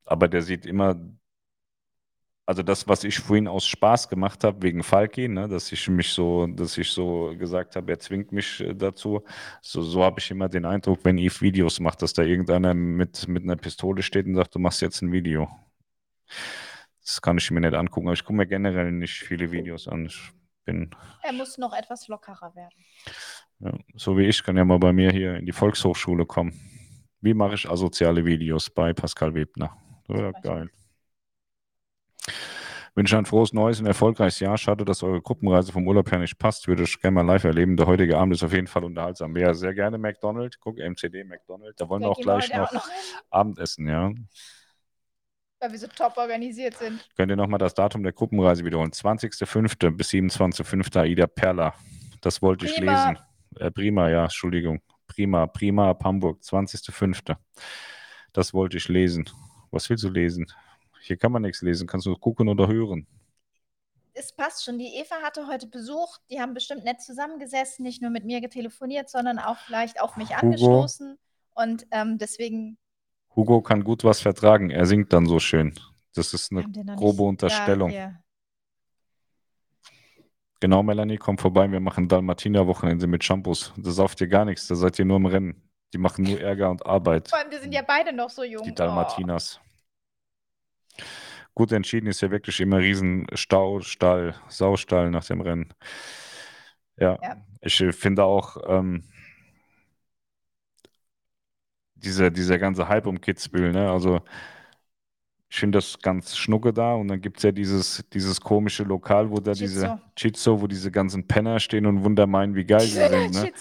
Aber der sieht immer, also das, was ich vorhin aus Spaß gemacht habe, wegen Falki, ne, dass ich mich so, dass ich so gesagt habe, er zwingt mich äh, dazu. So, so habe ich immer den Eindruck, wenn Yves Videos macht, dass da irgendeiner mit, mit einer Pistole steht und sagt, du machst jetzt ein Video. Das kann ich mir nicht angucken, aber ich gucke mir generell nicht viele Videos an. Ich bin Er muss noch etwas lockerer werden. ja, so wie ich, kann ja mal bei mir hier in die Volkshochschule kommen. Wie mache ich asoziale Videos bei Pascal Webner? Ja, geil. Wünsche ein frohes neues und erfolgreiches Jahr. Schade, dass eure Gruppenreise vom Urlaub her nicht passt. Würde ich gerne mal live erleben. Der heutige Abend ist auf jeden Fall unterhaltsam. Ja, sehr gerne McDonald's. Guck, MCD, McDonald's. Da wollen wir Da auch wir gleich noch auch noch Abendessen, ja. weil wir so top organisiert sind. Könnt ihr nochmal das Datum der Gruppenreise wiederholen? 20.05. bis 27.05. Aida Perla. Das wollte ich Prima. lesen. Äh, prima, ja, Entschuldigung. Prima, prima ab Hamburg, 20.05. Das wollte ich lesen. Was willst du lesen? Hier kann man nichts lesen, kannst du gucken oder hören. Es passt schon. Die Eva hatte heute Besuch. Die haben bestimmt nett zusammengesessen, nicht nur mit mir getelefoniert, sondern auch vielleicht auf mich Hugo. angestoßen. Und ähm, deswegen Hugo kann gut was vertragen, er singt dann so schön. Das ist eine grobe nicht- Unterstellung. Ja. Genau, Melanie, komm vorbei, wir machen Dalmatiner-Wochenende mit Shampoos. Da sauft ihr gar nichts, da seid ihr nur im Rennen. Die machen nur Ärger und Arbeit. Vor allem, wir sind ja beide noch so jung. Die Oh. Dalmatinas. Gut entschieden ist ja wirklich immer riesen Staustall, Saustall nach dem Rennen. Ja, Ja. ich äh, finde auch ähm, diese, dieser ganze Hype um Kitzbühel, ne? Also ich finde das ganz schnucke da und dann gibt es ja dieses, dieses komische Lokal, wo da diese Chizo. Chizo, wo diese ganzen Penner stehen und wunder meinen, wie geil sie sind, ne?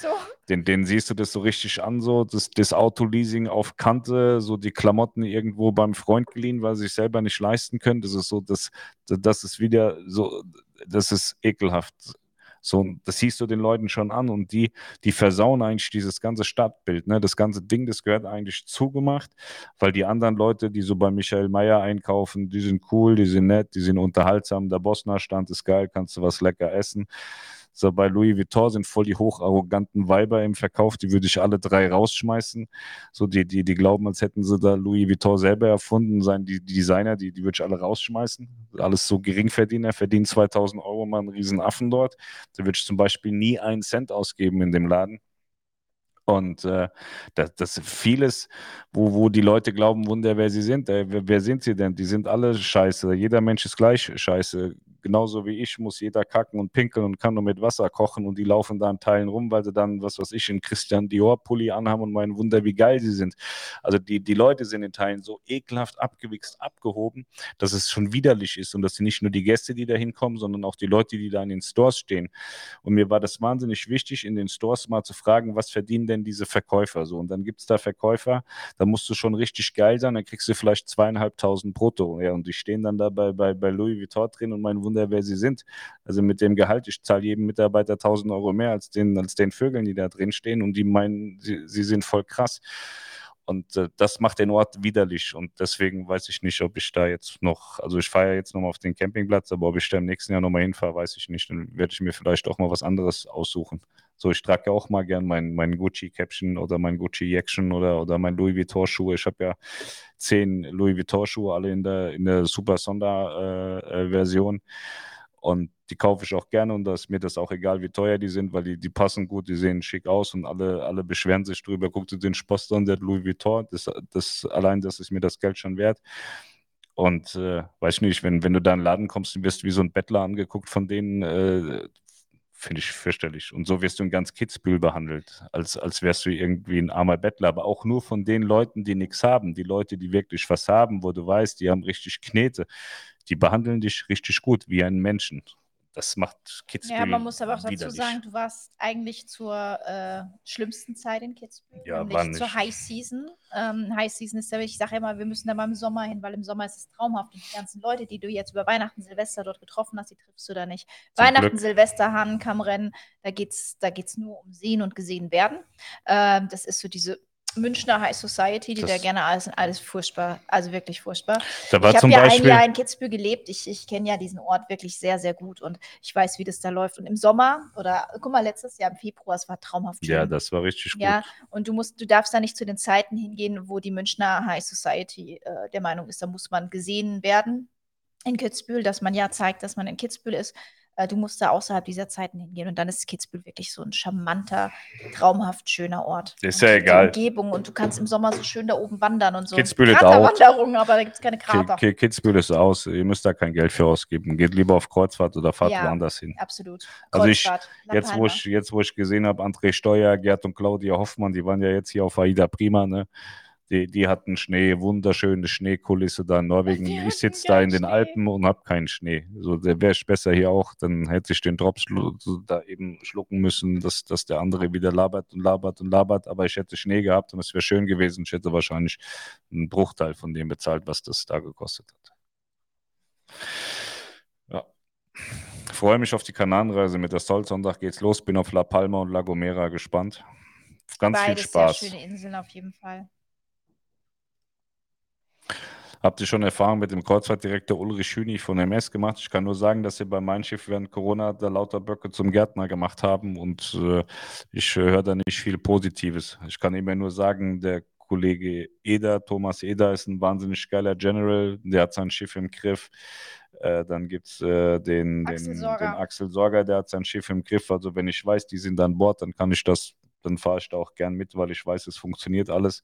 Den, den siehst du das so richtig an, so das, das Autoleasing auf Kante, so die Klamotten irgendwo beim Freund geliehen, weil sie sich selber nicht leisten können. Das ist so, das, das ist wieder so, das ist ekelhaft. So, das siehst du den Leuten schon an und die, die versauen eigentlich dieses ganze Stadtbild. Ne? Das ganze Ding, das gehört eigentlich zugemacht, weil die anderen Leute, die so bei Michael Mayer einkaufen, die sind cool, die sind nett, die sind unterhaltsam. Der Bosner-Stand ist geil, kannst du was lecker essen. So bei Louis Vuitton sind voll die hocharroganten Weiber im Verkauf, die würde ich alle drei rausschmeißen. So die, die, die glauben, als hätten sie da Louis Vuitton selber erfunden, sein die, die Designer, die, die würde ich alle rausschmeißen. Alles so Geringverdiener, verdienen 2000 Euro mal einen riesen Affen dort. Da würde ich zum Beispiel nie einen Cent ausgeben in dem Laden. Und äh, das, das vieles, wo, wo die Leute glauben, Wunder, wer sie sind. Äh, wer, wer, sind sie denn? Die sind alle scheiße. Jeder Mensch ist gleich scheiße. Genauso wie ich muss jeder kacken und pinkeln und kann nur mit Wasser kochen und die laufen da in Teilen rum, weil sie dann, was weiß ich, in Christian Dior-Pulli anhaben und meinen Wunder, wie geil sie sind. Also die, die Leute sind in Teilen so ekelhaft abgewichst, abgehoben, dass es schon widerlich ist und dass sie nicht nur die Gäste, die da hinkommen, sondern auch die Leute, die da in den Stores stehen. Und mir war das wahnsinnig wichtig, in den Stores mal zu fragen, was verdienen denn diese Verkäufer so? Und dann gibt es da Verkäufer, da musst du schon richtig geil sein, dann kriegst du vielleicht zweieinhalbtausend brutto. Ja, und die stehen dann da bei, bei, bei Louis Vuitton drin und mein Wunder, wer sie sind. Also mit dem Gehalt, ich zahle jedem Mitarbeiter 1000 Euro mehr als den, als den Vögeln, die da drin stehen und die meinen, sie, sie sind voll krass. Und äh, das macht den Ort widerlich. Und deswegen weiß ich nicht, ob ich da jetzt noch, also ich fahre ja jetzt nochmal auf den Campingplatz, aber ob ich da im nächsten Jahr nochmal hinfahre, weiß ich nicht. Dann werde ich mir vielleicht auch mal was anderes aussuchen. So, ich trage ja auch mal gern mein, mein Gucci-Caption oder mein Gucci-Action oder, oder mein Louis Vuitton-Schuhe. Ich habe ja zehn Louis Vuitton-Schuhe, alle in der, in der super Sonder-Version. Äh, und die kaufe ich auch gerne und da ist mir das auch egal, wie teuer die sind, weil die, die passen gut, die sehen schick aus und alle, alle beschweren sich drüber. Guckt ihr den Sposter an, der Louis Vuitton, das, das, allein das ist mir das Geld schon wert. Und äh, weiß nicht, wenn, wenn du da in den Laden kommst, und wirst wie so ein Bettler angeguckt von denen, äh, finde ich fürchterlich. Und so wirst du in ganz Kitzbühel behandelt, als, als wärst du irgendwie ein armer Bettler, aber auch nur von den Leuten, die nichts haben. Die Leute, die wirklich was haben, wo du weißt, die haben richtig Knete, die behandeln dich richtig gut, wie einen Menschen. Das macht Kitzbühel. Ja, man muss aber auch dazu widerlich. sagen, du warst eigentlich zur äh, schlimmsten Zeit in Kitzbühel, ja, nämlich zur High Season. Ähm, High Season ist ja, ich sage immer, wir müssen da mal im Sommer hin, weil im Sommer ist es traumhaft. Und die ganzen Leute, die du jetzt über Weihnachten, Silvester dort getroffen hast, die triffst du da nicht. Zum Weihnachten, Glück. Silvester, Hahnenkammrennen, da geht es da geht's nur um Sehen und Gesehen werden. Ähm, das ist so diese Münchner High Society, die das da gerne alles, alles furchtbar, also wirklich furchtbar. Da war ich habe ja Beispiel, ein Jahr in Kitzbühel gelebt. Ich, ich kenne ja diesen Ort wirklich sehr, sehr gut und ich weiß, wie das da läuft. Und im Sommer oder guck mal, letztes Jahr im Februar, es war traumhaft schön. Ja, das war richtig gut. Ja, und du musst, du darfst da nicht zu den Zeiten hingehen, wo die Münchner High Society äh, der Meinung ist, da muss man gesehen werden in Kitzbühel, dass man ja zeigt, dass man in Kitzbühel ist. Äh, du musst da außerhalb dieser Zeiten hingehen. Und dann ist Kitzbühel wirklich so ein charmanter, traumhaft schöner Ort. Ist ja egal. Umgebung und du kannst im Sommer so schön da oben wandern und so. Kitzbühel ist auch. Aber da gibt es keine Krater. K Kitzbühel ist aus. Ihr müsst da kein Geld für ausgeben. Geht lieber auf Kreuzfahrt oder fahrt ja, woanders hin. Absolut. Also ich, jetzt wo, ich, jetzt, wo ich gesehen habe, André Steuer, Gerd und Claudia Hoffmann, die waren ja jetzt hier auf Aida Prima, ne? Die, die hatten Schnee, wunderschöne Schneekulisse da in Norwegen. Die ich sitze da in den Schnee. Alpen und habe keinen Schnee. So, der wäre besser hier auch, dann hätte ich den Drops da eben schlucken müssen, dass, dass der andere wieder labert und labert und labert. Aber ich hätte Schnee gehabt und es wäre schön gewesen. Ich hätte wahrscheinlich einen Bruchteil von dem bezahlt, was das da gekostet hat. Ja. Ich freue mich auf die Kanarenreise. Mit der Solsonntag geht's los. Bin auf La Palma und La Gomera gespannt. Ganz Beides viel Spaß. Sehr schöne Inseln auf jeden Fall. Habt ihr schon Erfahrung mit dem Kreuzfahrtdirektor Ulrich Hünig von MS gemacht? Ich kann nur sagen, dass sie bei meinem Schiff während Corona da lauter Böcke zum Gärtner gemacht haben und äh, ich äh, höre da nicht viel Positives. Ich kann immer nur sagen, der Kollege Eder, Thomas Eder, ist ein wahnsinnig geiler General, der hat sein Schiff im Griff. Äh, dann gibt es äh, den, Axel den, den, Axel Sorger, der hat sein Schiff im Griff. Also wenn ich weiß, die sind an Bord, dann kann ich das, dann fahre ich da auch gern mit, weil ich weiß, es funktioniert alles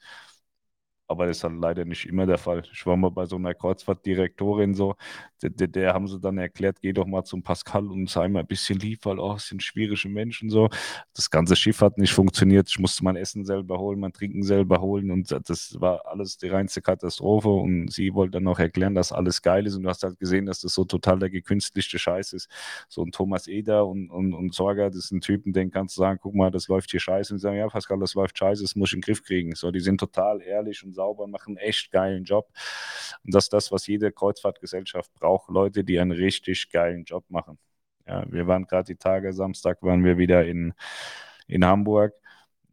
aber das ist halt leider nicht immer der Fall. Ich war mal bei so einer Kreuzfahrtdirektorin so, der, der, der, haben sie dann erklärt, geh doch mal zum Pascal und sei mal ein bisschen lieb, weil oh, es sind schwierige Menschen so. Das ganze Schiff hat nicht funktioniert. Ich musste mein Essen selber holen, mein Trinken selber holen und das war alles die reinste Katastrophe und sie wollte dann noch erklären, dass alles geil ist und du hast halt gesehen, dass das so total der gekünstlichte Scheiß ist. So ein Thomas Eder und, und, und Sorger, das sind Typen, denen kannst du sagen, guck mal, das läuft hier scheiße und sie sagen, ja Pascal, das läuft scheiße, das muss ich in den Griff kriegen. So, die sind total ehrlich und sauber, machen echt geilen Job. Und das ist das, was jede Kreuzfahrtgesellschaft braucht. Leute, die einen richtig geilen Job machen. Ja, wir waren gerade die Tage, Samstag waren wir wieder in, in Hamburg.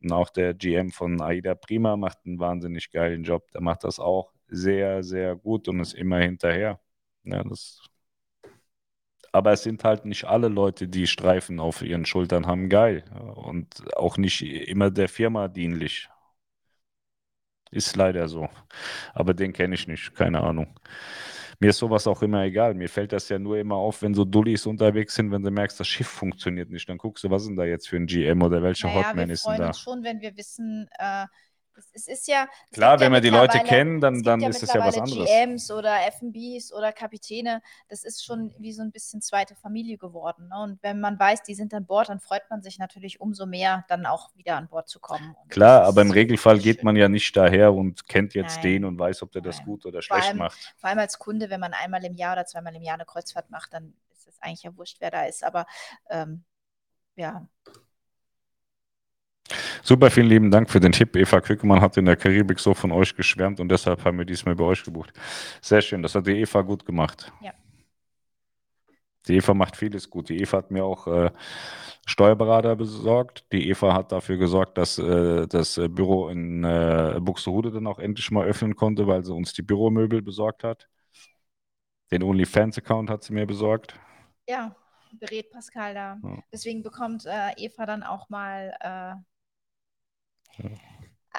Und auch der GM von Aida Prima macht einen wahnsinnig geilen Job. Der macht das auch sehr, sehr gut und ist immer hinterher. Ja, das aber es sind halt nicht alle Leute, die Streifen auf ihren Schultern haben, geil. Und auch nicht immer der Firma dienlich. Ist leider so. Aber den kenne ich nicht, keine Ahnung. mir ist sowas auch immer egal. Mir fällt das ja nur immer auf, wenn so Dullis unterwegs sind, wenn du merkst, das Schiff funktioniert nicht. Dann guckst du, was ist denn da jetzt für ein GM oder welcher naja, Hotman ist denn da? Wir freuen uns schon, wenn wir wissen, äh, es ist ja. Klar, wenn ja wir die Leute kennen, dann, dann ja ist es ja was anderes. GMs oder FBs oder Kapitäne, das ist schon wie so ein bisschen zweite Familie geworden. Ne? Und wenn man weiß, die sind an Bord, dann freut man sich natürlich umso mehr, dann auch wieder an Bord zu kommen. Und Klar, aber im Regelfall geht man ja nicht daher und kennt jetzt Nein. den und weiß, ob der das gut oder schlecht allem, macht. Vor allem als Kunde, wenn man einmal im Jahr oder zweimal im Jahr eine Kreuzfahrt macht, dann ist es eigentlich ja wurscht, wer da ist. Aber ähm, ja, Super, vielen lieben Dank für den Tipp. Eva Quickemann hat in der Karibik so von euch geschwärmt und deshalb haben wir diesmal bei euch gebucht. Sehr schön, das hat die Eva gut gemacht. Ja. Die Eva macht vieles gut. Die Eva hat mir auch äh, Steuerberater besorgt. Die Eva hat dafür gesorgt, dass äh, das Büro in äh, Buxtehude dann auch endlich mal öffnen konnte, weil sie uns die Büromöbel besorgt hat. Den OnlyFans-Account hat sie mir besorgt. Ja, berät Pascal da. Ja. Deswegen bekommt äh, Eva dann auch mal äh,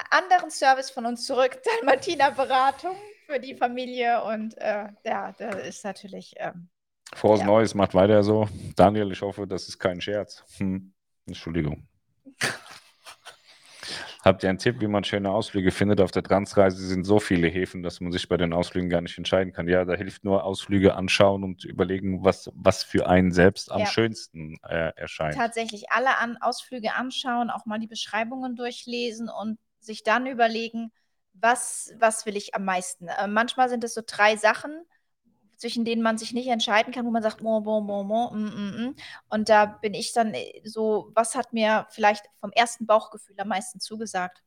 anderen Service von uns zurück, Dalmatiner-Beratung für die Familie und äh, ja, da ist natürlich. Ähm, Frohes ja. Neues, macht weiter so. Daniel, ich hoffe, das ist kein Scherz. Hm. Entschuldigung. Habt ihr einen Tipp, wie man schöne Ausflüge findet? Auf der Transreise sind so viele Häfen, dass man sich bei den Ausflügen gar nicht entscheiden kann. Ja, da hilft nur Ausflüge anschauen und überlegen, was, was für einen selbst am ja. schönsten äh, erscheint. Tatsächlich alle an Ausflüge anschauen, auch mal die Beschreibungen durchlesen und sich dann überlegen, was, was will ich am meisten. Äh, manchmal sind es so drei Sachen, zwischen denen man sich nicht entscheiden kann, wo man sagt, bon, bon, bon, bon, mm, mm, mm. und da bin ich dann äh, so, was hat mir vielleicht vom ersten Bauchgefühl am meisten zugesagt?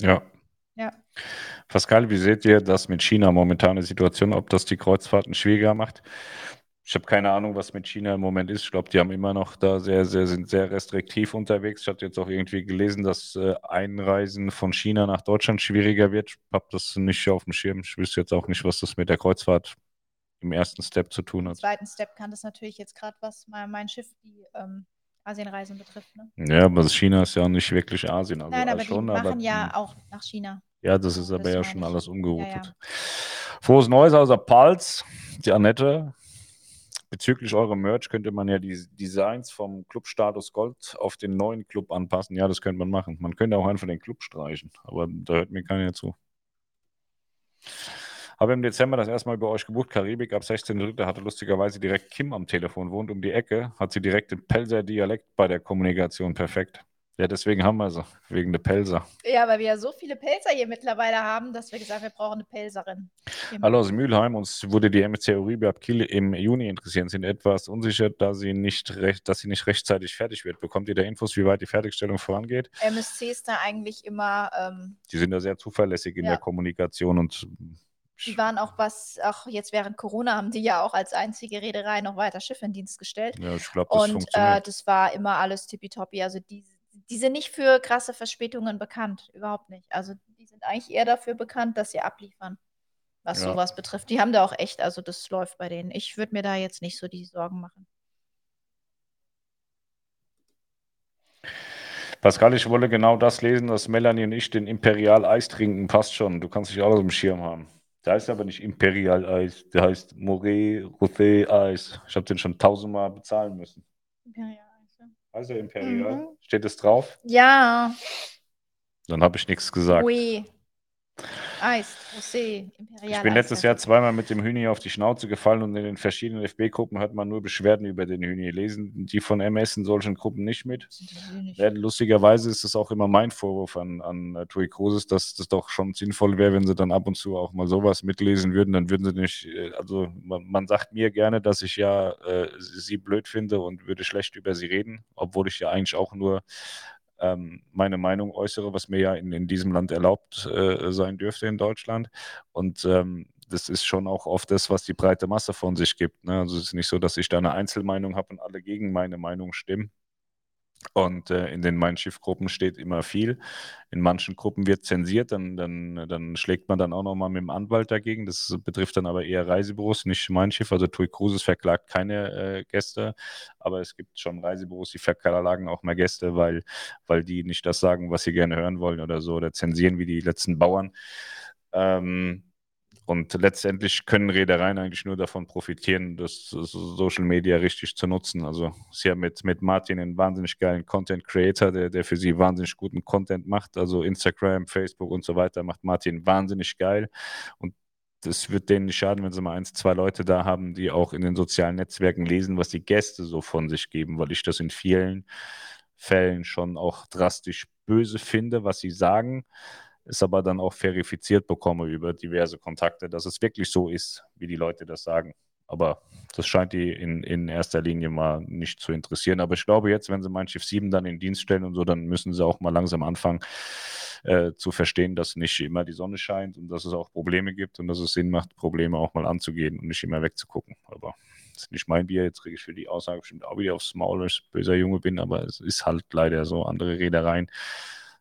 Ja. Ja. Pascal, wie seht ihr das mit China momentane Situation, ob das die Kreuzfahrten schwieriger macht? Ich habe keine Ahnung, was mit China im Moment ist. Ich glaube, die haben immer noch da sehr, sehr, sind sehr restriktiv unterwegs. Ich hatte jetzt auch irgendwie gelesen, dass äh, Einreisen von China nach Deutschland schwieriger wird. Ich habe das nicht auf dem Schirm. Ich wüsste jetzt auch nicht, was das mit der Kreuzfahrt im ersten Step zu tun hat. Im zweiten Step kann das natürlich jetzt gerade, was mein, mein Schiff, die ähm, Asienreisen betrifft. Ne? Ja, aber China ist ja nicht wirklich Asien. Also Nein, aber schon, die machen aber, ja auch nach China. Ja, das ist aber das ja schon alles umgeroutet. Ja, ja. Frohes Neues aus der Palz, die Annette bezüglich eurem Merch könnte man ja die Designs vom Club Status Gold auf den neuen Club anpassen. Ja, das könnte man machen. Man könnte auch einfach den Club streichen, aber da hört mir keiner zu. Habe im Dezember das erste Mal bei euch gebucht. Karibik ab 16.3. hatte lustigerweise direkt Kim am Telefon, wohnt um die Ecke, hat sie direkt den Pelzer Dialekt bei der Kommunikation perfekt. Ja, deswegen haben wir sie, wegen der Pelzer. Ja, weil wir ja so viele Pelzer hier mittlerweile haben, dass wir gesagt haben, wir brauchen eine Pelzerin. Hallo aus Mülheim, uns wurde die MSC Uribe ab Kiel im Juni interessieren, sind etwas unsicher, da sie nicht recht, dass sie nicht rechtzeitig fertig wird. Bekommt ihr da Infos, wie weit die Fertigstellung vorangeht? MSC ist da eigentlich immer. Ähm, die sind da sehr zuverlässig in ja. der Kommunikation und die waren auch was, auch jetzt während Corona haben die ja auch als einzige Reederei noch weiter Schiffe in Dienst gestellt. Ja, ich glaube, das Und äh, das war immer alles tippitoppi. Also die die sind nicht für krasse Verspätungen bekannt, überhaupt nicht. Also die sind eigentlich eher dafür bekannt, dass sie abliefern, was ja. sowas betrifft. Die haben da auch echt, also das läuft bei denen. Ich würde mir da jetzt nicht so die Sorgen machen. Pascal, ich wollte genau das lesen, dass Melanie und ich den Imperial Eis trinken. Passt schon. Du kannst dich alles im Schirm haben. Der heißt aber nicht Imperial Eis, der heißt Moré Rosé Eis. Ich habe den schon tausendmal bezahlen müssen. Imperial. Also Imperial. Mhm. Steht es drauf? Ja. Dann habe ich nichts gesagt. Oui. Eis, Rosé, Imperial. Ich bin letztes Jahr zweimal mit dem Hühni auf die Schnauze gefallen und in den verschiedenen FB-Gruppen hört man nur Beschwerden über den Hühni. Lesen die von MS in solchen Gruppen nicht mit. Nicht. Lustigerweise ist es auch immer mein Vorwurf an, an uh, Tui Cruises, dass das doch schon sinnvoll wäre, wenn sie dann ab und zu auch mal sowas mitlesen würden. Dann würden sie nicht, äh, also man, man sagt mir gerne, dass ich ja äh, sie blöd finde und würde schlecht über sie reden, obwohl ich ja eigentlich auch nur ähm, meine Meinung äußere, was mir ja in, in diesem Land erlaubt äh, sein dürfte in Deutschland. Und ähm, das ist schon auch oft das, was die breite Masse von sich gibt. Ne? Also es ist nicht so, dass ich da eine Einzelmeinung habe und alle gegen meine Meinung stimmen. Und äh, in den Mein Schiff-Gruppen steht immer viel. In manchen Gruppen wird zensiert, dann, dann, dann schlägt man dann auch nochmal mit dem Anwalt dagegen. Das betrifft dann aber eher Reisebüros, nicht Mein. Also TUI Cruises verklagt keine äh, Gäste, aber es gibt schon Reisebüros, die verklagen auch mal Gäste, weil, weil die nicht das sagen, was sie gerne hören wollen oder so, oder zensieren wie die letzten Bauern. Ähm, Und letztendlich können Reedereien eigentlich nur davon profitieren, das Social Media richtig zu nutzen. Also sie haben mit, mit Martin einen wahnsinnig geilen Content Creator, der, der für sie wahnsinnig guten Content macht. Also Instagram, Facebook und so weiter macht Martin wahnsinnig geil. Und es wird denen nicht schaden, wenn sie mal eins, zwei Leute da haben, die auch in den sozialen Netzwerken lesen, was die Gäste so von sich geben, weil ich das in vielen Fällen schon auch drastisch böse finde, was sie sagen es aber dann auch verifiziert bekomme über diverse Kontakte, dass es wirklich so ist, wie die Leute das sagen. Aber das scheint die in, in erster Linie mal nicht zu interessieren. Aber ich glaube, jetzt, wenn sie mein Schiff 7 dann in Dienst stellen und so, dann müssen sie auch mal langsam anfangen äh, zu verstehen, dass nicht immer die Sonne scheint und dass es auch Probleme gibt und dass es Sinn macht, Probleme auch mal anzugehen und nicht immer wegzugucken. Aber das ist nicht mein Bier. Jetzt kriege ich für die Aussage bestimmt auch wieder aufs Maul, weil ich böser Junge bin. Aber es ist halt leider so. Andere Reedereien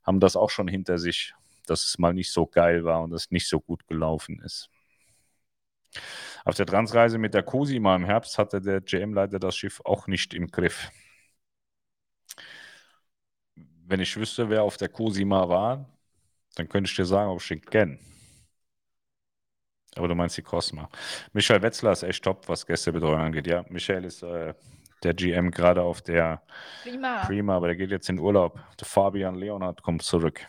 haben das auch schon hinter sich dass es mal nicht so geil war und es nicht so gut gelaufen ist. Auf der Transreise mit der Cosima im Herbst hatte der GM-Leiter das Schiff auch nicht im Griff. Wenn ich wüsste, wer auf der Cosima war, dann könnte ich dir sagen, ob ich den kenne. Aber du meinst die Cosma. Michael Wetzler ist echt top, was Gästebetreuung angeht. Ja, Michael ist äh, der GM gerade auf der Prima. Prima, aber der geht jetzt in Urlaub. Der Fabian Leonhardt kommt zurück.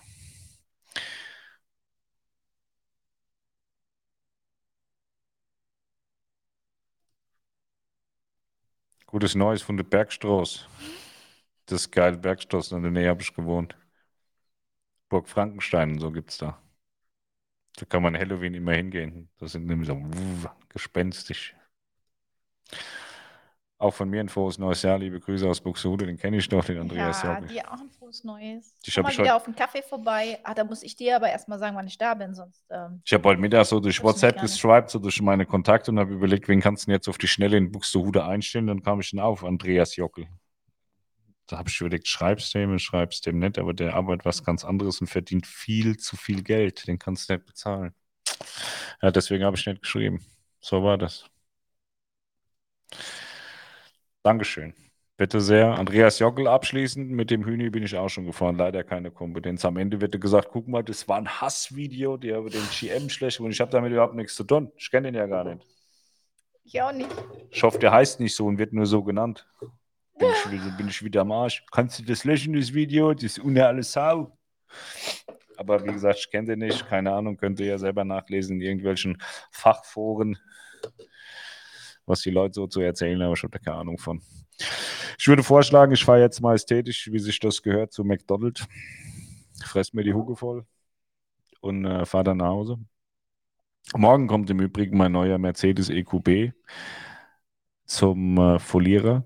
Gutes Neues von der Bergstraße. Das ist geil, Bergstraße, in der Nähe habe ich gewohnt. Burg Frankenstein und so gibt es da. Da kann man Halloween immer hingehen. Das sind nämlich so gespenstisch. Auch von mir ein frohes neues Jahr. Liebe Grüße aus Buxtehude. Den kenne ich doch, den Andreas Ja, dir auch ein frohes Neues. Ich Komm mal wieder auf einen Kaffee vorbei. Ah, da muss ich dir aber erstmal sagen, wann ich da bin, sonst. Ähm, ich habe heute Mittag so durch WhatsApp gestript, so durch meine Kontakte und habe überlegt, wen kannst du denn jetzt auf die Schnelle in Buxtehude einstellen? Dann kam ich dann auf, Andreas Jockel. Da habe ich überlegt, schreibst du ihm, schreibst dem nicht, aber der arbeitet was ganz anderes und verdient viel zu viel Geld. Den kannst du nicht bezahlen. Ja, deswegen habe ich nicht geschrieben. So war das. Dankeschön. Bitte sehr. Andreas Jockel abschließend. Mit dem Hühni bin ich auch schon gefahren. Leider keine Kompetenz. Am Ende wird gesagt: guck mal, das war ein Hassvideo, der über den GM schlecht und ich habe damit überhaupt nichts zu tun. Ich kenne den ja gar nicht. Ich auch nicht. Ich hoffe, der heißt nicht so und wird nur so genannt. Bin ich wieder, bin ich wieder am Arsch. Kannst du das löschen, das Video? Das ist ohne alles Sau. Aber wie gesagt, ich kenne den nicht. Keine Ahnung, könnt ihr ja selber nachlesen in irgendwelchen Fachforen was die Leute so zu erzählen haben, ich habe da keine Ahnung von. Ich würde vorschlagen, ich fahre jetzt majestätisch, wie sich das gehört, zu McDonald's, fress mir die Hucke voll und äh, fahre dann nach Hause. Morgen kommt im Übrigen mein neuer Mercedes EQB zum äh, Folierer.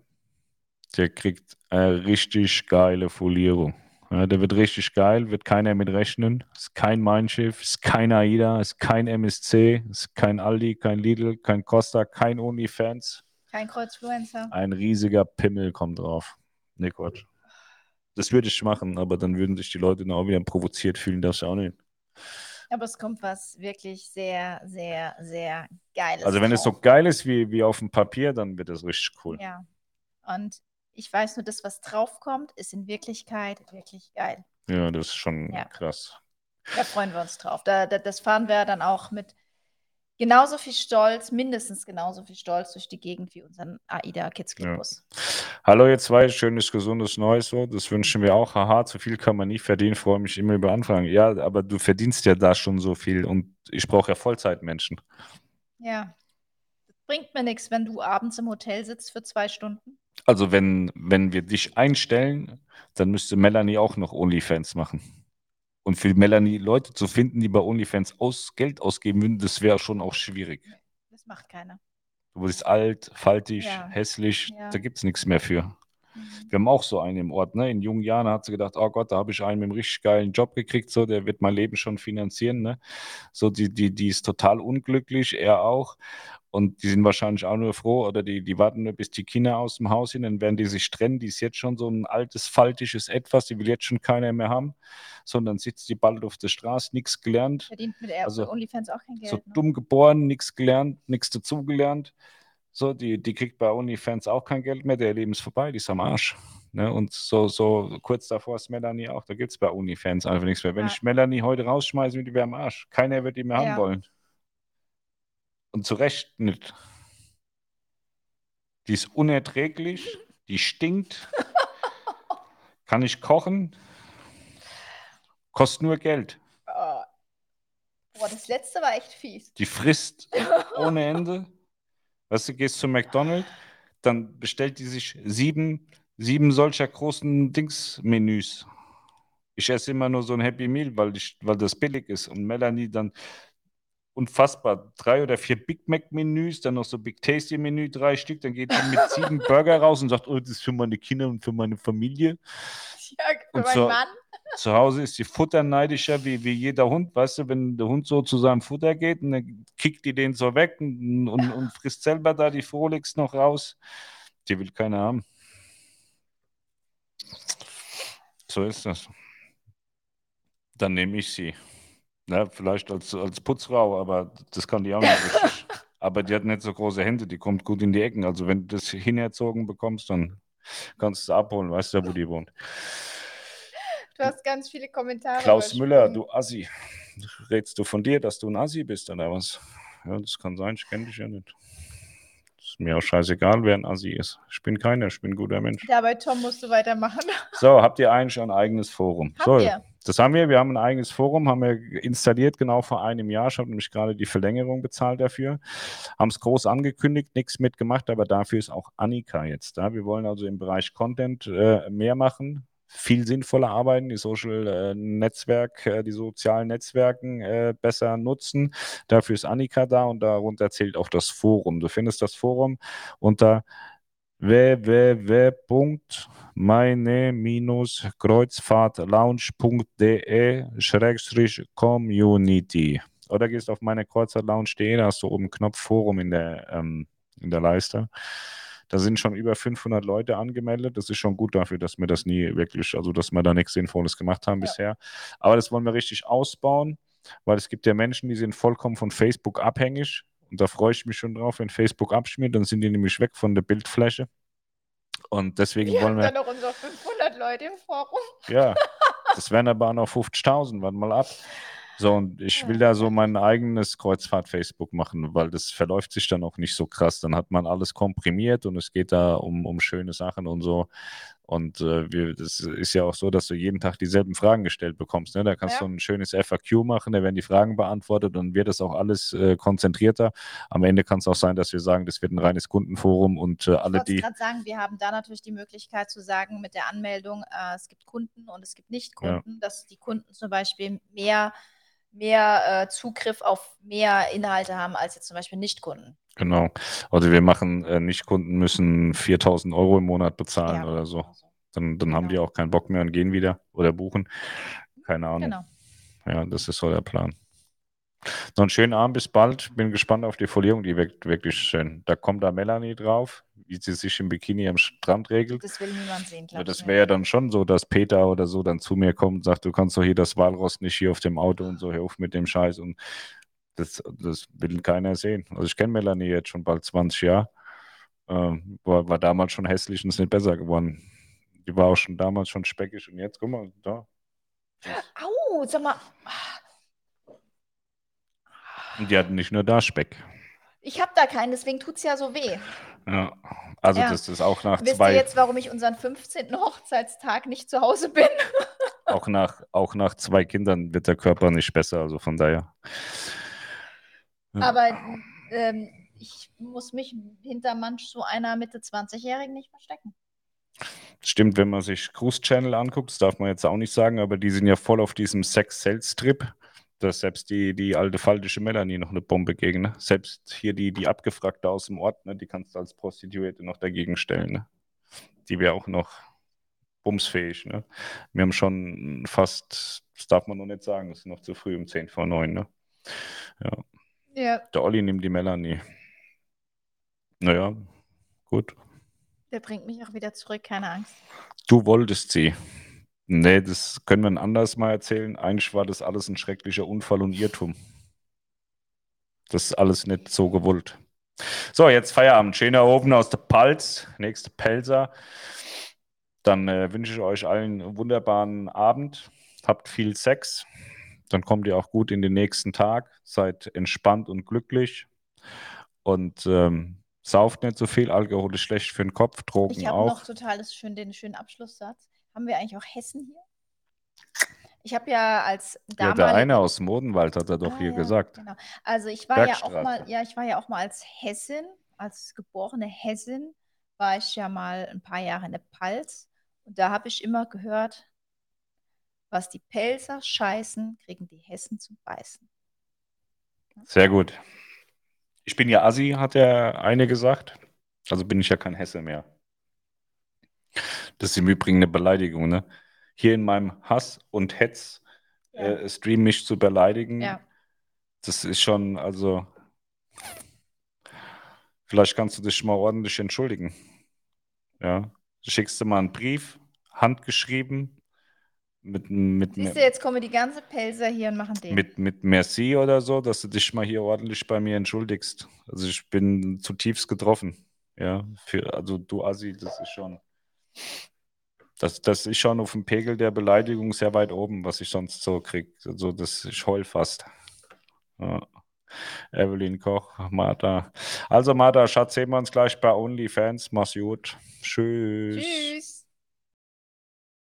Der kriegt eine richtig geile Folierung. Ja, der wird richtig geil, wird keiner mit rechnen. Ist kein Mein Schiff, ist kein AIDA, ist kein MSC, ist kein Aldi, kein Lidl, kein Costa, kein OnlyFans. Kein Kreuzfluencer. Ein riesiger Pimmel kommt drauf. Nee, Quatsch. Das würde ich machen, aber dann würden sich die Leute dann auch wieder provoziert fühlen, das auch nicht. Aber es kommt was wirklich sehr, sehr, sehr Geiles. Also wenn drauf. es so geil ist wie, wie auf dem Papier, dann wird es richtig cool. Ja. Und ich weiß nur, das, was draufkommt, ist in Wirklichkeit wirklich geil. Ja, das ist schon ja. krass. Da freuen wir uns drauf. Da, da, das fahren wir dann auch mit genauso viel Stolz, mindestens genauso viel Stolz durch die Gegend wie unseren AIDA Kids Club Bus. Ja. Hallo ihr zwei, schönes, gesundes Neues so. Das wünschen wir auch. Haha, zu viel kann man nie verdienen. Freue mich immer über Anfragen. Ja, aber du verdienst ja da schon so viel und ich brauche ja Vollzeitmenschen. Ja. Das bringt mir nichts, wenn du abends im Hotel sitzt für zwei Stunden. Also wenn, wenn wir dich einstellen, dann müsste Melanie auch noch OnlyFans machen. Und für Melanie Leute zu finden, die bei OnlyFans aus, Geld ausgeben würden, das wäre schon auch schwierig. Das macht keiner. Du bist alt, faltig, ja. hässlich, ja. da gibt es nichts mehr für. Mhm. Wir haben auch so einen im Ort. Ne? In jungen Jahren hat sie gedacht, oh Gott, da habe ich einen mit einem richtig geilen Job gekriegt, so, der wird mein Leben schon finanzieren. Ne? So, die, die, die ist total unglücklich, er auch. Und die sind wahrscheinlich auch nur froh oder die, die warten nur, bis die Kinder aus dem Haus sind, dann werden die sich trennen. Die ist jetzt schon so ein altes, faltisches Etwas, die will jetzt schon keiner mehr haben, sondern sitzt die bald auf der Straße, nichts gelernt. Verdient mit Air also, OnlyFans auch kein Geld. So ne? dumm geboren, nichts gelernt, nichts dazugelernt. So, die, die kriegt bei OnlyFans auch kein Geld mehr, der Leben ist vorbei, die ist am Arsch. Ne? Und so, so kurz davor ist Melanie auch, da gibt es bei OnlyFans einfach nichts mehr. Wenn ja. ich Melanie heute rausschmeiße, wird die wäre am Arsch. Keiner wird die mehr ja. haben wollen. Und zu Recht nicht. Die ist unerträglich, die stinkt. Kann ich kochen? Kostet nur Geld. Oh. Boah, das letzte war echt fies. Die frisst ohne Ende. Weißt du, gehst zu McDonald's, dann bestellt die sich sieben, sieben solcher großen Dings-Menüs. Ich esse immer nur so ein Happy Meal, weil, ich, weil das billig ist. Und Melanie dann unfassbar. Drei oder vier Big Mac-Menüs, dann noch so Big Tasty-Menü, drei Stück. Dann geht die mit sieben Burger raus und sagt, oh, das ist für meine Kinder und für meine Familie. Ja, für Und meinen so- Mann. Zu Hause ist die futterneidischer wie, wie jeder Hund. Weißt du, wenn der Hund so zu seinem Futter geht und dann kickt die den so weg und, und, und frisst selber da die Frolix noch raus. Die will keiner haben. So ist das. Dann nehme ich sie. Ja, vielleicht als, als Putzfrau, aber das kann die auch nicht richtig. Aber die hat nicht so große Hände, die kommt gut in die Ecken. Also wenn du das hinerzogen bekommst, dann kannst du sie abholen, weißt du ja, wo die wohnt. Du hast ganz viele Kommentare. Klaus Müller, du Assi. Redst du von dir, dass du ein Assi bist oder was? Ja, das kann sein, ich kenne dich ja nicht. Ist mir auch scheißegal, wer ein Assi ist. Ich bin keiner, ich bin ein guter Mensch. Ja, bei Tom musst du weitermachen. So, habt ihr eigentlich ein eigenes Forum? Haben so, wir. Das haben wir. Wir haben ein eigenes Forum, haben wir installiert genau vor einem Jahr. Ich habe nämlich gerade die Verlängerung bezahlt dafür. Haben es groß angekündigt, nichts mitgemacht, aber dafür ist auch Annika jetzt da. Wir wollen also im Bereich Content äh, mehr machen. Viel sinnvoller arbeiten, die Social äh, Netzwerk, äh, die sozialen Netzwerken äh, besser nutzen. Dafür ist Annika da und darunter zählt auch das Forum. Du findest das Forum unter www.meine-kreuzfahrtlounge.de-community oder gehst auf meine Kreuzfahrtlounge.de, da hast du oben Knopf Forum in der, ähm, in der Leiste. Da sind schon über 500 Leute angemeldet. Das ist schon gut dafür, dass wir das nie wirklich, also dass wir da nichts Sinnvolles gemacht haben Ja. bisher. Aber das wollen wir richtig ausbauen, weil es gibt ja Menschen, die sind vollkommen von Facebook abhängig. Und da freue ich mich schon drauf, wenn Facebook abschmiert, dann sind die nämlich weg von der Bildfläche. Und deswegen Wir wollen haben wir, dann noch unsere 500 Leute im Forum. ja, das wären aber auch noch 50.000, warte mal ab. So, und ich will da so mein eigenes Kreuzfahrt-Facebook machen, weil das verläuft sich dann auch nicht so krass. Dann hat man alles komprimiert und es geht da um, um schöne Sachen und so. Und äh, wir, das ist ja auch so, dass du jeden Tag dieselben Fragen gestellt bekommst. Ne? Da kannst Ja. du ein schönes FAQ machen, da werden die Fragen beantwortet und wird das auch alles äh, konzentrierter. Am Ende kann es auch sein, dass wir sagen, das wird ein reines Kundenforum und äh, Ich alle, wollte die. gerade sagen, wir haben da natürlich die Möglichkeit zu sagen mit der Anmeldung, äh, es gibt Kunden und es gibt Nicht-Kunden, dass die Kunden zum Beispiel mehr, mehr äh, Zugriff auf mehr Inhalte haben als jetzt zum Beispiel Nicht-Kunden. Genau. Also wir machen, äh, Nicht-Kunden müssen 4000 Euro im Monat bezahlen Ja, oder so. genau so. Dann, dann haben die Genau. auch keinen Bock mehr und gehen wieder oder buchen. Keine Ahnung. Genau. Ja, das ist so der Plan. Noch einen schönen Abend, bis bald. Bin gespannt auf die Folierung, die wirkt wirklich schön. Da kommt da Melanie drauf, wie sie sich im Bikini am Strand regelt. Das will niemand sehen, glaube das ich. wäre ja dann schon so, dass Peter oder so dann zu mir kommt und sagt, du kannst doch hier das Walross nicht hier auf dem Auto und so, hör auf mit dem Scheiß. Und das, das will keiner sehen. Also ich kenne Melanie jetzt schon bald 20 Jahre. Ähm, war, war damals schon hässlich und ist nicht besser geworden. Die war auch schon damals schon speckig und jetzt, guck mal, da. Au, sag mal, Und die hatten nicht nur da Speck. ich habe da keinen, deswegen tut es ja so weh. Ja. Also Ja. das ist auch nach Wisst zwei, ihr jetzt, warum ich unseren 15. Hochzeitstag nicht zu Hause bin? auch nach, auch nach zwei Kindern wird der Körper nicht besser. Also von daher. Ja. Aber ähm, ich muss mich hinter manch so einer Mitte 20-Jährigen nicht verstecken. Stimmt, wenn man sich Cruise Channel anguckt, das darf man jetzt auch nicht sagen, aber die sind ja voll auf diesem Sex-Sales-Trip. dass selbst die, die alte faltische Melanie noch eine Bombe gegen, ne? Selbst hier die, die Abgefragte aus dem Ort, ne? Die kannst du als Prostituierte noch dagegen stellen, ne? Die wäre auch noch bumsfähig, ne? Wir haben schon fast, das darf man noch nicht sagen, es ist noch zu früh um 10 vor 9, ne? Ja. Ja, Der Olli nimmt die Melanie. Naja, gut. der bringt mich auch wieder zurück, keine Angst. Du wolltest sie. Nee, das können wir ein anderes Mal erzählen. Eigentlich war das alles ein schrecklicher Unfall und Irrtum. Das ist alles nicht so gewollt. So, jetzt Feierabend. Schöner oben aus der Palz. Nächste Pelzer. Dann äh, wünsche ich euch allen einen wunderbaren Abend. Habt viel Sex. Dann kommt ihr auch gut in den nächsten Tag. Seid entspannt und glücklich. Und ähm, sauft nicht so viel, Alkohol ist schlecht für den Kopf, Drogen Ich habe auch. noch total schön, den schönen Abschlusssatz. Haben wir eigentlich auch Hessen hier? Ich habe ja als Ja, damalige... der eine aus dem Odenwald hat er doch Ah, hier ja, gesagt. Genau. Also ich war ja auch mal, ja, ich war ja auch mal als Hessin, als geborene Hessin, war ich ja mal ein paar Jahre in der Pfalz und da habe ich immer gehört, was die Pelzer scheißen, kriegen die Hessen zum Beißen. Sehr gut. Ich bin ja Assi, hat der eine gesagt. Also bin ich ja kein Hesse mehr. Das ist im Übrigen eine Beleidigung, ne? Hier in meinem Hass und Hetz Ja. äh, Stream mich zu beleidigen, Ja. das ist schon, also vielleicht kannst du dich mal ordentlich entschuldigen. Ja. Schickst du mal einen Brief, handgeschrieben, mit, mit, Siehst du, jetzt kommen die ganze Pelzer hier und machen den. mit, mit Merci oder so, dass du dich mal hier ordentlich bei mir entschuldigst. Also ich bin zutiefst getroffen. Ja, für, also du Assi, das ist schon, das, das ist schon auf dem Pegel der Beleidigung sehr weit oben, was ich sonst so krieg. Also das, ich heul fast. Ja. Evelyn Koch, Martha. Also Martha, Schatz, sehen wir uns gleich bei OnlyFans. Mach's gut. Tschüss. Tschüss.